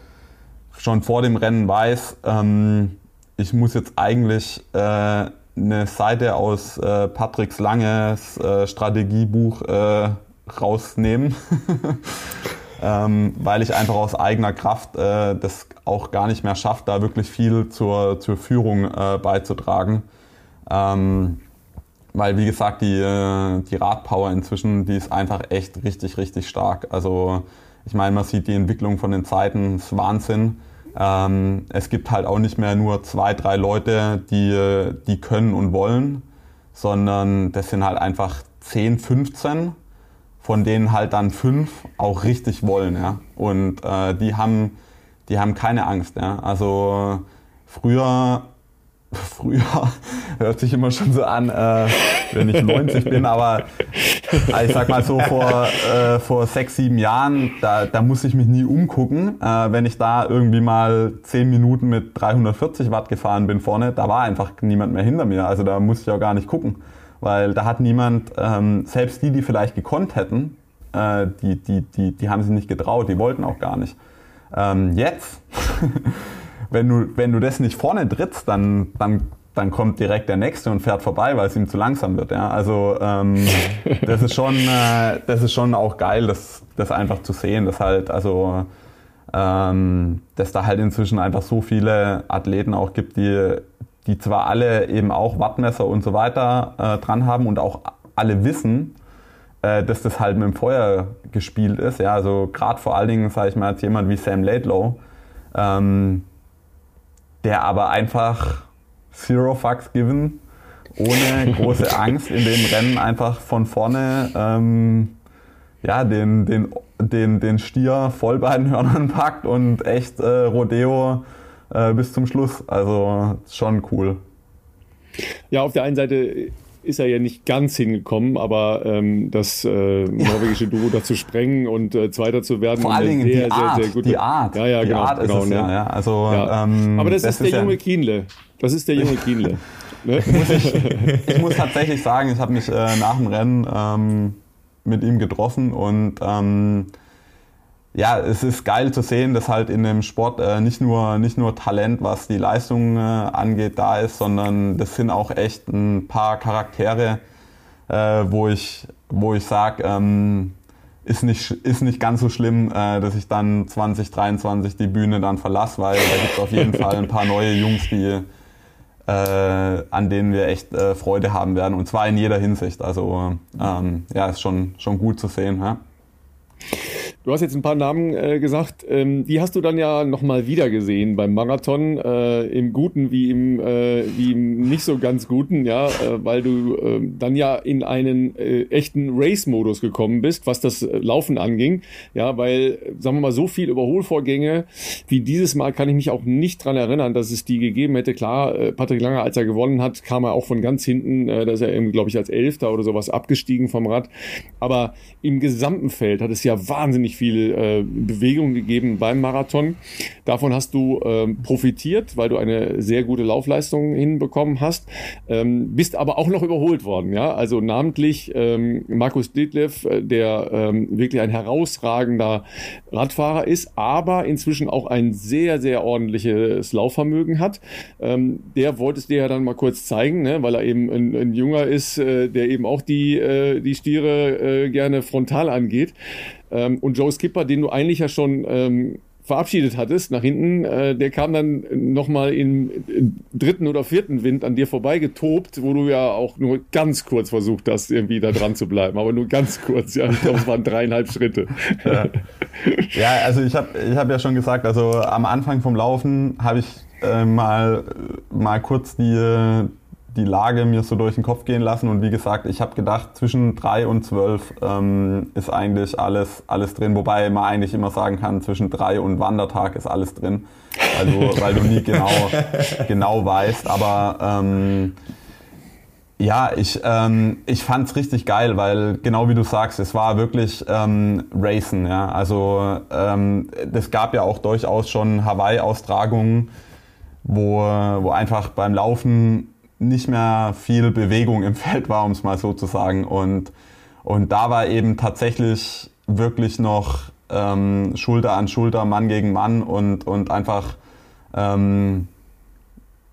C: schon vor dem Rennen weiß, ähm, ich muss jetzt eigentlich äh, eine Seite aus äh, Patricks Langes äh, Strategiebuch äh, rausnehmen, ähm, weil ich einfach aus eigener Kraft äh, das auch gar nicht mehr schaffe, da wirklich viel zur, zur Führung äh, beizutragen. Ähm, weil wie gesagt, die, äh, die Radpower inzwischen, die ist einfach echt richtig, richtig stark. Also ich meine, man sieht die Entwicklung von den Zeiten, ist Wahnsinn. Ähm, es gibt halt auch nicht mehr nur zwei, drei Leute, die, die können und wollen, sondern das sind halt einfach 10, 15, von denen halt dann fünf auch richtig wollen. Ja? Und äh, die, haben, die haben keine Angst. Ja? Also früher früher hört sich immer schon so an, äh, wenn ich 90 bin, aber ich sag mal so vor, äh, vor sechs, sieben Jahren, da, da muss ich mich nie umgucken. Äh, wenn ich da irgendwie mal zehn Minuten mit 340 Watt gefahren bin vorne, da war einfach niemand mehr hinter mir. Also da musste ich auch gar nicht gucken, weil da hat niemand, ähm, selbst die, die vielleicht gekonnt hätten, äh, die, die, die, die haben sich nicht getraut, die wollten auch gar nicht. Ähm, jetzt wenn du, wenn du das nicht vorne trittst, dann, dann, dann kommt direkt der Nächste und fährt vorbei, weil es ihm zu langsam wird. Ja? Also ähm, das ist schon, äh, das ist schon auch geil, das, das einfach zu sehen, dass halt, also ähm, dass da halt inzwischen einfach so viele Athleten auch gibt, die, die zwar alle eben auch Wattmesser und so weiter äh, dran haben und auch alle wissen, äh, dass das halt mit dem Feuer gespielt ist. Ja, also gerade vor allen Dingen, sage ich mal, als jemand wie Sam Laidlow, ähm, der aber einfach zero fucks given, ohne große Angst in dem Rennen einfach von vorne ähm, ja, den, den, den, den Stier voll bei den Hörnern packt und echt äh, Rodeo äh, bis zum Schluss. Also schon cool.
A: Ja, auf der einen Seite ist er ja nicht ganz hingekommen, aber ähm, das äh, norwegische Duo dazu sprengen und äh, Zweiter zu werden.
C: Vor allen Dingen sehr, die Art, sehr, sehr gut. Die Art.
A: Ja, ja,
C: die
A: genau.
C: Art
A: genau
C: ist es,
A: ne?
C: ja, ja. Also, ja. Ähm,
A: aber das, das ist der ist junge ja Kienle. Das ist der junge Kienle.
C: ne? muss ich, ich, muss tatsächlich sagen, ich habe mich äh, nach dem Rennen ähm, mit ihm getroffen und ähm, ja, es ist geil zu sehen, dass halt in dem Sport äh, nicht, nur, nicht nur Talent, was die Leistung äh, angeht, da ist, sondern das sind auch echt ein paar Charaktere, äh, wo ich, wo ich sage, ähm, ist nicht, ist nicht ganz so schlimm, äh, dass ich dann 2023 die Bühne dann verlasse, weil da gibt es auf jeden Fall ein paar neue Jungs, die, äh, an denen wir echt äh, Freude haben werden. Und zwar in jeder Hinsicht. Also ähm, ja, ist schon, schon gut zu sehen. Ja?
A: Du hast jetzt ein paar Namen äh, gesagt, ähm, die hast du dann ja nochmal wieder gesehen beim Marathon, äh, im Guten wie im, äh, wie im nicht so ganz Guten, ja, äh, weil du äh, dann ja in einen äh, echten Race-Modus gekommen bist, was das äh, Laufen anging, ja, weil, sagen wir mal, so viel Überholvorgänge wie dieses Mal kann ich mich auch nicht dran erinnern, dass es die gegeben hätte. Klar, Patrick Langer, als er gewonnen hat, kam er auch von ganz hinten, äh, da ist er eben, glaube ich, als Elfter oder sowas abgestiegen vom Rad, aber im gesamten Feld hat es ja wahnsinnig viel äh, Bewegung gegeben beim Marathon. Davon hast du ähm, profitiert, weil du eine sehr gute Laufleistung hinbekommen hast, ähm, bist aber auch noch überholt worden. Ja, also namentlich ähm, Markus Ditlev, äh, der ähm, wirklich ein herausragender Radfahrer ist, aber inzwischen auch ein sehr sehr ordentliches Laufvermögen hat. Ähm, der wolltest dir ja dann mal kurz zeigen, ne, weil er eben ein, ein Junger ist, äh, der eben auch die äh, die Stiere äh, gerne frontal angeht. Ähm, und Joe Skipper, den du eigentlich ja schon ähm, verabschiedet hattest nach hinten, äh, der kam dann nochmal im dritten oder vierten Wind an dir vorbei getobt, wo du ja auch nur ganz kurz versucht hast, irgendwie da dran zu bleiben, aber nur ganz kurz, ja. Ich glaube, es waren dreieinhalb Schritte.
C: Ja, ja also ich habe ich hab ja schon gesagt, also am Anfang vom Laufen habe ich äh, mal, mal kurz die, die Lage mir so durch den Kopf gehen lassen. Und wie gesagt, ich habe gedacht, zwischen drei und zwölf ähm, ist eigentlich alles, alles drin. Wobei man eigentlich immer sagen kann, zwischen drei und Wandertag ist alles drin. Also, weil du nie genau, genau weißt. Aber ähm, Ja, ich, ähm, ich fand es richtig geil, weil genau wie du sagst, es war wirklich ähm, Racen. Ja? Also ähm, es gab ja auch durchaus schon Hawaii-Austragungen, wo, wo einfach beim Laufen nicht mehr viel Bewegung im Feld war, um es mal so zu sagen. Und, und da war eben tatsächlich wirklich noch ähm, Schulter an Schulter, Mann gegen Mann und, und einfach ähm,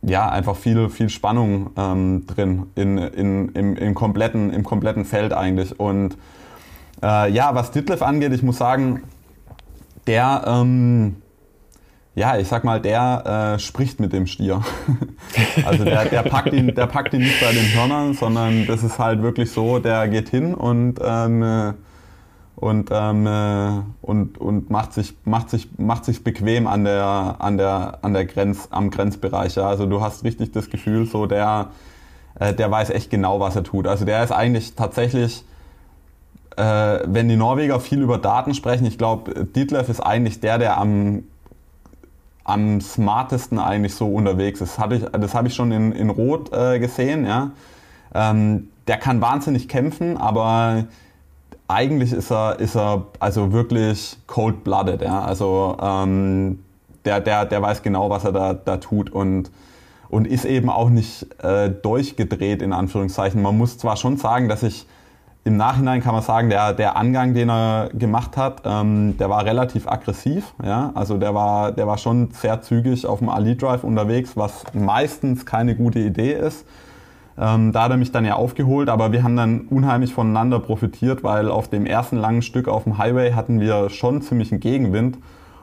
C: ja, einfach viel, viel Spannung ähm, drin in, in, im, im, kompletten, im kompletten Feld eigentlich. Und äh, ja, was Ditlev angeht, ich muss sagen, der, ähm, ja, ich sag mal, der äh, spricht mit dem Stier. also der, der, packt ihn, der packt ihn nicht bei den Hörnern, sondern das ist halt wirklich so, der geht hin und ähm, und, ähm, äh, und, und macht, sich, macht, sich, macht sich bequem an der, an der, an der Grenz, am Grenzbereich. Ja. Also du hast richtig das Gefühl, so der, äh, der weiß echt genau, was er tut. Also der ist eigentlich tatsächlich, äh, wenn die Norweger viel über Daten sprechen, ich glaube, Dietlev ist eigentlich der, der am, am smartesten eigentlich so unterwegs ist. Das, hatte ich, das habe ich schon in, in Rot äh, gesehen. Ja. Ähm, der kann wahnsinnig kämpfen, aber eigentlich ist er, ist er also wirklich cold-blooded. Ja? Also ähm, der, der, der weiß genau, was er da, da tut und, und ist eben auch nicht äh, durchgedreht, in Anführungszeichen. Man muss zwar schon sagen, dass ich im Nachhinein kann man sagen, der, der Angang, den er gemacht hat, ähm, der war relativ aggressiv. Ja? Also der war, der war schon sehr zügig auf dem Ali Drive unterwegs, was meistens keine gute Idee ist. Ähm, da hat er mich dann ja aufgeholt, aber wir haben dann unheimlich voneinander profitiert, weil auf dem ersten langen Stück auf dem Highway hatten wir schon ziemlich einen Gegenwind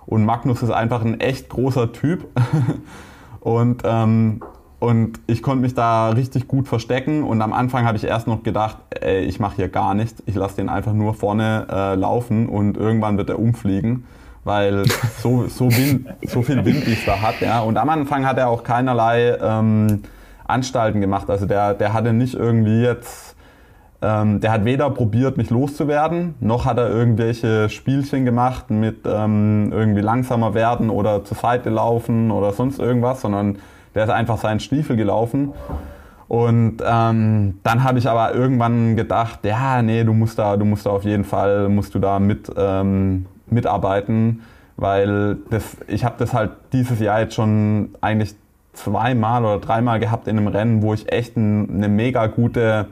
C: und Magnus ist einfach ein echt großer Typ und, ähm, und ich konnte mich da richtig gut verstecken und am Anfang habe ich erst noch gedacht, ey, ich mache hier gar nichts, ich lasse den einfach nur vorne äh, laufen und irgendwann wird er umfliegen weil so, so, Wind, so viel Wind, es da hat. Ja. Und am Anfang hat er auch keinerlei ähm, Anstalten gemacht. Also der, der hatte nicht irgendwie jetzt, ähm, der hat weder probiert, mich loszuwerden, noch hat er irgendwelche Spielchen gemacht mit ähm, irgendwie langsamer werden oder zur Seite laufen oder sonst irgendwas, sondern der ist einfach seinen Stiefel gelaufen. Und ähm, dann habe ich aber irgendwann gedacht, ja, nee, du musst da, du musst da auf jeden Fall, musst du da mit ähm, mitarbeiten, weil das, ich habe das halt dieses Jahr jetzt schon eigentlich zweimal oder dreimal gehabt in einem Rennen, wo ich echt ein, eine mega gute,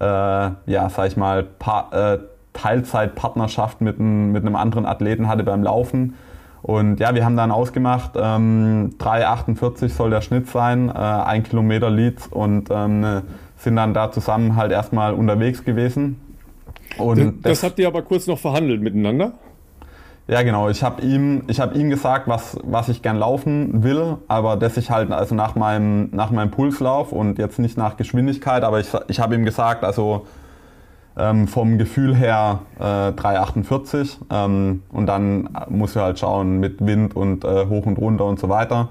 C: äh, ja, sag ich mal, pa äh, Teilzeitpartnerschaft mit, mit einem anderen Athleten hatte beim Laufen. Und ja, wir haben dann ausgemacht, ähm, 3,48 soll der Schnitt sein, äh, ein Kilometer Leads und ähm, sind dann da zusammen halt erstmal unterwegs gewesen.
A: Und das, das habt ihr aber kurz noch verhandelt miteinander?
C: Ja, genau. Ich habe ihm, ich hab ihm gesagt, was, was ich gern laufen will, aber dass ich halt also nach meinem, nach meinem Pulslauf und jetzt nicht nach Geschwindigkeit, aber ich, ich habe ihm gesagt, also ähm, vom Gefühl her äh, 3,48 ähm, und dann muss er halt schauen mit Wind und äh, hoch und runter und so weiter.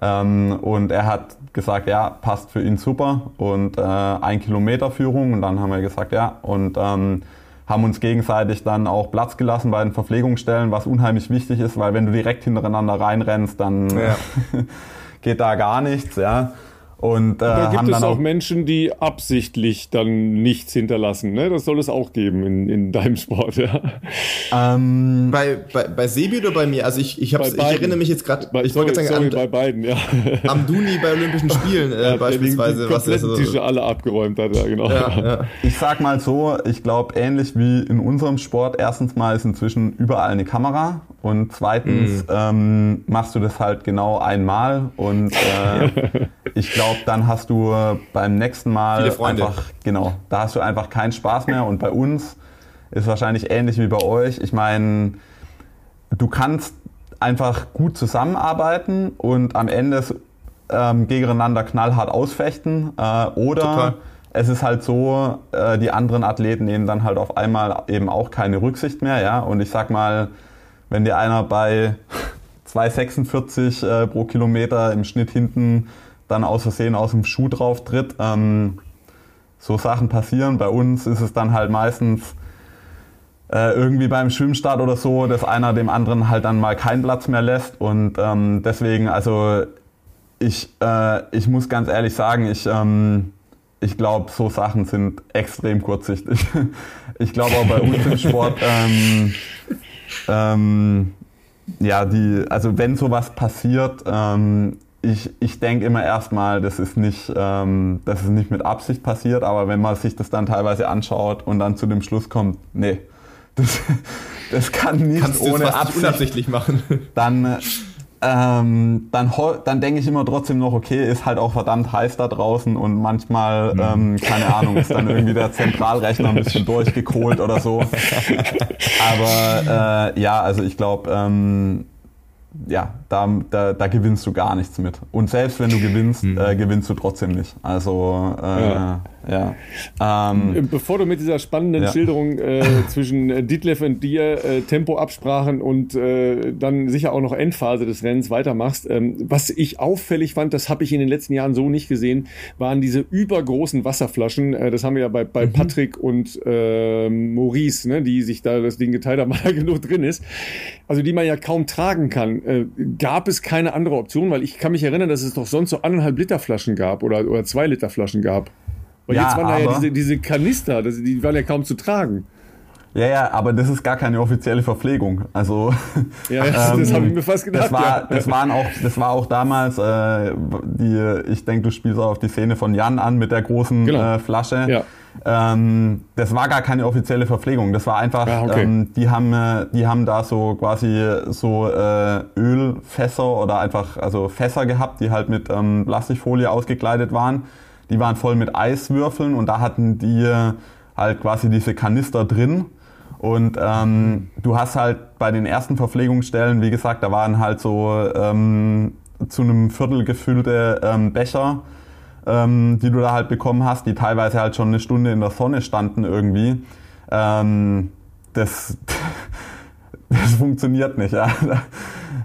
C: Ähm, und er hat gesagt, ja, passt für ihn super und äh, ein Kilometer Führung und dann haben wir gesagt, ja und ähm, haben uns gegenseitig dann auch Platz gelassen bei den Verpflegungsstellen, was unheimlich wichtig ist, weil wenn du direkt hintereinander reinrennst, dann ja. geht da gar nichts, ja.
A: Und, äh, da gibt es auch, auch, Menschen, die absichtlich dann nichts hinterlassen. Ne? Das soll es auch geben in, in deinem Sport. Ja.
B: Ähm, bei, bei, bei Sebi oder bei mir? Also ich, ich, hab's, ich erinnere mich jetzt gerade.
A: Ich wollte sagen, sorry, an, bei beiden, ja.
B: Am Duni bei Olympischen Spielen äh, ja, beispielsweise.
A: Die was ist so. Tische alle abgeräumt hat, ja genau. Ja,
C: ja. Ich sag mal so, ich glaube ähnlich wie in unserem Sport. Erstens mal ist inzwischen überall eine Kamera und zweitens mhm. ähm, machst du das halt genau einmal und äh, ich glaube dann hast du beim nächsten Mal einfach, genau, da hast du einfach keinen Spaß mehr. Und bei uns ist wahrscheinlich ähnlich wie bei euch. Ich meine, du kannst einfach gut zusammenarbeiten und am Ende ähm, gegeneinander knallhart ausfechten. Äh, oder Total. es ist halt so, äh, die anderen Athleten nehmen dann halt auf einmal eben auch keine Rücksicht mehr. Ja? Und ich sag mal, wenn dir einer bei 2,46 äh, pro Kilometer im Schnitt hinten dann aus Versehen aus dem Schuh drauf tritt. Ähm, so Sachen passieren. Bei uns ist es dann halt meistens äh, irgendwie beim Schwimmstart oder so, dass einer dem anderen halt dann mal keinen Platz mehr lässt. Und ähm, deswegen, also ich, äh, ich muss ganz ehrlich sagen, ich, ähm, ich glaube, so Sachen sind extrem kurzsichtig. Ich glaube auch bei uns im Sport, ähm, ähm, ja, die, also wenn sowas passiert, ähm, ich, ich denke immer erstmal, das ist nicht, ähm, das ist nicht mit Absicht passiert, aber wenn man sich das dann teilweise anschaut und dann zu dem Schluss kommt, nee, das, das kann nicht
B: Kannst
C: ohne
B: Absicht unabsichtlich machen.
C: Dann ähm, dann, dann denke ich immer trotzdem noch, okay, ist halt auch verdammt heiß da draußen und manchmal, mhm. ähm, keine Ahnung, ist dann irgendwie der Zentralrechner ein bisschen durchgekohlt oder so. Aber äh, ja, also ich glaube, ähm, ja, da, da, da gewinnst du gar nichts mit. Und selbst wenn du gewinnst, mhm. äh, gewinnst du trotzdem nicht. Also äh, ja. Ja.
A: Ähm, äh, Bevor du mit dieser spannenden ja. Schilderung äh, zwischen äh, Ditlef und dir äh, Tempoabsprachen und äh, dann sicher auch noch Endphase des Rennens weitermachst, ähm, was ich auffällig fand, das habe ich in den letzten Jahren so nicht gesehen, waren diese übergroßen Wasserflaschen. Äh, das haben wir ja bei, bei mhm. Patrick und äh, Maurice, ne, die sich da das Ding geteilt haben, weil da genug drin ist. Also die man ja kaum tragen kann. Äh, gab es keine andere Option? Weil ich kann mich erinnern, dass es doch sonst so anderthalb Liter Flaschen gab oder, oder zwei Liter Flaschen gab. Weil ja, jetzt waren da ja diese, diese Kanister, das, die waren ja kaum zu tragen.
C: Ja, ja, aber das ist gar keine offizielle Verpflegung. Also
A: ja, ja ähm, das habe ich mir fast gedacht.
C: Das war, ja. das waren auch, das war auch damals. Äh, die, ich denke, du spielst auch auf die Szene von Jan an mit der großen genau. äh, Flasche. Ja. Ähm, das war gar keine offizielle Verpflegung. Das war einfach, ja, okay. ähm, die haben, äh, die haben da so quasi so äh, Ölfässer oder einfach also Fässer gehabt, die halt mit ähm, Plastikfolie ausgekleidet waren. Die waren voll mit Eiswürfeln und da hatten die halt quasi diese Kanister drin. Und ähm, du hast halt bei den ersten Verpflegungsstellen, wie gesagt, da waren halt so ähm, zu einem Viertel gefüllte ähm, Becher ähm, die du da halt bekommen hast, die teilweise halt schon eine Stunde in der Sonne standen irgendwie. Ähm, das, das funktioniert nicht. Ja.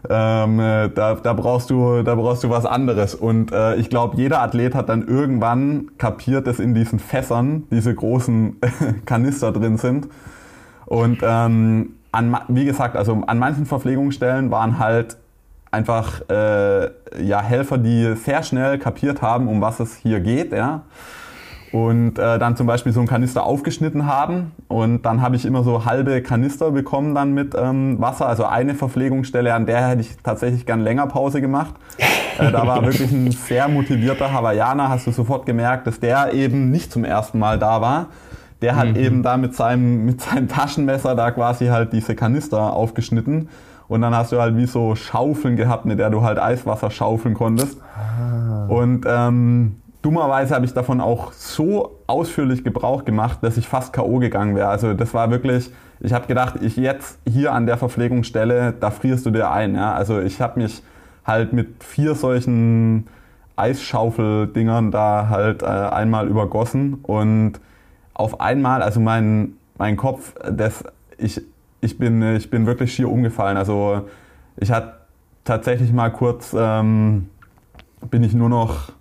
C: Ähm, äh, da, da, brauchst du, da brauchst du was anderes. Und äh, ich glaube, jeder Athlet hat dann irgendwann kapiert, dass in diesen Fässern diese großen Kanister drin sind. Und ähm, an, wie gesagt, also an manchen Verpflegungsstellen waren halt einfach äh, ja, Helfer, die sehr schnell kapiert haben, um was es hier geht. Ja. Und äh, dann zum Beispiel so einen Kanister aufgeschnitten haben. Und dann habe ich immer so halbe Kanister bekommen dann mit ähm, Wasser. Also eine Verpflegungsstelle, an der hätte ich tatsächlich gern länger Pause gemacht. Äh, da war wirklich ein sehr motivierter Hawaiianer, hast du sofort gemerkt, dass der eben nicht zum ersten Mal da war. Der hat mhm. eben da mit seinem, mit seinem Taschenmesser da quasi halt diese Kanister aufgeschnitten und dann hast du halt wie so Schaufeln gehabt, mit der du halt Eiswasser schaufeln konntest. Ah. Und ähm, dummerweise habe ich davon auch so ausführlich Gebrauch gemacht, dass ich fast K.O. gegangen wäre. Also das war wirklich, ich habe gedacht, ich jetzt hier an der Verpflegungsstelle, da frierst du dir ein. Ja? Also ich habe mich halt mit vier solchen Eisschaufeldingern da halt äh, einmal übergossen und auf einmal, also mein, mein Kopf, das, ich, ich bin, ich bin wirklich schier umgefallen. Also ich hatte tatsächlich mal kurz, ähm, bin ich nur noch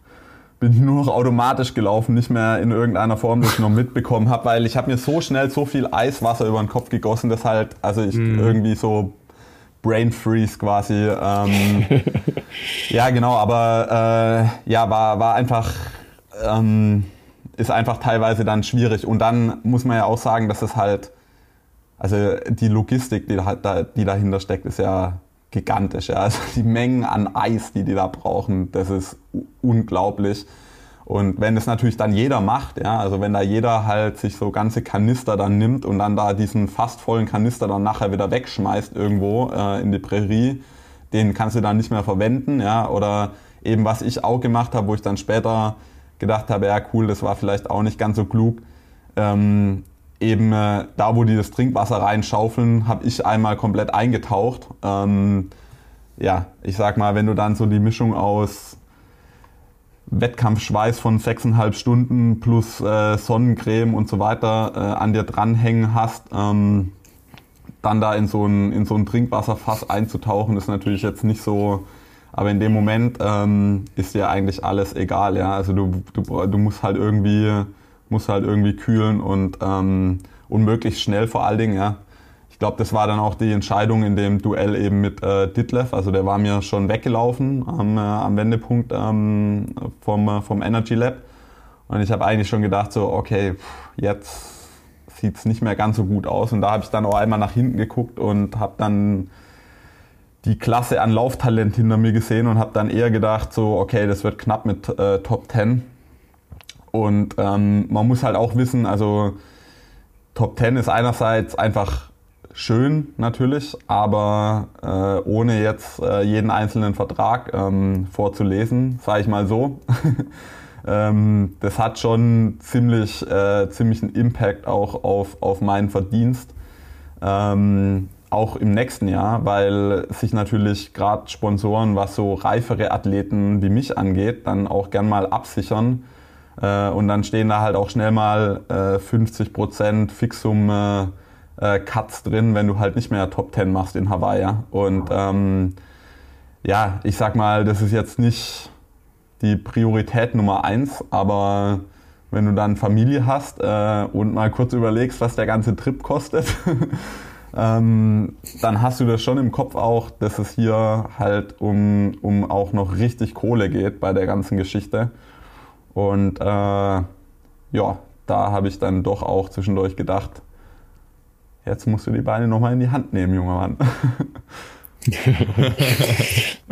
C: bin ich nur noch automatisch gelaufen, nicht mehr in irgendeiner Form, dass ich noch mitbekommen habe, weil ich habe mir so schnell so viel Eiswasser über den Kopf gegossen, dass halt, also ich mm. irgendwie so Brain Freeze quasi. Ähm, ja, genau, aber äh, ja, war, war einfach, ähm, ist einfach teilweise dann schwierig. Und dann muss man ja auch sagen, dass es halt also die Logistik, die, da, die dahinter steckt, ist ja gigantisch. Ja. Also die Mengen an Eis, die die da brauchen, das ist unglaublich. Und wenn das natürlich dann jeder macht, ja, also wenn da jeder halt sich so ganze Kanister dann nimmt und dann da diesen fast vollen Kanister dann nachher wieder wegschmeißt irgendwo äh, in die Prärie, den kannst du dann nicht mehr verwenden, ja, oder eben was ich auch gemacht habe, wo ich dann später gedacht habe, ja cool, das war vielleicht auch nicht ganz so klug. Ähm, eben äh, da, wo die das Trinkwasser reinschaufeln, habe ich einmal komplett eingetaucht. Ähm, ja, ich sag mal, wenn du dann so die Mischung aus Wettkampfschweiß von sechseinhalb Stunden plus äh, Sonnencreme und so weiter äh, an dir dranhängen hast, ähm, dann da in so, ein, in so ein Trinkwasserfass einzutauchen, ist natürlich jetzt nicht so, aber in dem Moment ähm, ist dir eigentlich alles egal, ja. Also du, du, du musst halt irgendwie muss halt irgendwie kühlen und, ähm, und schnell vor allen Dingen, ja. Ich glaube, das war dann auch die Entscheidung in dem Duell eben mit äh, Ditlev. Also der war mir schon weggelaufen am, äh, am Wendepunkt ähm, vom, äh, vom Energy Lab. Und ich habe eigentlich schon gedacht, so, okay, jetzt sieht es nicht mehr ganz so gut aus. Und da habe ich dann auch einmal nach hinten geguckt und habe dann die Klasse an Lauftalent hinter mir gesehen und habe dann eher gedacht, so, okay, das wird knapp mit äh, Top 10. Und ähm, man muss halt auch wissen, also Top 10 ist einerseits einfach schön natürlich, aber äh, ohne jetzt äh, jeden einzelnen Vertrag ähm, vorzulesen, sage ich mal so. ähm, das hat schon ziemlich, äh, ziemlich einen Impact auch auf, auf meinen Verdienst. Ähm, auch im nächsten Jahr, weil sich natürlich gerade Sponsoren, was so reifere Athleten wie mich angeht, dann auch gern mal absichern. Äh, und dann stehen da halt auch schnell mal äh, 50% Fixum äh, Cuts drin, wenn du halt nicht mehr Top 10 machst in Hawaii. Und ähm, ja, ich sag mal, das ist jetzt nicht die Priorität Nummer eins, aber wenn du dann Familie hast äh, und mal kurz überlegst, was der ganze Trip kostet, ähm, dann hast du das schon im Kopf auch, dass es hier halt um, um auch noch richtig Kohle geht bei der ganzen Geschichte. Und äh, ja, da habe ich dann doch auch zwischendurch gedacht, jetzt musst du die Beine nochmal in die Hand nehmen, junger Mann.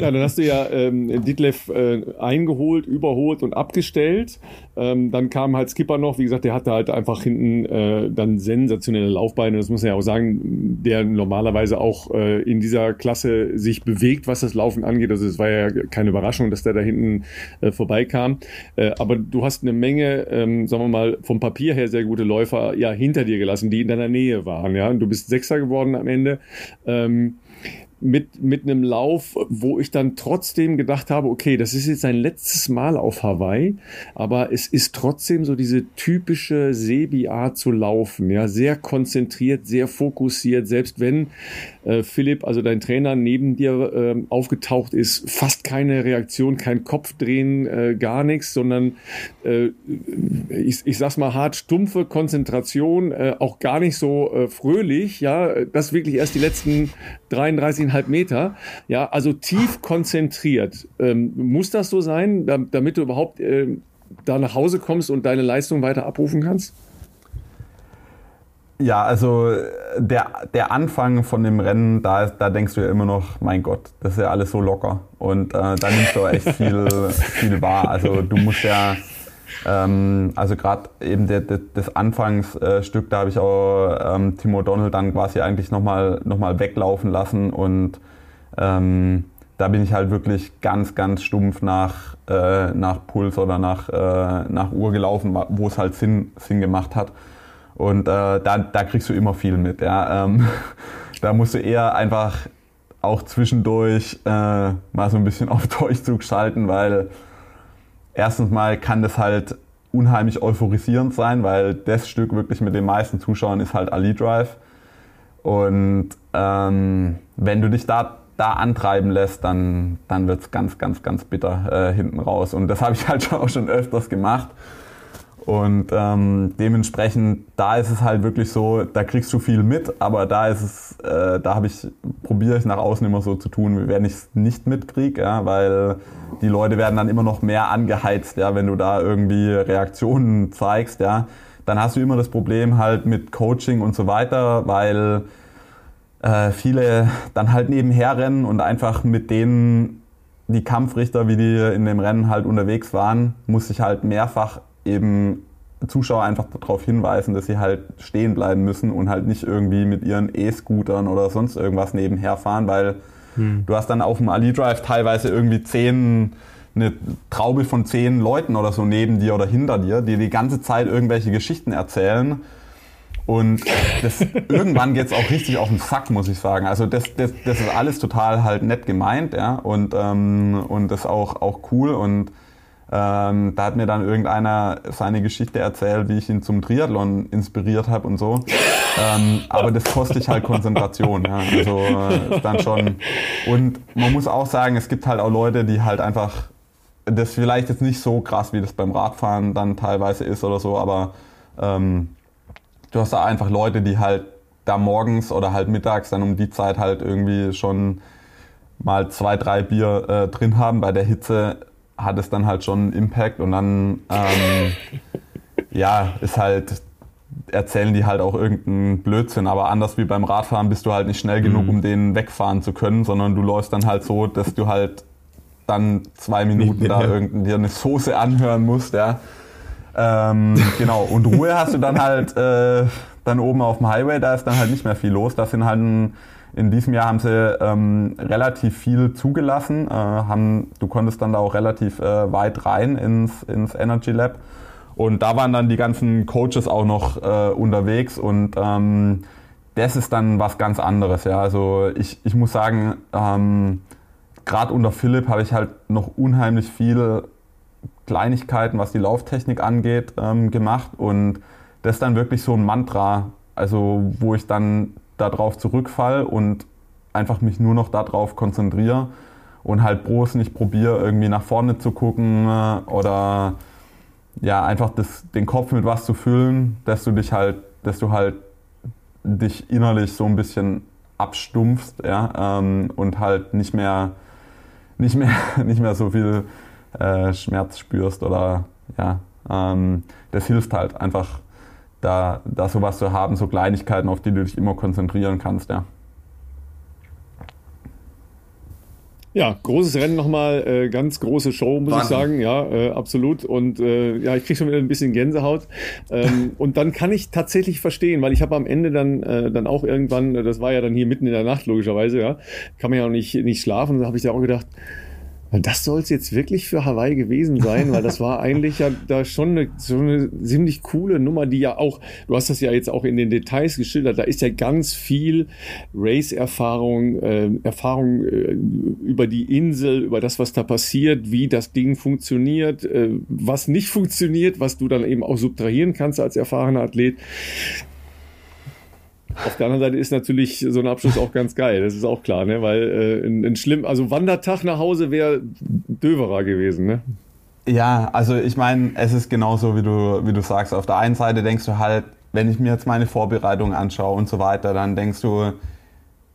A: ja, dann hast du ja ähm, Ditlev äh, eingeholt, überholt und abgestellt. Ähm, dann kam halt Skipper noch, wie gesagt, der hatte halt einfach hinten äh, dann sensationelle Laufbeine. Das muss man ja auch sagen, der normalerweise auch äh, in dieser Klasse sich bewegt, was das Laufen angeht. Also es war ja keine Überraschung, dass der da hinten äh, vorbeikam. Äh, aber du hast eine Menge, ähm, sagen wir mal, vom Papier her sehr gute Läufer ja hinter dir gelassen, die in deiner Nähe waren. Ja, und du bist Sechster geworden am Ende. Ähm, mit, mit einem Lauf, wo ich dann trotzdem gedacht habe, okay, das ist jetzt sein letztes Mal auf Hawaii, aber es ist trotzdem so diese typische Sebi-Art zu laufen, ja, sehr konzentriert, sehr fokussiert, selbst wenn äh, Philipp, also dein Trainer, neben dir äh, aufgetaucht ist, fast keine Reaktion, kein Kopfdrehen, äh, gar nichts, sondern äh, ich, ich sag's mal hart, stumpfe Konzentration, äh, auch gar nicht so äh, fröhlich, ja, das wirklich erst die letzten 33,5 Meter, ja, also tief konzentriert. Ähm, muss das so sein, damit du überhaupt äh, da nach Hause kommst und deine Leistung weiter abrufen kannst?
C: Ja, also der, der Anfang von dem Rennen, da, da denkst du ja immer noch, mein Gott, das ist ja alles so locker. Und äh, da nimmst du echt viel, viel wahr. Also du musst ja, ähm, also gerade eben der, der, das Anfangsstück, da habe ich auch ähm, Timo Donald dann quasi eigentlich nochmal noch mal weglaufen lassen und ähm, da bin ich halt wirklich ganz, ganz stumpf nach, äh, nach Puls oder nach, äh, nach Uhr gelaufen, wo es halt Sinn, Sinn gemacht hat. Und äh, da, da kriegst du immer viel mit. Ja. Ähm, da musst du eher einfach auch zwischendurch äh, mal so ein bisschen auf Durchzug schalten, weil erstens mal kann das halt unheimlich euphorisierend sein, weil das Stück wirklich mit den meisten Zuschauern ist halt Ali Drive. Und ähm, wenn du dich da, da antreiben lässt, dann, dann wird es ganz, ganz, ganz bitter äh, hinten raus. Und das habe ich halt schon, auch schon öfters gemacht. Und ähm, dementsprechend, da ist es halt wirklich so, da kriegst du viel mit, aber da ist es, äh, da habe ich, probiere ich nach außen immer so zu tun, wenn ich es nicht mitkriege, ja, weil die Leute werden dann immer noch mehr angeheizt, ja, wenn du da irgendwie Reaktionen zeigst, ja, dann hast du immer das Problem halt mit Coaching und so weiter, weil äh, viele dann halt nebenher rennen und einfach mit denen die Kampfrichter, wie die in dem Rennen halt unterwegs waren, muss ich halt mehrfach eben Zuschauer einfach darauf hinweisen, dass sie halt stehen bleiben müssen und halt nicht irgendwie mit ihren E-Scootern oder sonst irgendwas nebenher fahren, weil hm. du hast dann auf dem Ali Drive teilweise irgendwie zehn, eine Traube von zehn Leuten oder so neben dir oder hinter dir, die die ganze Zeit irgendwelche Geschichten erzählen. Und das, irgendwann geht's auch richtig auf den Sack, muss ich sagen. Also das, das, das ist alles total halt nett gemeint, ja, und, ähm, und das auch, auch cool und ähm, da hat mir dann irgendeiner seine Geschichte erzählt, wie ich ihn zum Triathlon inspiriert habe und so. Ähm, aber das kostet halt Konzentration. Ja. Also äh, ist dann schon. Und man muss auch sagen, es gibt halt auch Leute, die halt einfach das vielleicht jetzt nicht so krass, wie das beim Radfahren dann teilweise ist oder so, aber ähm, du hast da einfach Leute, die halt da morgens oder halt mittags dann um die Zeit halt irgendwie schon mal zwei, drei Bier äh, drin haben bei der Hitze hat es dann halt schon einen Impact und dann ähm, ja, ist halt, erzählen die halt auch irgendeinen Blödsinn, aber anders wie beim Radfahren bist du halt nicht schnell genug, mhm. um den wegfahren zu können, sondern du läufst dann halt so, dass du halt dann zwei Minuten da irgendein, dir eine Soße anhören musst, ja. Ähm, genau, und Ruhe hast du dann halt äh, dann oben auf dem Highway, da ist dann halt nicht mehr viel los. Das sind halt ein, in diesem Jahr haben sie ähm, relativ viel zugelassen. Äh, haben, du konntest dann da auch relativ äh, weit rein ins, ins Energy Lab. Und da waren dann die ganzen Coaches auch noch äh, unterwegs und ähm, das ist dann was ganz anderes. Ja. Also ich, ich muss sagen, ähm, gerade unter Philipp habe ich halt noch unheimlich viele Kleinigkeiten, was die Lauftechnik angeht, ähm, gemacht. Und das ist dann wirklich so ein Mantra, also wo ich dann darauf zurückfall und einfach mich nur noch darauf konzentriere und halt bloß nicht probiere, irgendwie nach vorne zu gucken äh, oder ja, einfach das, den Kopf mit was zu füllen, dass du dich halt, dass du halt dich innerlich so ein bisschen abstumpfst, ja, ähm, und halt nicht mehr, nicht mehr, nicht mehr so viel äh, Schmerz spürst oder ja, ähm, das hilft halt einfach, da, da sowas zu haben, so Kleinigkeiten, auf die du dich immer konzentrieren kannst, ja.
A: Ja, großes Rennen nochmal, äh, ganz große Show, muss Wahnsinn. ich sagen, ja, äh, absolut. Und äh, ja, ich kriege schon wieder ein bisschen Gänsehaut. Ähm, und dann kann ich tatsächlich verstehen, weil ich habe am Ende dann, äh, dann auch irgendwann, das war ja dann hier mitten in der Nacht, logischerweise, ja, kann man ja auch nicht, nicht schlafen. Da habe ich ja auch gedacht, das soll es jetzt wirklich für Hawaii gewesen sein, weil das war eigentlich ja da schon eine, so eine ziemlich coole Nummer, die ja auch, du hast das ja jetzt auch in den Details geschildert, da ist ja ganz viel Race-Erfahrung, äh, Erfahrung äh, über die Insel, über das, was da passiert, wie das Ding funktioniert, äh, was nicht funktioniert, was du dann eben auch subtrahieren kannst als erfahrener Athlet. Auf der anderen Seite ist natürlich so ein Abschluss auch ganz geil, das ist auch klar, ne? weil äh, ein, ein schlimm, also Wandertag nach Hause wäre döverer gewesen. Ne?
C: Ja, also ich meine, es ist genauso, wie du, wie du sagst. Auf der einen Seite denkst du halt, wenn ich mir jetzt meine Vorbereitung anschaue und so weiter, dann denkst du,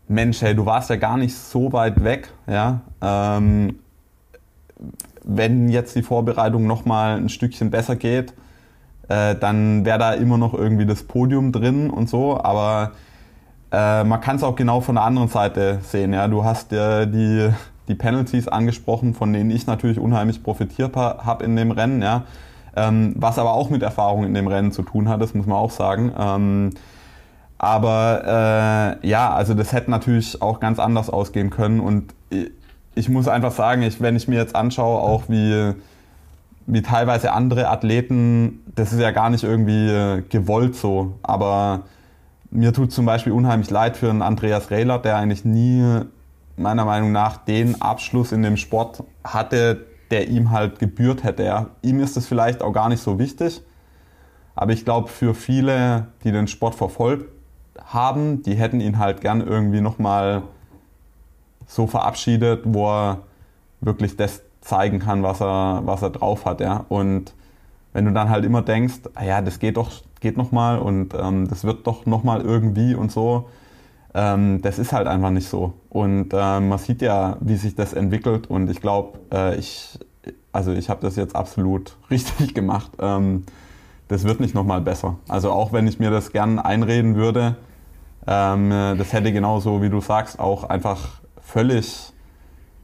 C: Mensch, hey, du warst ja gar nicht so weit weg, ja. Ähm, wenn jetzt die Vorbereitung nochmal ein Stückchen besser geht, äh, dann wäre da immer noch irgendwie das Podium drin und so. Aber äh, man kann es auch genau von der anderen Seite sehen. Ja? Du hast äh, die, die Penalties angesprochen, von denen ich natürlich unheimlich profitiert habe in dem Rennen. Ja? Ähm, was aber auch mit Erfahrung in dem Rennen zu tun hat, das muss man auch sagen. Ähm, aber äh, ja, also das hätte natürlich auch ganz anders ausgehen können. Und ich, ich muss einfach sagen, ich, wenn ich mir jetzt anschaue, auch wie wie teilweise andere Athleten, das ist ja gar nicht irgendwie äh, gewollt so, aber mir tut zum Beispiel unheimlich leid für einen Andreas Rehler, der eigentlich nie meiner Meinung nach den Abschluss in dem Sport hatte, der ihm halt gebührt hätte. Ja. Ihm ist es vielleicht auch gar nicht so wichtig, aber ich glaube für viele, die den Sport verfolgt haben, die hätten ihn halt gern irgendwie nochmal so verabschiedet, wo er wirklich das zeigen kann, was er, was er drauf hat. Ja? Und wenn du dann halt immer denkst, ah ja, das geht doch, geht noch mal und ähm, das wird doch noch mal irgendwie und so, ähm, das ist halt einfach nicht so. Und äh, man sieht ja, wie sich das entwickelt und ich glaube, äh, ich, also ich habe das jetzt absolut richtig gemacht. Ähm, das wird nicht noch mal besser. Also auch wenn ich mir das gern einreden würde, ähm, das hätte genauso, wie du sagst, auch einfach völlig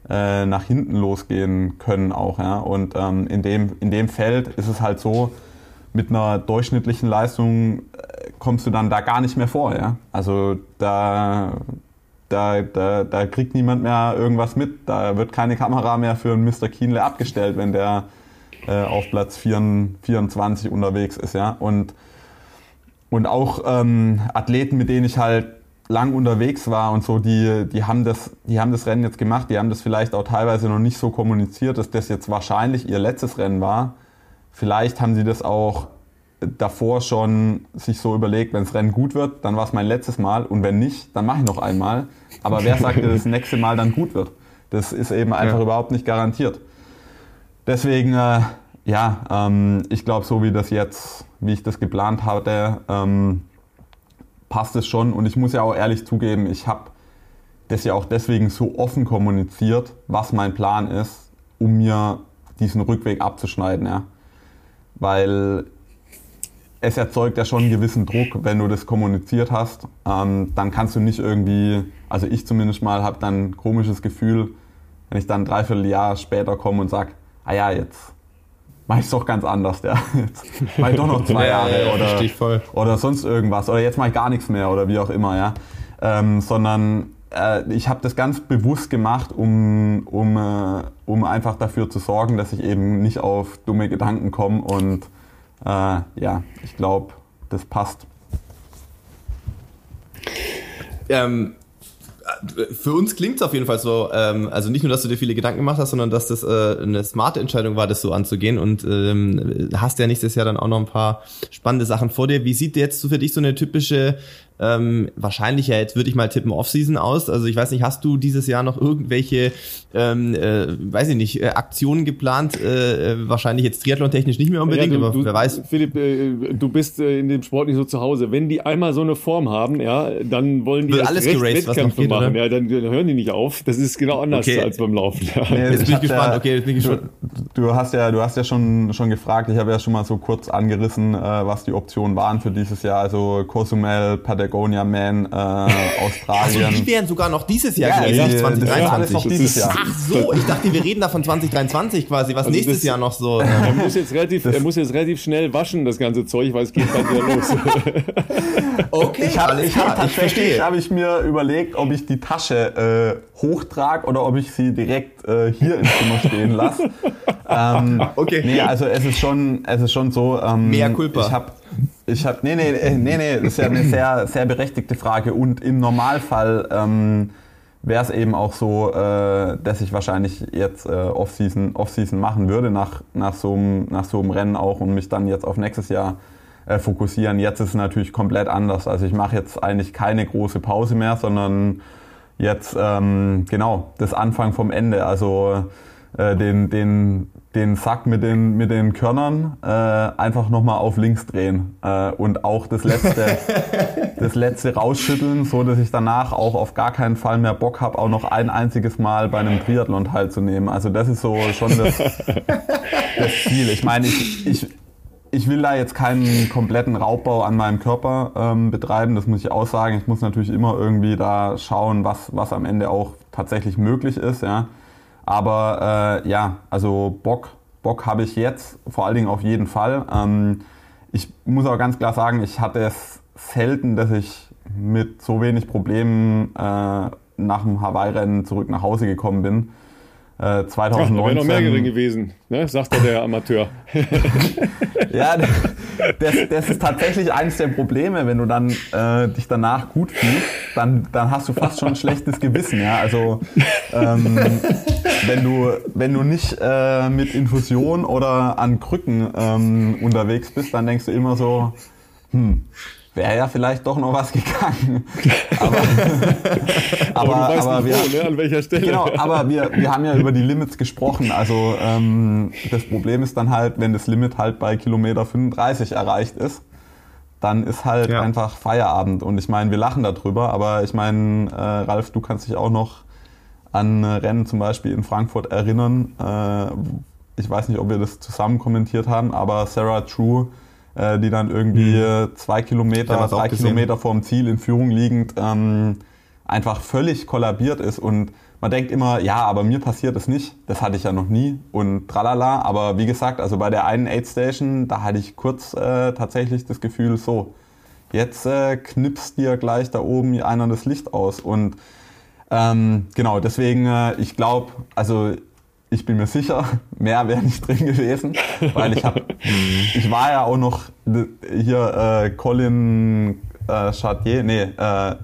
C: äh, nach hinten losgehen können auch. Ja? Und ähm, in, dem, in dem Feld ist es halt so, mit einer durchschnittlichen Leistung äh, kommst du dann da gar nicht mehr vor. Ja? Also da, da, da, da kriegt niemand mehr irgendwas mit. Da wird keine Kamera mehr für einen Mr. Kienle abgestellt, wenn der äh, auf Platz 24 unterwegs ist. Ja? Und, und auch ähm, Athleten, mit denen ich halt lang unterwegs war und so, die, die, haben das, die haben das Rennen jetzt gemacht, die haben das vielleicht auch teilweise noch nicht so kommuniziert, dass das jetzt wahrscheinlich ihr letztes Rennen war. Vielleicht haben sie das auch davor schon sich so überlegt, wenn das Rennen gut wird, dann war es mein letztes Mal und wenn nicht, dann mache ich noch einmal. Aber wer sagt, dass das nächste Mal dann gut wird? Das ist eben einfach ja. überhaupt nicht garantiert. Deswegen, äh, ja, ähm, ich glaube, so wie das jetzt, wie ich das geplant hatte, ähm, passt es schon. Und ich muss ja auch ehrlich zugeben, ich habe das ja auch deswegen so offen kommuniziert, was mein Plan ist, um mir diesen Rückweg abzuschneiden, ja. Weil es erzeugt ja schon einen gewissen Druck, wenn du das kommuniziert hast. Ähm, dann kannst du nicht irgendwie, also ich zumindest mal, habe dann ein komisches Gefühl, wenn ich dann dreiviertel Jahr später komme und sage, ah ja, jetzt mache ich es doch ganz anders, ja. Jetzt mache ich doch noch zwei Jahre ja, oder, oder sonst irgendwas. Oder jetzt mache ich gar nichts mehr oder wie auch immer, ja. Ähm, sondern äh, ich habe das ganz bewusst gemacht, um, um, äh, um einfach dafür zu sorgen, dass ich eben nicht auf dumme Gedanken komme und äh, ja, ich glaube, das passt.
B: Ähm, für uns klingt es auf jeden Fall so, ähm, also nicht nur, dass du dir viele Gedanken gemacht hast, sondern dass das äh, eine smarte Entscheidung war, das so anzugehen und ähm, hast ja nächstes Jahr dann auch noch ein paar spannende Sachen vor dir. Wie sieht jetzt so für dich so eine typische ähm, wahrscheinlich ja jetzt würde ich mal tippen Offseason aus. Also ich weiß nicht, hast du dieses Jahr noch irgendwelche, ähm, äh, weiß ich nicht, äh, Aktionen geplant? Äh, äh wahrscheinlich jetzt triathlon-technisch nicht mehr unbedingt,
A: ja, du,
B: aber
A: du,
B: wer weiß.
A: Philipp, äh, du bist äh, in dem Sport nicht so zu Hause. Wenn die einmal so eine Form haben, ja, dann wollen die
B: alles geraced,
A: Wettkämpfe machen. Oder? Ja, dann, dann, hören die nicht auf. Das ist genau anders okay. als beim Laufen. Ja.
C: Nee, jetzt bin ich gespannt. Ja, okay, jetzt bin ich gespannt. Du, du, hast ja, du hast ja schon schon gefragt. Ich habe ja schon mal so kurz angerissen, äh, was die Optionen waren für dieses Jahr. Also Cozumel, Patagonia Man, äh, Australien. Also
B: die wären sogar noch dieses Jahr ja, gewesen,
C: nicht 2023. Noch dieses Jahr.
B: Ach so, ich dachte, wir reden da von 2023 quasi, was also nächstes das, Jahr noch so.
A: Er muss jetzt relativ, er muss jetzt relativ schnell waschen, das ganze Zeug, weil es geht dann wieder los.
C: okay, ich habe hab tatsächlich habe ich mir überlegt, ob ich die Tasche äh, hochtrage oder ob ich sie direkt äh, hier im Zimmer stehen lasse. ähm, okay. Nee, also es ist schon, es ist schon so. Ähm,
B: Mehr Culpa.
C: Ich habe ich habe, nee, nee, äh, nee, nee, das ist ja eine sehr, sehr berechtigte Frage. Und im Normalfall ähm, wäre es eben auch so, äh, dass ich wahrscheinlich jetzt äh, Off-Season Off machen würde, nach, nach, so einem, nach so einem Rennen auch und mich dann jetzt auf nächstes Jahr äh, fokussieren. Jetzt ist es natürlich komplett anders. Also ich mache jetzt eigentlich keine große Pause mehr, sondern jetzt, ähm, genau, das Anfang vom Ende. Also äh, den, den den Sack mit den, mit den Körnern äh, einfach nochmal auf links drehen äh, und auch das letzte, das letzte rausschütteln, so dass ich danach auch auf gar keinen Fall mehr Bock habe, auch noch ein einziges Mal bei einem Triathlon teilzunehmen. Also das ist so schon das, das Ziel. Ich meine, ich, ich, ich will da jetzt keinen kompletten Raubbau an meinem Körper ähm, betreiben, das muss ich auch sagen. Ich muss natürlich immer irgendwie da schauen, was, was am Ende auch tatsächlich möglich ist, ja. Aber äh, ja, also Bock, Bock habe ich jetzt, vor allen Dingen auf jeden Fall. Ähm, ich muss aber ganz klar sagen, ich hatte es selten, dass ich mit so wenig Problemen äh, nach dem Hawaii-Rennen zurück nach Hause gekommen bin.
A: Äh, 2019. Ja, wäre noch mehr gewesen, ne? sagt der Amateur.
C: ja, das, das, ist tatsächlich eines der Probleme, wenn du dann äh, dich danach gut fühlst, dann, dann hast du fast schon ein schlechtes Gewissen. Ja? Also ähm, wenn, du, wenn du nicht äh, mit Infusion oder an Krücken ähm, unterwegs bist, dann denkst du immer so, hm, wäre ja vielleicht doch noch was gegangen. Aber,
A: aber, aber, aber wir, wo, ne? an welcher Stelle.
C: Genau, aber wir, wir haben ja über die Limits gesprochen. Also ähm, das Problem ist dann halt, wenn das Limit halt bei Kilometer 35 erreicht ist, dann ist halt ja. einfach Feierabend. Und ich meine, wir lachen darüber, aber ich meine, äh, Ralf, du kannst dich auch noch an Rennen zum Beispiel in Frankfurt erinnern. Äh, ich weiß nicht, ob wir das zusammen kommentiert haben, aber Sarah True äh, die dann irgendwie mhm. zwei Kilometer, drei Kilometer vorm Ziel in Führung liegend ähm, einfach völlig kollabiert ist und man denkt immer, ja, aber mir passiert es nicht. Das hatte ich ja noch nie und tralala. Aber wie gesagt, also bei der einen Aid Station, da hatte ich kurz äh, tatsächlich das Gefühl, so, jetzt äh, knipst dir gleich da oben einer das Licht aus. Und ähm, genau, deswegen, äh, ich glaube, also ich bin mir sicher, mehr wäre nicht drin gewesen, weil ich habe, ich war ja auch noch hier äh, Colin äh, Chartier, nee, äh,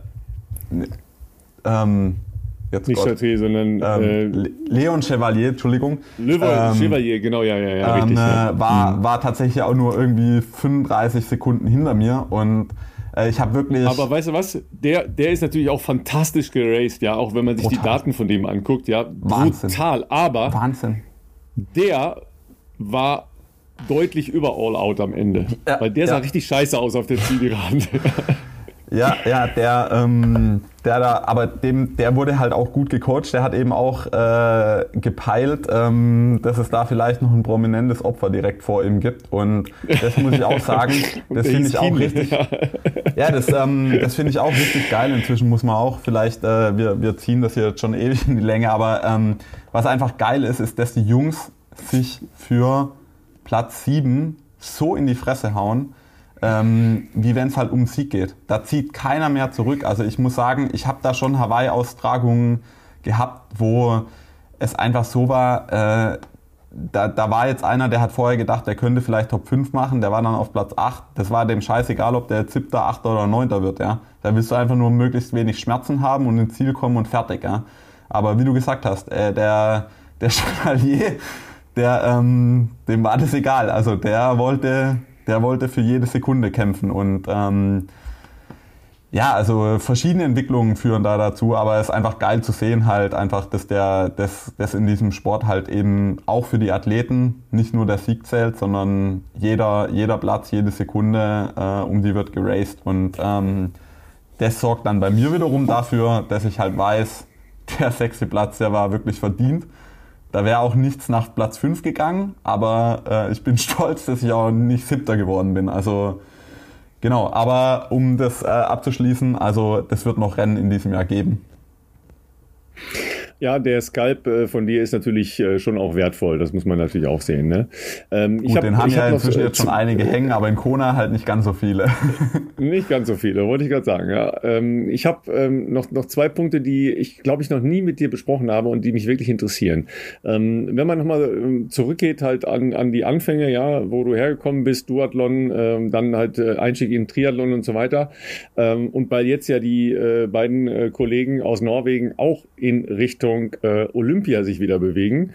C: ähm,
A: jetzt nicht Chartier, sondern
C: ähm, äh, Leon Chevalier, Entschuldigung.
A: Leon ähm, Chevalier, genau, ja, ja, ja,
C: richtig. Ja. War, war tatsächlich auch nur irgendwie 35 Sekunden hinter mir und äh, ich habe wirklich.
A: Aber weißt du was? Der, der ist natürlich auch fantastisch geraced, ja, auch wenn man sich brutal. die Daten von dem anguckt, ja.
C: Wahnsinn.
A: Brutal. Aber
C: Wahnsinn.
A: der war deutlich über All Out am Ende. Ja, weil der sah richtig scheiße aus auf der Zielgerade.
C: Ja, ja, der, ähm, der da, aber dem, der wurde halt auch gut gecoacht. Der hat eben auch äh, gepeilt, ähm, dass es da vielleicht noch ein prominentes Opfer direkt vor ihm gibt. Und das muss ich auch sagen, das finde ich auch richtig. Ja, das, ähm, das finde ich auch richtig geil. Inzwischen muss man auch vielleicht, äh, wir, wir ziehen das hier jetzt schon ewig in die Länge, aber ähm, was einfach geil ist, ist, dass die Jungs sich für Platz 7 so in die Fresse hauen ähm, wie wenn es halt um Sieg geht. Da zieht keiner mehr zurück. Also ich muss sagen, ich habe da schon Hawaii-Austragungen gehabt, wo es einfach so war, äh, da, da war jetzt einer, der hat vorher gedacht, der könnte vielleicht Top 5 machen, der war dann auf Platz 8. Das war dem scheißegal, ob der 7., 8. oder 9. wird. Ja. Da willst du einfach nur möglichst wenig Schmerzen haben und ins Ziel kommen und fertig. Ja. Aber wie du gesagt hast, äh, der, der Chevalier, der, ähm, dem war das egal. Also der wollte, der wollte für jede Sekunde kämpfen und ähm, ja, also verschiedene Entwicklungen führen da dazu, aber es ist einfach geil zu sehen halt einfach, dass der, dass, dass in diesem Sport halt eben auch für die Athleten nicht nur der Sieg zählt, sondern jeder, jeder Platz, jede Sekunde äh, um die wird geraced und ähm, das sorgt dann bei mir wiederum dafür, dass ich halt weiß, der sechste Platz, der war wirklich verdient. Da wäre auch nichts nach Platz 5 gegangen, aber äh, ich bin stolz, dass ich auch nicht siebter geworden bin. Also genau, aber um das äh, abzuschließen, also das wird noch Rennen in diesem Jahr geben.
A: Ja, der Skalp äh, von dir ist natürlich äh, schon auch wertvoll. Das muss man natürlich auch sehen. Ne?
C: Ähm, Gut, ich hab, den haben ja hab inzwischen jetzt schon einige hängen, aber in Kona halt nicht ganz so viele.
A: nicht ganz so viele, wollte ich gerade sagen. Ja. Ähm, ich habe ähm, noch, noch zwei Punkte, die ich glaube ich noch nie mit dir besprochen habe und die mich wirklich interessieren. Ähm, wenn man nochmal ähm, zurückgeht halt an, an die Anfänge, ja, wo du hergekommen bist, Duathlon, ähm, dann halt äh, Einstieg in Triathlon und so weiter. Und weil jetzt ja die äh, beiden Kollegen aus Norwegen auch in Richtung Richtung äh, Olympia sich wieder bewegen.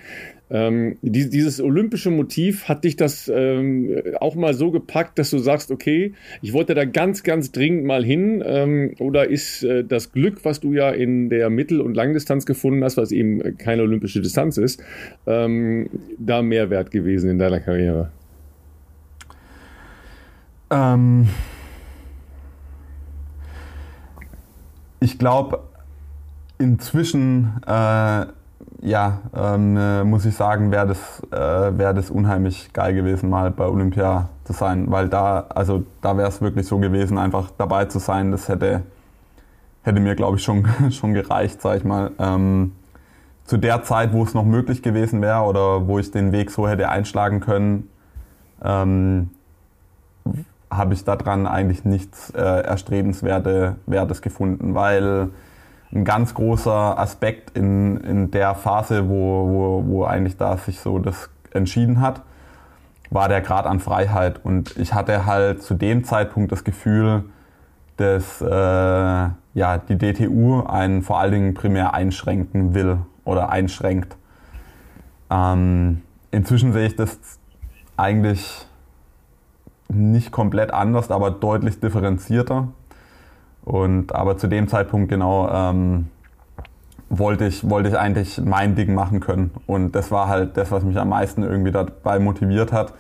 A: Ähm, die, dieses olympische Motiv hat dich das ähm, auch mal so gepackt, dass du sagst, okay, ich wollte da ganz, ganz dringend mal hin. Ähm, oder ist äh, das Glück, was du ja in der Mittel- und Langdistanz gefunden hast, was eben keine olympische Distanz ist, ähm, da mehr wert gewesen in deiner Karriere?
C: Ähm, ich glaube, inzwischen, äh, ja, ähm, äh, muss ich sagen, wäre das, äh, wär das unheimlich geil gewesen, mal bei Olympia zu sein, weil da, also da wäre es wirklich so gewesen, einfach dabei zu sein, das hätte, hätte mir, glaube ich, schon, schon gereicht, sag ich mal. Ähm, zu der Zeit, wo es noch möglich gewesen wäre oder wo ich den Weg so hätte einschlagen können, ähm, habe ich daran eigentlich nichts äh, Erstrebenswertes gefunden, weil ein ganz großer Aspekt in, in der Phase, wo, wo, wo eigentlich da sich so das entschieden hat, war der Grad an Freiheit. Und ich hatte halt zu dem Zeitpunkt das Gefühl, dass äh, ja, die DTU einen vor allen Dingen primär einschränken will oder einschränkt. Ähm, inzwischen sehe ich das eigentlich nicht komplett anders, aber deutlich differenzierter. Und aber zu dem Zeitpunkt genau ähm, wollte ich, wollte ich eigentlich mein Ding machen können. Und das war halt das, was mich am meisten irgendwie dabei motiviert hat,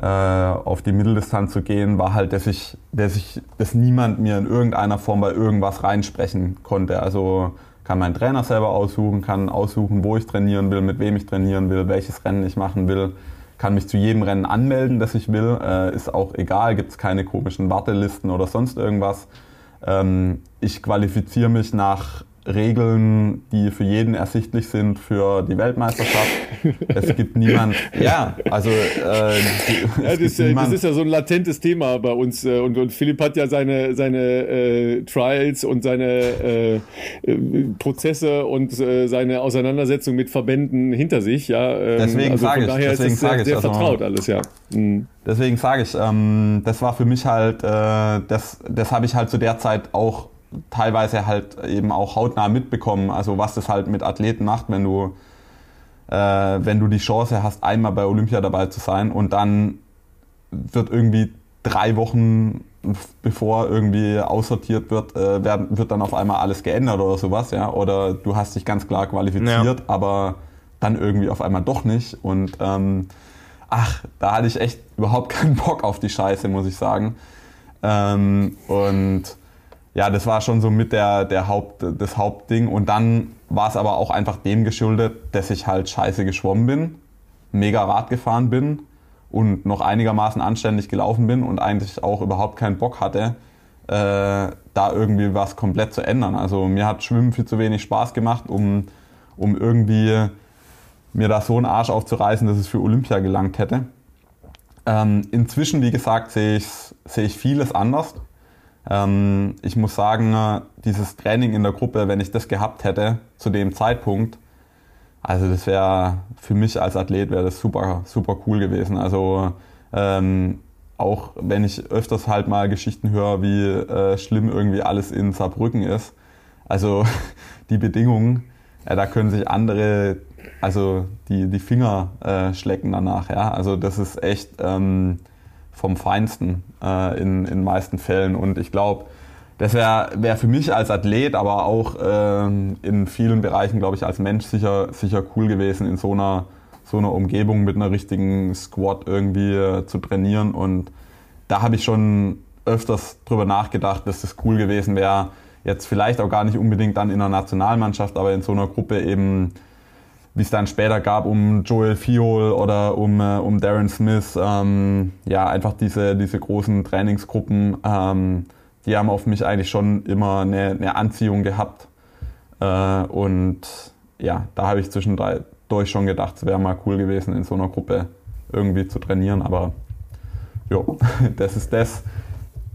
C: äh, auf die Mitteldistanz zu gehen, war halt, dass ich, dass ich, dass niemand mir in irgendeiner Form bei irgendwas reinsprechen konnte. Also kann mein Trainer selber aussuchen, kann aussuchen, wo ich trainieren will, mit wem ich trainieren will, welches Rennen ich machen will, kann mich zu jedem Rennen anmelden, das ich will, äh, ist auch egal, gibt es keine komischen Wartelisten oder sonst irgendwas. Ähm, ich qualifiziere mich nach Regeln, die für jeden ersichtlich sind für die Weltmeisterschaft. Es gibt niemand, ja, also äh,
A: ja, das, niemand, das, ist ja so ein latentes Thema bei uns äh, und, und Philipp hat ja seine seine äh, Trials und seine äh, äh Prozesse und äh, seine Auseinandersetzung mit Verbänden hinter sich, ja.
C: Ähm, deswegen also sage ich,
A: daher
C: deswegen
A: ist es sehr, sehr
C: also,
A: vertraut alles, ja.
C: Mhm. Deswegen sage ich, ähm, das war für mich halt, äh, das, das habe ich halt zu der Zeit auch teilweise halt eben auch hautnah mitbekommen, also was das halt mit Athleten macht, wenn du, äh, wenn du die Chance hast, einmal bei Olympia dabei zu sein und dann wird irgendwie drei Wochen bevor irgendwie aussortiert wird, äh, werden, wird dann auf einmal alles geändert oder sowas, ja, oder du hast dich ganz klar qualifiziert, ja. aber dann irgendwie auf einmal doch nicht und ähm, ach, da hatte ich echt überhaupt keinen Bock auf die Scheiße, muss ich sagen. Ähm, und ja, das war schon so mit der, der Haupt, das Hauptding. Und dann war es aber auch einfach dem geschuldet, dass ich halt scheiße geschwommen bin, mega Rad gefahren bin und noch einigermaßen anständig gelaufen bin und eigentlich auch überhaupt keinen Bock hatte, äh, da irgendwie was komplett zu ändern. Also mir hat Schwimmen viel zu wenig Spaß gemacht, um, um irgendwie mir da so einen Arsch aufzureißen, dass es für Olympia gelangt hätte. Ähm, inzwischen, wie gesagt, sehe sehe ich vieles anders. Ähm, ich muss sagen, dieses Training in der Gruppe, wenn ich das gehabt hätte zu dem Zeitpunkt, also das wäre für mich als Athlet wäre das super, super cool gewesen. Also ähm, auch wenn ich öfters halt mal Geschichten höre, wie äh, schlimm irgendwie alles in Saarbrücken ist. Also die Bedingungen, ja, da können sich andere, also die, die Finger äh, schlecken danach. Ja? Also das ist echt ähm, vom Feinsten äh, in den meisten Fällen. Und ich glaube, das wäre wär für mich als Athlet, aber auch ähm, in vielen Bereichen, glaube ich, als Mensch sicher, sicher cool gewesen, in so einer, so einer Umgebung mit einer richtigen Squad irgendwie äh, zu trainieren. Und da habe ich schon öfters drüber nachgedacht, dass das cool gewesen wäre, jetzt vielleicht auch gar nicht unbedingt dann in einer Nationalmannschaft, aber in so einer Gruppe eben wie es dann später gab um Joel Fiol oder um, äh, um Darren Smith, ähm, ja, einfach diese, diese großen Trainingsgruppen, ähm, die haben auf mich eigentlich schon immer eine, eine Anziehung gehabt. Äh, und ja, da habe ich zwischendurch schon gedacht, es wäre mal cool gewesen, in so einer Gruppe irgendwie zu trainieren. Aber ja, das ist das,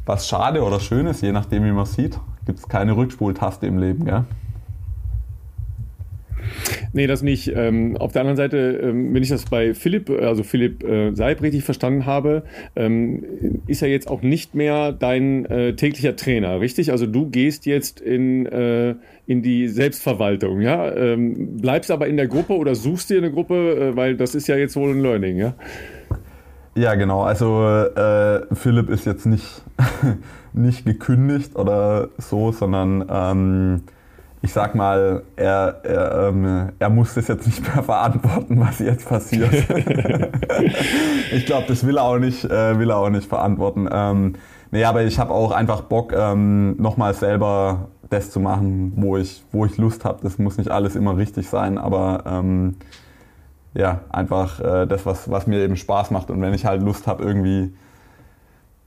C: was schade oder schön ist, je nachdem, wie man sieht. Gibt es keine Rückspultaste im Leben, gell?
A: Nee, das nicht. Ähm, auf der anderen Seite, ähm, wenn ich das bei Philipp, also Philipp äh, Seib richtig verstanden habe, ähm, ist er jetzt auch nicht mehr dein äh, täglicher Trainer, richtig? Also du gehst jetzt in, äh, in die Selbstverwaltung, ja? Ähm, bleibst aber in der Gruppe oder suchst dir eine Gruppe, äh, weil das ist ja jetzt wohl ein Learning, ja?
C: Ja, genau. Also äh, Philipp ist jetzt nicht, nicht gekündigt oder so, sondern ähm, ich sag mal, er, er, ähm, er muss das jetzt nicht mehr verantworten, was jetzt passiert. ich glaube, das will er auch nicht, äh, will er auch nicht verantworten. Ähm, nee, aber ich habe auch einfach Bock, ähm, nochmal selber das zu machen, wo ich, wo ich Lust habe. Das muss nicht alles immer richtig sein, aber ähm, ja, einfach äh, das, was, was mir eben Spaß macht. Und wenn ich halt Lust habe, irgendwie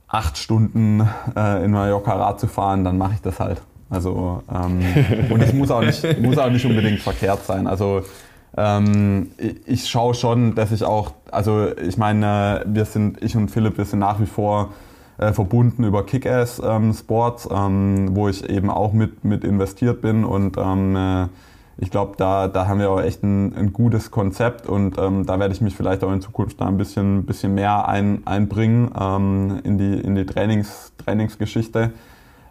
C: acht Stunden äh, in Mallorca Rad zu fahren, dann mache ich das halt. Also ähm, und es muss auch nicht, muss auch nicht unbedingt verkehrt sein. Also ähm, ich, ich schaue schon, dass ich auch, also ich meine, wir sind, ich und Philipp, wir sind nach wie vor äh, verbunden über Kick-Ass ähm, Sports, ähm, wo ich eben auch mit, mit investiert bin und ähm, äh, ich glaube, da, da haben wir auch echt ein, ein gutes Konzept und ähm, da werde ich mich vielleicht auch in Zukunft da ein bisschen, bisschen mehr ein, einbringen ähm, in die, in die Trainings, Trainingsgeschichte.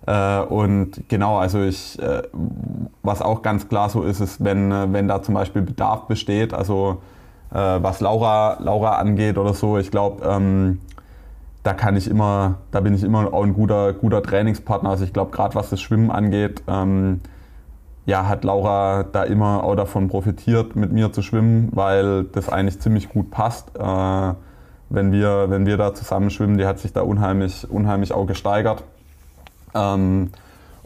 C: Äh, und genau, also ich, äh, was auch ganz klar so ist, ist, wenn, äh, wenn da zum Beispiel Bedarf besteht, also was Laura, Laura angeht oder so, ich glaube, ähm, da kann ich immer, da bin ich immer auch ein guter, guter Trainingspartner. Also ich glaube, gerade was das Schwimmen angeht, ähm, ja, hat Laura da immer auch davon profitiert, mit mir zu schwimmen, weil das eigentlich ziemlich gut passt. Äh, wenn, wir, wenn wir da zusammen schwimmen, die hat sich da unheimlich, unheimlich auch gesteigert. Ähm,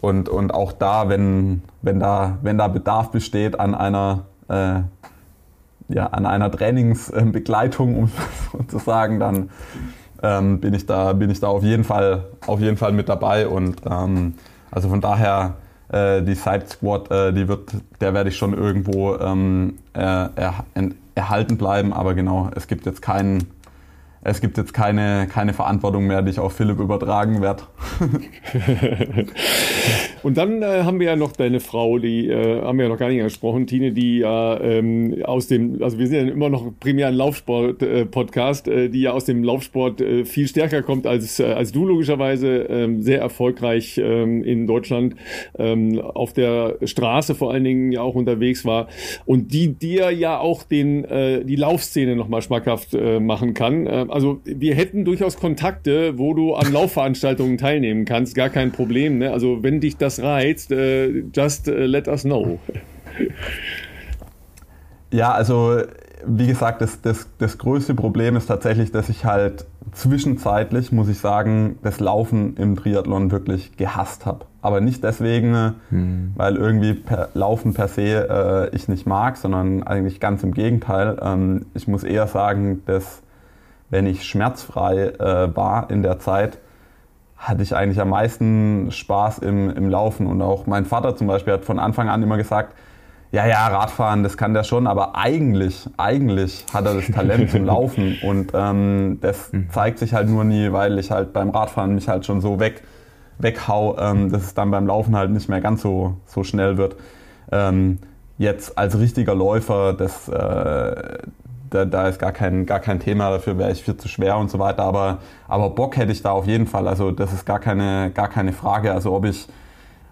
C: und, und auch da, wenn, wenn, da, wenn da Bedarf besteht an einer, äh, ja, an einer Trainingsbegleitung, um zu sagen, dann ähm, bin, ich da, bin ich da auf jeden Fall, auf jeden Fall mit dabei. Und ähm, also von daher, äh, die Side Squad, äh, die wird, der werde ich schon irgendwo ähm, er, erhalten bleiben. Aber genau, es gibt jetzt keinen es gibt jetzt keine, keine Verantwortung mehr, die ich auf Philipp übertragen werde.
A: Und dann äh, haben wir ja noch deine Frau, die äh, haben wir ja noch gar nicht angesprochen, Tine, die ja ähm, aus dem, also wir sind ja immer noch primär ein Laufsport-Podcast, äh, äh, die ja aus dem Laufsport äh, viel stärker kommt als, äh, als du logischerweise, ähm, sehr erfolgreich ähm, in Deutschland, ähm, auf der Straße vor allen Dingen ja auch unterwegs war und die dir ja auch den, die Laufszene nochmal schmackhaft machen kann. Also wir hätten durchaus Kontakte, wo du an Laufveranstaltungen teilnehmen kannst, gar kein Problem. Ne? Also wenn dich das reizt, äh, just äh, let us know.
C: Ja, also wie gesagt, das, das, das größte Problem ist tatsächlich, dass ich halt zwischenzeitlich, muss ich sagen, das Laufen im Triathlon wirklich gehasst habe. aber nicht deswegen, hm. weil irgendwie per, Laufen per se äh, ich nicht mag, sondern eigentlich ganz im Gegenteil. Ähm, ich muss eher sagen, dass wenn ich schmerzfrei äh, war in der Zeit, hatte ich eigentlich am meisten Spaß im, im Laufen. Und auch mein Vater zum Beispiel hat von Anfang an immer gesagt, ja, ja, Radfahren, das kann der schon, aber eigentlich, eigentlich hat er das Talent zum Laufen und ähm, das mhm. zeigt sich halt nur nie, weil ich halt beim Radfahren mich halt schon so weg, weghau, ähm, dass es dann beim Laufen halt nicht mehr ganz so, so schnell wird. Ähm, jetzt als richtiger Läufer, das, äh, da, da ist gar kein, gar kein Thema, dafür wäre ich viel zu schwer und so weiter, aber, aber Bock hätte ich da auf jeden Fall, also das ist gar keine, gar keine Frage, also ob ich,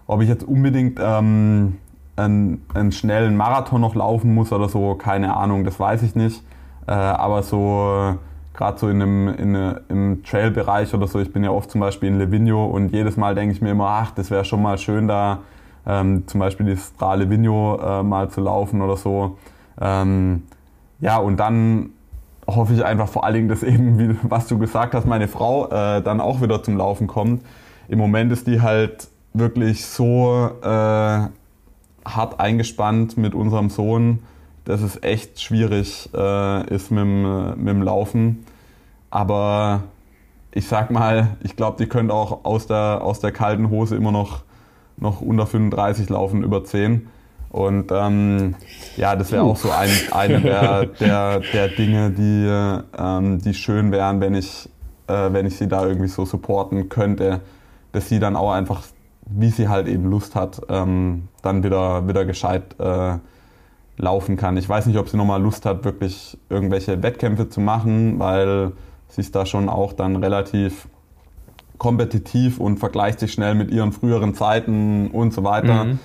C: ob ich jetzt unbedingt... Ähm, einen, einen schnellen Marathon noch laufen muss oder so, keine Ahnung, das weiß ich nicht. Äh, aber so gerade so in einem, in, im Trail-Bereich oder so, ich bin ja oft zum Beispiel in Livigno und jedes Mal denke ich mir immer, ach, das wäre schon mal schön da ähm, zum Beispiel die Stra Livigno äh, mal zu laufen oder so. Ähm, ja, und dann hoffe ich einfach vor allen Dingen, dass eben, wie, was du gesagt hast, meine Frau äh, dann auch wieder zum Laufen kommt. Im Moment ist die halt wirklich so äh, hart eingespannt mit unserem Sohn, dass es echt schwierig äh, ist mit dem, Laufen. Aber ich sag mal, ich glaube, die können auch aus der, aus der kalten Hose immer noch, noch unter 35 laufen, über 10. Und ähm, ja, das wäre auch so ein, eine der, der, der Dinge, die, ähm, die schön wären, wenn ich, äh, wenn ich sie da irgendwie so supporten könnte, dass sie dann auch einfach wie sie halt eben Lust hat, ähm, dann wieder, wieder gescheit äh, laufen kann. Ich weiß nicht, ob sie nochmal Lust hat, wirklich irgendwelche Wettkämpfe zu machen, weil sie ist da schon auch dann relativ kompetitiv und vergleicht sich schnell mit ihren früheren Zeiten und so weiter. Mhm.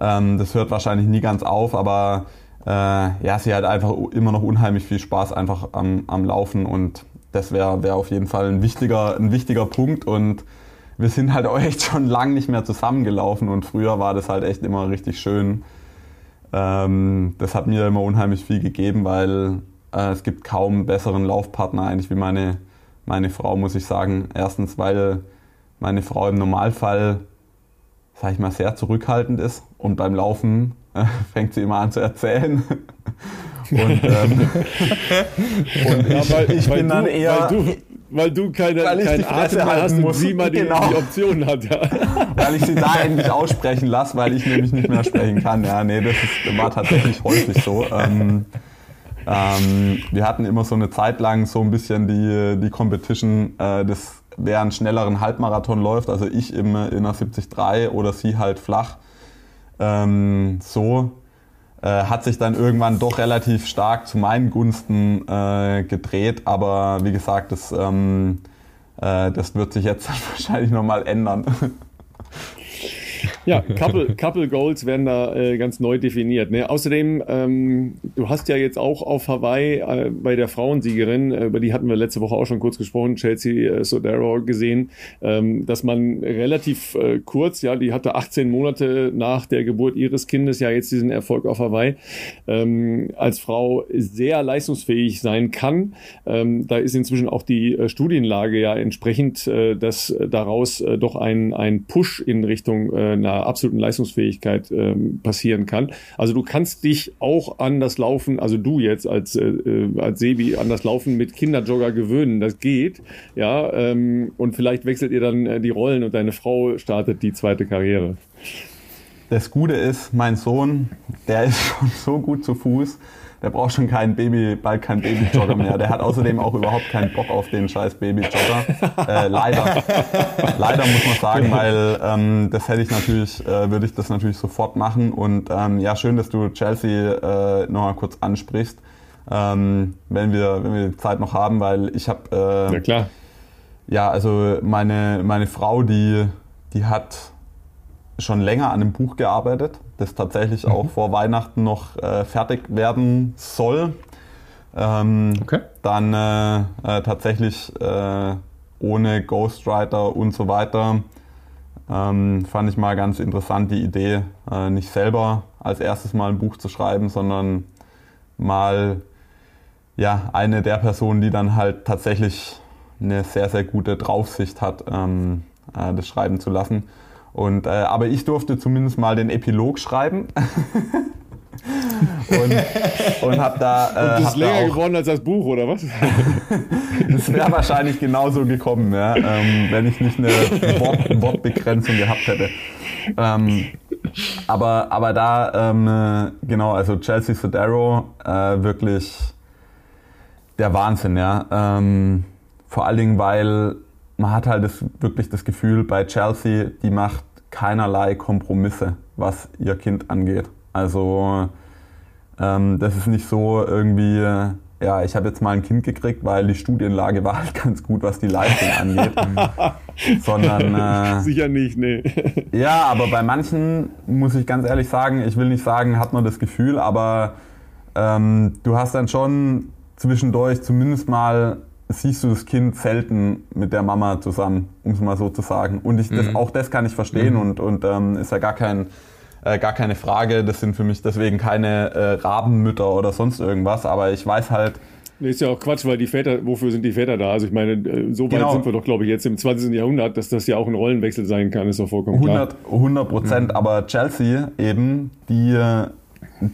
C: Ähm, das hört wahrscheinlich nie ganz auf, aber äh, ja, sie hat einfach immer noch unheimlich viel Spaß einfach am, am Laufen und das wäre wär auf jeden Fall ein wichtiger, ein wichtiger Punkt und wir sind halt auch echt schon lang nicht mehr zusammengelaufen und früher war das halt echt immer richtig schön. Ähm, das hat mir immer unheimlich viel gegeben, weil äh, es gibt kaum besseren Laufpartner eigentlich wie meine, meine Frau, muss ich sagen. Erstens, weil meine Frau im Normalfall, sag ich mal, sehr zurückhaltend ist und beim Laufen äh, fängt sie immer an zu erzählen. und, ähm,
A: und ich, ja, weil, ich bin du, dann eher weil du keine, weil keinen Atem mehr hast und sie mal die, genau. die Option hat. Ja.
C: Weil ich sie da endlich aussprechen lasse, weil ich nämlich nicht mehr sprechen kann. Ja, nee, das ist, war tatsächlich häufig so. Ähm, ähm, wir hatten immer so eine Zeit lang so ein bisschen die, die Competition, äh, das, wer einen schnelleren Halbmarathon läuft, also ich im, in einer 73 oder sie halt flach. Ähm, so äh, hat sich dann irgendwann doch relativ stark zu meinen Gunsten äh, gedreht. Aber wie gesagt, das, ähm, äh, das wird sich jetzt wahrscheinlich nochmal ändern.
A: Ja, Couple, Couple Goals werden da äh, ganz neu definiert. Ne? Außerdem, ähm, du hast ja jetzt auch auf Hawaii äh, bei der Frauensiegerin, äh, über die hatten wir letzte Woche auch schon kurz gesprochen, Chelsea äh, Sodero gesehen, ähm, dass man relativ äh, kurz, ja, die hatte 18 Monate nach der Geburt ihres Kindes ja jetzt diesen Erfolg auf Hawaii, ähm, als Frau sehr leistungsfähig sein kann. Ähm, da ist inzwischen auch die äh, Studienlage ja entsprechend, dass daraus doch ein, ein Push in Richtung äh, einer absoluten Leistungsfähigkeit ähm, passieren kann. Also du kannst dich auch an das Laufen, also du jetzt als, äh, äh, als Sebi, an das Laufen mit Kinderjogger gewöhnen. Das geht, ja. Ähm, und vielleicht wechselt ihr dann äh, die Rollen und deine Frau startet die zweite Karriere.
C: Das Gute ist, mein Sohn, der ist schon so gut zu Fuß, der braucht schon keinen Baby, bald keinen Babyjogger mehr. Der hat außerdem auch überhaupt keinen Bock auf den scheiß Babyjogger. Äh, leider. leider muss man sagen, weil ähm, das hätte ich natürlich, äh, würde ich das natürlich sofort machen. Und ähm, ja, schön, dass du Chelsea äh, nochmal kurz ansprichst. Ähm, wenn wir, wenn wir die Zeit noch haben, weil ich habe. Äh, ja klar. Ja, also meine, meine Frau, die, die hat schon länger an einem Buch gearbeitet, das tatsächlich mhm. auch vor Weihnachten noch äh, fertig werden soll. Ähm, okay. Dann äh, äh, tatsächlich äh, ohne Ghostwriter und so weiter. Ähm, fand ich mal ganz interessant die Idee, äh, nicht selber als erstes mal ein Buch zu schreiben, sondern mal ja, eine der Personen, die dann halt tatsächlich eine sehr, sehr gute Draufsicht hat, ähm, äh, das schreiben zu lassen. Und, äh, aber ich durfte zumindest mal den Epilog schreiben.
A: und, und habe da. Äh, und ist länger geworden als das Buch, oder was?
C: das wäre wahrscheinlich genauso gekommen, ja, ähm, wenn ich nicht eine Wort, Wortbegrenzung gehabt hätte. Ähm, aber, aber da, ähm, genau, also Chelsea Sodero, äh, wirklich der Wahnsinn, ja. Ähm, vor allen Dingen, weil man hat halt das, wirklich das Gefühl, bei Chelsea, die macht keinerlei Kompromisse, was ihr Kind angeht. Also ähm, das ist nicht so irgendwie, ja, ich habe jetzt mal ein Kind gekriegt, weil die Studienlage war halt ganz gut, was die Leistung angeht. Sondern
A: äh, sicher nicht, nee.
C: ja, aber bei manchen muss ich ganz ehrlich sagen, ich will nicht sagen, hat man das Gefühl, aber ähm, du hast dann schon zwischendurch zumindest mal siehst du das Kind selten mit der Mama zusammen, um es mal so zu sagen. Und ich, das, mhm. auch das kann ich verstehen mhm. und, und ähm, ist ja gar kein äh, gar keine Frage. Das sind für mich deswegen keine äh, Rabenmütter oder sonst irgendwas. Aber ich weiß halt.
A: Ist ja auch Quatsch, weil die Väter, wofür sind die Väter da? Also ich meine, äh, so weit genau. sind wir doch, glaube ich, jetzt im 20. Jahrhundert, dass das ja auch ein Rollenwechsel sein kann, ist doch vollkommen
C: 100, klar. 100 Prozent, mhm. aber Chelsea eben, die,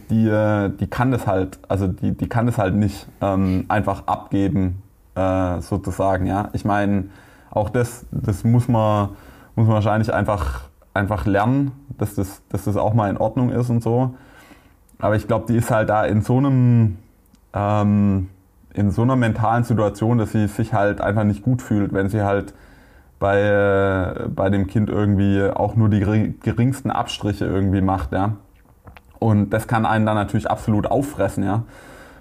C: die, die kann das halt, also die, die kann das halt nicht ähm, einfach abgeben, äh, sozusagen, ja. Ich meine, auch das, das muss man, muss man wahrscheinlich einfach einfach lernen, dass das, dass das auch mal in Ordnung ist und so. Aber ich glaube, die ist halt da in so einem, ähm, in so einer mentalen Situation, dass sie sich halt einfach nicht gut fühlt, wenn sie halt bei, äh, bei dem Kind irgendwie auch nur die geringsten Abstriche irgendwie macht, ja. Und das kann einen dann natürlich absolut auffressen, ja.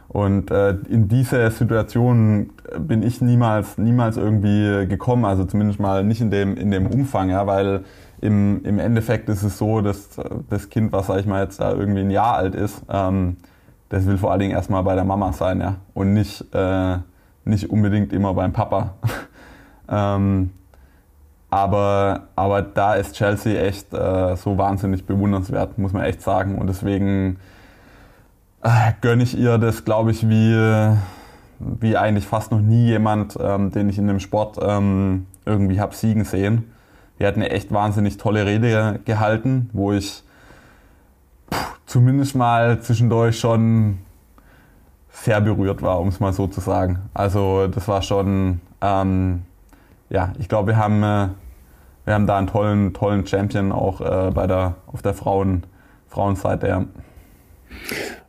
C: Und äh, in diese Situation bin ich niemals, niemals irgendwie gekommen, also zumindest mal nicht in dem, in dem Umfang, ja, weil im, im Endeffekt ist es so, dass das Kind, was sag ich mal jetzt da irgendwie ein Jahr alt ist, ähm, das will vor allen Dingen erstmal bei der Mama sein, ja. Und nicht, äh, nicht unbedingt immer beim Papa. ähm, aber, aber da ist Chelsea echt äh, so wahnsinnig bewundernswert, muss man echt sagen. Und deswegen gönne ich ihr das, glaube ich, wie, wie eigentlich fast noch nie jemand, ähm, den ich in dem Sport ähm, irgendwie habe siegen sehen. Die hat eine echt wahnsinnig tolle Rede gehalten, wo ich pff, zumindest mal zwischendurch schon sehr berührt war, um es mal so zu sagen. Also das war schon, ähm, ja, ich glaube, wir haben, äh, wir haben da einen tollen, tollen Champion auch äh, bei der, auf der Frauen, Frauenseite. Ja.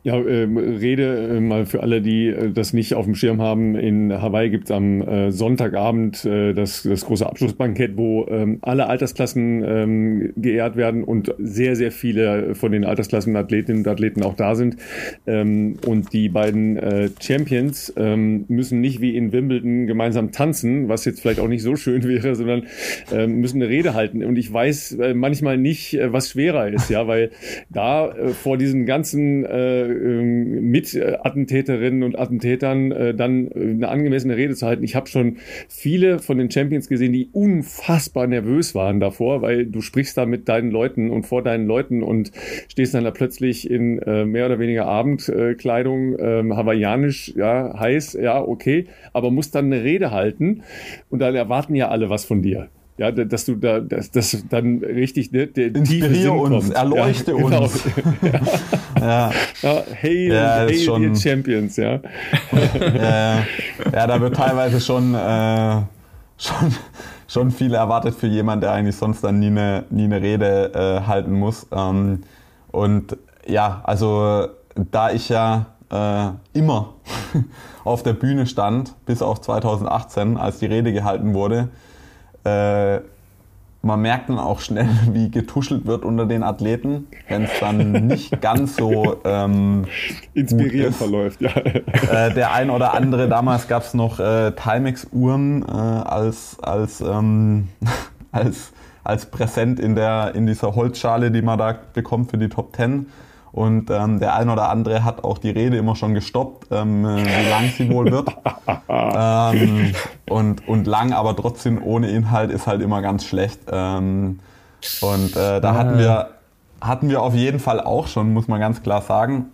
A: Ja, äh, Rede äh, mal für alle, die äh, das nicht auf dem Schirm haben. In Hawaii gibt es am äh, Sonntagabend äh, das, das große Abschlussbankett, wo ähm, alle Altersklassen ähm, geehrt werden und sehr, sehr viele von den Altersklassen Athletinnen und Athleten auch da sind. Ähm, und die beiden äh, Champions ähm, müssen nicht wie in Wimbledon gemeinsam tanzen, was jetzt vielleicht auch nicht so schön wäre, sondern müssen eine Rede halten. Und ich weiß äh, manchmal nicht, äh, was schwerer ist, ja, weil da äh, vor diesen ganzen äh, mit Attentäterinnen und Attentätern äh, dann äh, eine angemessene Rede zu halten. Ich habe schon viele von den Champions gesehen, die unfassbar nervös waren davor, weil du sprichst da mit deinen Leuten und vor deinen Leuten und stehst dann da plötzlich in äh, mehr oder weniger Abendkleidung, ähm, hawaiianisch, ja, heiß, ja, okay, aber musst dann eine Rede halten und dann erwarten ja alle was von dir. Ja, dass du da, dass das dann richtig, ne,
C: der Inspiriere uns, kommt. erleuchte ja, genau. uns.
A: ja. ja. Hail, ja, hail schon, Champions, ja.
C: ja. Ja, da wird teilweise schon, äh, schon, schon viel erwartet für jemanden, der eigentlich sonst dann nie eine, nie eine Rede äh, halten muss. Ähm, und ja, also da ich ja äh, immer auf der Bühne stand, bis auf 2018, als die Rede gehalten wurde, äh, man merkt dann auch schnell, wie getuschelt wird unter den Athleten, wenn es dann nicht ganz so ähm,
A: inspirierend verläuft. Ja.
C: Äh, der ein oder andere, damals gab es noch äh, Timex-Uhren äh, als, als, ähm, als, als Präsent in, der, in dieser Holzschale, die man da bekommt für die Top Ten. Und ähm, der ein oder andere hat auch die Rede immer schon gestoppt, ähm, äh, wie lang sie wohl wird. ähm, und, und lang, aber trotzdem ohne Inhalt ist halt immer ganz schlecht. Ähm, und äh, da hatten wir, hatten wir auf jeden Fall auch schon, muss man ganz klar sagen,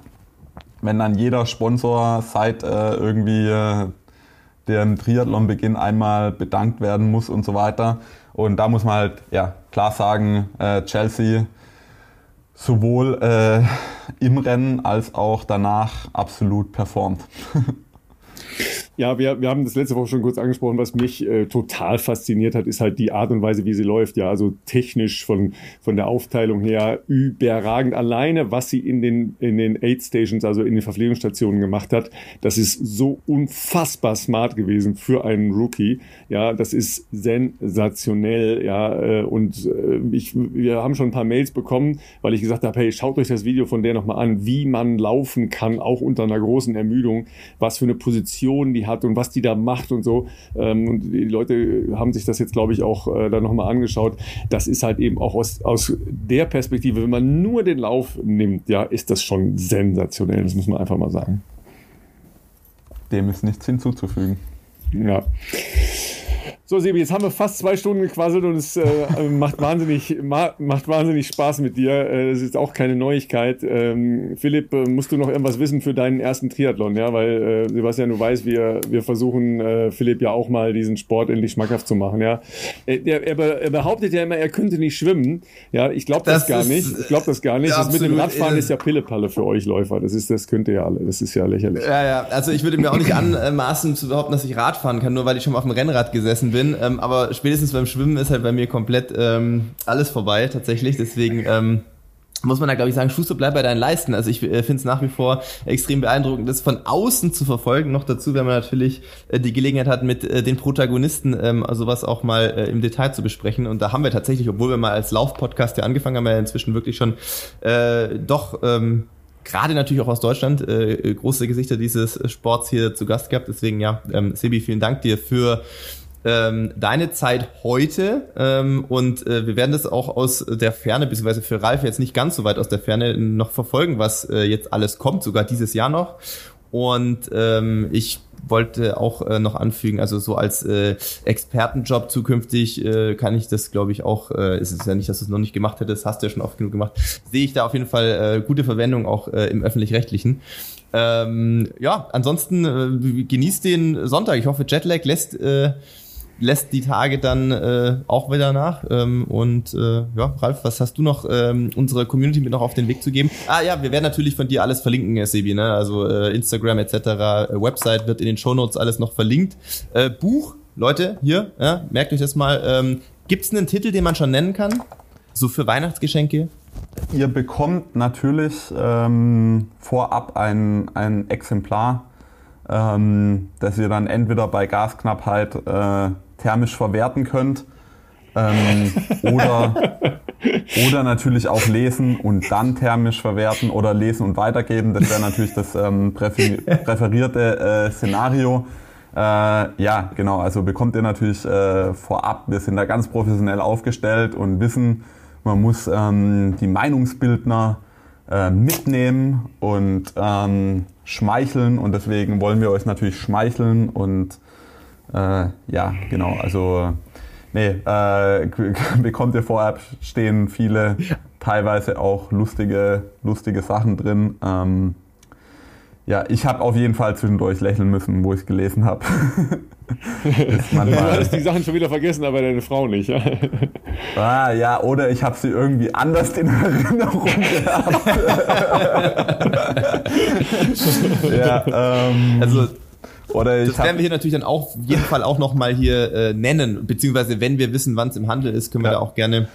C: wenn dann jeder Sponsor seit äh, irgendwie äh, dem Triathlon-Beginn einmal bedankt werden muss und so weiter. Und da muss man halt ja, klar sagen, äh, Chelsea sowohl äh, im Rennen als auch danach absolut performt.
A: Ja, wir, wir haben das letzte Woche schon kurz angesprochen, was mich äh, total fasziniert hat, ist halt die Art und Weise, wie sie läuft. Ja, also technisch von, von der Aufteilung her überragend. Alleine, was sie in den, in den Aid Stations, also in den Verpflegungsstationen gemacht hat, das ist so unfassbar smart gewesen für einen Rookie. Ja, das ist sensationell. Ja, äh, und äh, ich, wir haben schon ein paar Mails bekommen, weil ich gesagt habe, hey, schaut euch das Video von der nochmal an, wie man laufen kann, auch unter einer großen Ermüdung, was für eine Position die hat und was die da macht und so. Ähm, und die Leute haben sich das jetzt, glaube ich, auch äh, dann nochmal angeschaut. Das ist halt eben auch aus, aus der Perspektive, wenn man nur den Lauf nimmt, ja, ist das schon sensationell. Das muss man einfach mal sagen.
C: Dem ist nichts hinzuzufügen.
A: Ja. So, Sebi, jetzt haben wir fast zwei Stunden gequasselt und es äh, macht, wahnsinnig, ma macht wahnsinnig Spaß mit dir. Äh, das ist auch keine Neuigkeit. Ähm, Philipp, äh, musst du noch irgendwas wissen für deinen ersten Triathlon? Ja, weil äh, Sebastian, du weißt, wir, wir versuchen äh, Philipp ja auch mal diesen Sport endlich schmackhaft zu machen. Ja, er, er, er behauptet ja immer, er könnte nicht schwimmen. Ja, ich glaube das, das, gar nicht. Ich glaube das gar nicht. Das mit dem Radfahren ist ja Pillepalle für euch Läufer. Das ist, das könnt ihr ja alle. Das ist ja lächerlich.
B: Ja, ja. Also ich würde mir auch nicht anmaßen zu behaupten, dass ich Radfahren kann, nur weil ich schon mal auf dem Rennrad gesessen bin. Ähm, aber spätestens beim Schwimmen ist halt bei mir komplett ähm, alles vorbei tatsächlich. Deswegen ähm, muss man da, glaube ich, sagen, Schuster, bleib bei deinen Leisten. Also ich äh, finde es nach wie vor extrem beeindruckend, das von außen zu verfolgen. Noch dazu, wenn man natürlich äh, die Gelegenheit hat, mit äh, den Protagonisten ähm, sowas auch mal äh, im Detail zu besprechen. Und da haben wir tatsächlich, obwohl wir mal als Lauf-Podcast ja angefangen haben, ja inzwischen wirklich schon äh, doch ähm, gerade natürlich auch aus Deutschland äh, große Gesichter dieses Sports hier zu Gast gehabt. Deswegen ja, ähm, Sebi, vielen Dank dir für ähm, deine Zeit heute ähm, und äh, wir werden das auch aus der Ferne, beziehungsweise für Ralf jetzt nicht ganz so weit aus der Ferne noch verfolgen, was äh, jetzt alles kommt, sogar dieses Jahr noch. Und ähm, ich wollte auch äh, noch anfügen, also so als äh, Expertenjob zukünftig äh, kann ich das, glaube ich, auch, äh, es ist ja nicht, dass du es noch nicht gemacht hättest, hast du ja schon oft genug gemacht, sehe ich da auf jeden Fall äh, gute Verwendung auch äh, im öffentlich-rechtlichen. Ähm, ja, ansonsten äh, genießt den Sonntag. Ich hoffe, Jetlag lässt äh, lässt die Tage dann äh, auch wieder nach. Ähm, und äh, ja, Ralf, was hast du noch ähm, unsere Community mit noch auf den Weg zu geben? Ah ja, wir werden natürlich von dir alles verlinken, Sebi, ne? Also äh, Instagram etc., äh, Website wird in den Shownotes alles noch verlinkt. Äh, Buch, Leute, hier, ja, merkt euch das mal. Ähm, Gibt es einen Titel, den man schon nennen kann? So für Weihnachtsgeschenke?
C: Ihr bekommt natürlich ähm, vorab ein, ein Exemplar, ähm, das ihr dann entweder bei Gasknappheit äh, thermisch verwerten könnt. Ähm, oder, oder natürlich auch lesen und dann thermisch verwerten oder lesen und weitergeben. Das wäre natürlich das ähm, präferierte äh, Szenario. Äh, ja, genau, also bekommt ihr natürlich äh, vorab, wir sind da ganz professionell aufgestellt und wissen, man muss ähm, die Meinungsbildner äh, mitnehmen und ähm, schmeicheln und deswegen wollen wir euch natürlich schmeicheln und äh, ja, genau, also nee, äh, bekommt ihr vorab, stehen viele, teilweise auch lustige, lustige Sachen drin. Ähm, ja, ich habe auf jeden Fall zwischendurch lächeln müssen, wo ich es gelesen habe.
A: du hast die Sachen schon wieder vergessen, aber deine Frau nicht. Ja,
C: ah, ja oder ich habe sie irgendwie anders in Erinnerung gehabt.
B: ja, ähm, also oder das werden wir hier natürlich dann auch auf jeden Fall auch nochmal hier äh, nennen, beziehungsweise wenn wir wissen, wann es im Handel ist, können wir ja. da auch gerne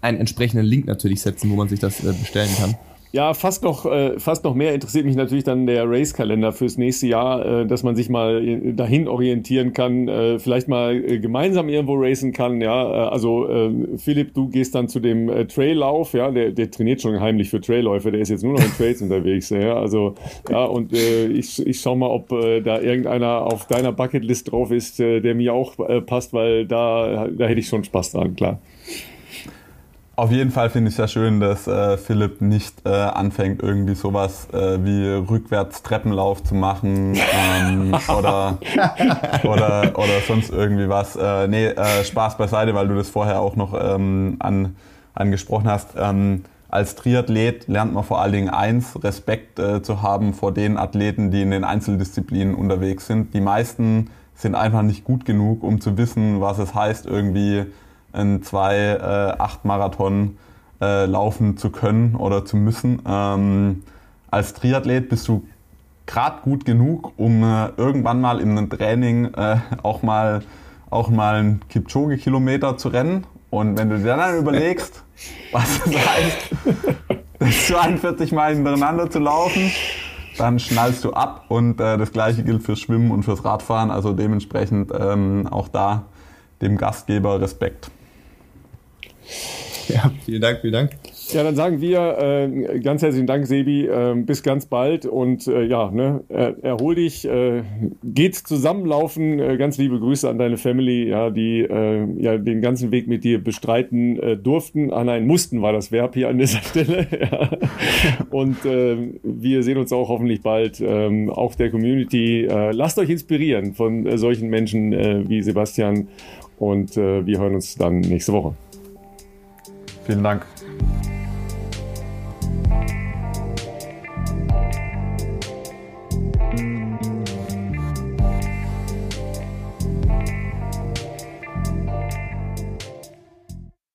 B: einen entsprechenden Link natürlich setzen, wo man sich das äh, bestellen kann.
A: Ja, fast noch, äh, fast noch mehr interessiert mich natürlich dann der Race-Kalender fürs nächste Jahr, äh, dass man sich mal äh, dahin orientieren kann, äh, vielleicht mal äh, gemeinsam irgendwo racen kann. Ja, äh, also äh, Philipp, du gehst dann zu dem äh, Traillauf, ja, der, der trainiert schon heimlich für Trailläufe, der ist jetzt nur noch in Trails unterwegs. Ja, also ja, und äh, ich, ich schau mal, ob äh, da irgendeiner auf deiner Bucketlist drauf ist, äh, der mir auch äh, passt, weil da, da hätte ich schon Spaß dran, klar.
C: Auf jeden Fall finde ich ja schön, dass äh, Philipp nicht äh, anfängt, irgendwie sowas äh, wie rückwärts Treppenlauf zu machen ähm, oder, oder, oder sonst irgendwie was. Äh, nee, äh, Spaß beiseite, weil du das vorher auch noch ähm, an, angesprochen hast. Ähm, als Triathlet lernt man vor allen Dingen eins, Respekt äh, zu haben vor den Athleten, die in den Einzeldisziplinen unterwegs sind. Die meisten sind einfach nicht gut genug, um zu wissen, was es heißt, irgendwie einen 2-8-Marathon äh, laufen zu können oder zu müssen. Ähm, als Triathlet bist du gerade gut genug, um äh, irgendwann mal in einem Training äh, auch mal auch mal einen Kipchoge-Kilometer zu rennen. Und wenn du dir dann überlegst, was das heißt, 42 Mal hintereinander zu laufen, dann schnallst du ab. Und äh, das gleiche gilt fürs Schwimmen und fürs Radfahren. Also dementsprechend ähm, auch da dem Gastgeber Respekt.
B: Ja, vielen Dank, vielen Dank.
A: Ja, dann sagen wir äh, ganz herzlichen Dank, Sebi. Äh, bis ganz bald und äh, ja, ne, er, erhol dich, äh, geht zusammenlaufen. Äh, ganz liebe Grüße an deine Family, ja, die äh, ja den ganzen Weg mit dir bestreiten durften. Ah nein, mussten war das Verb hier an dieser Stelle. ja. Und äh, wir sehen uns auch hoffentlich bald äh, auf der Community. Lasst euch inspirieren von solchen Menschen wie Sebastian und wir hören uns dann nächste Woche.
C: Vielen Dank.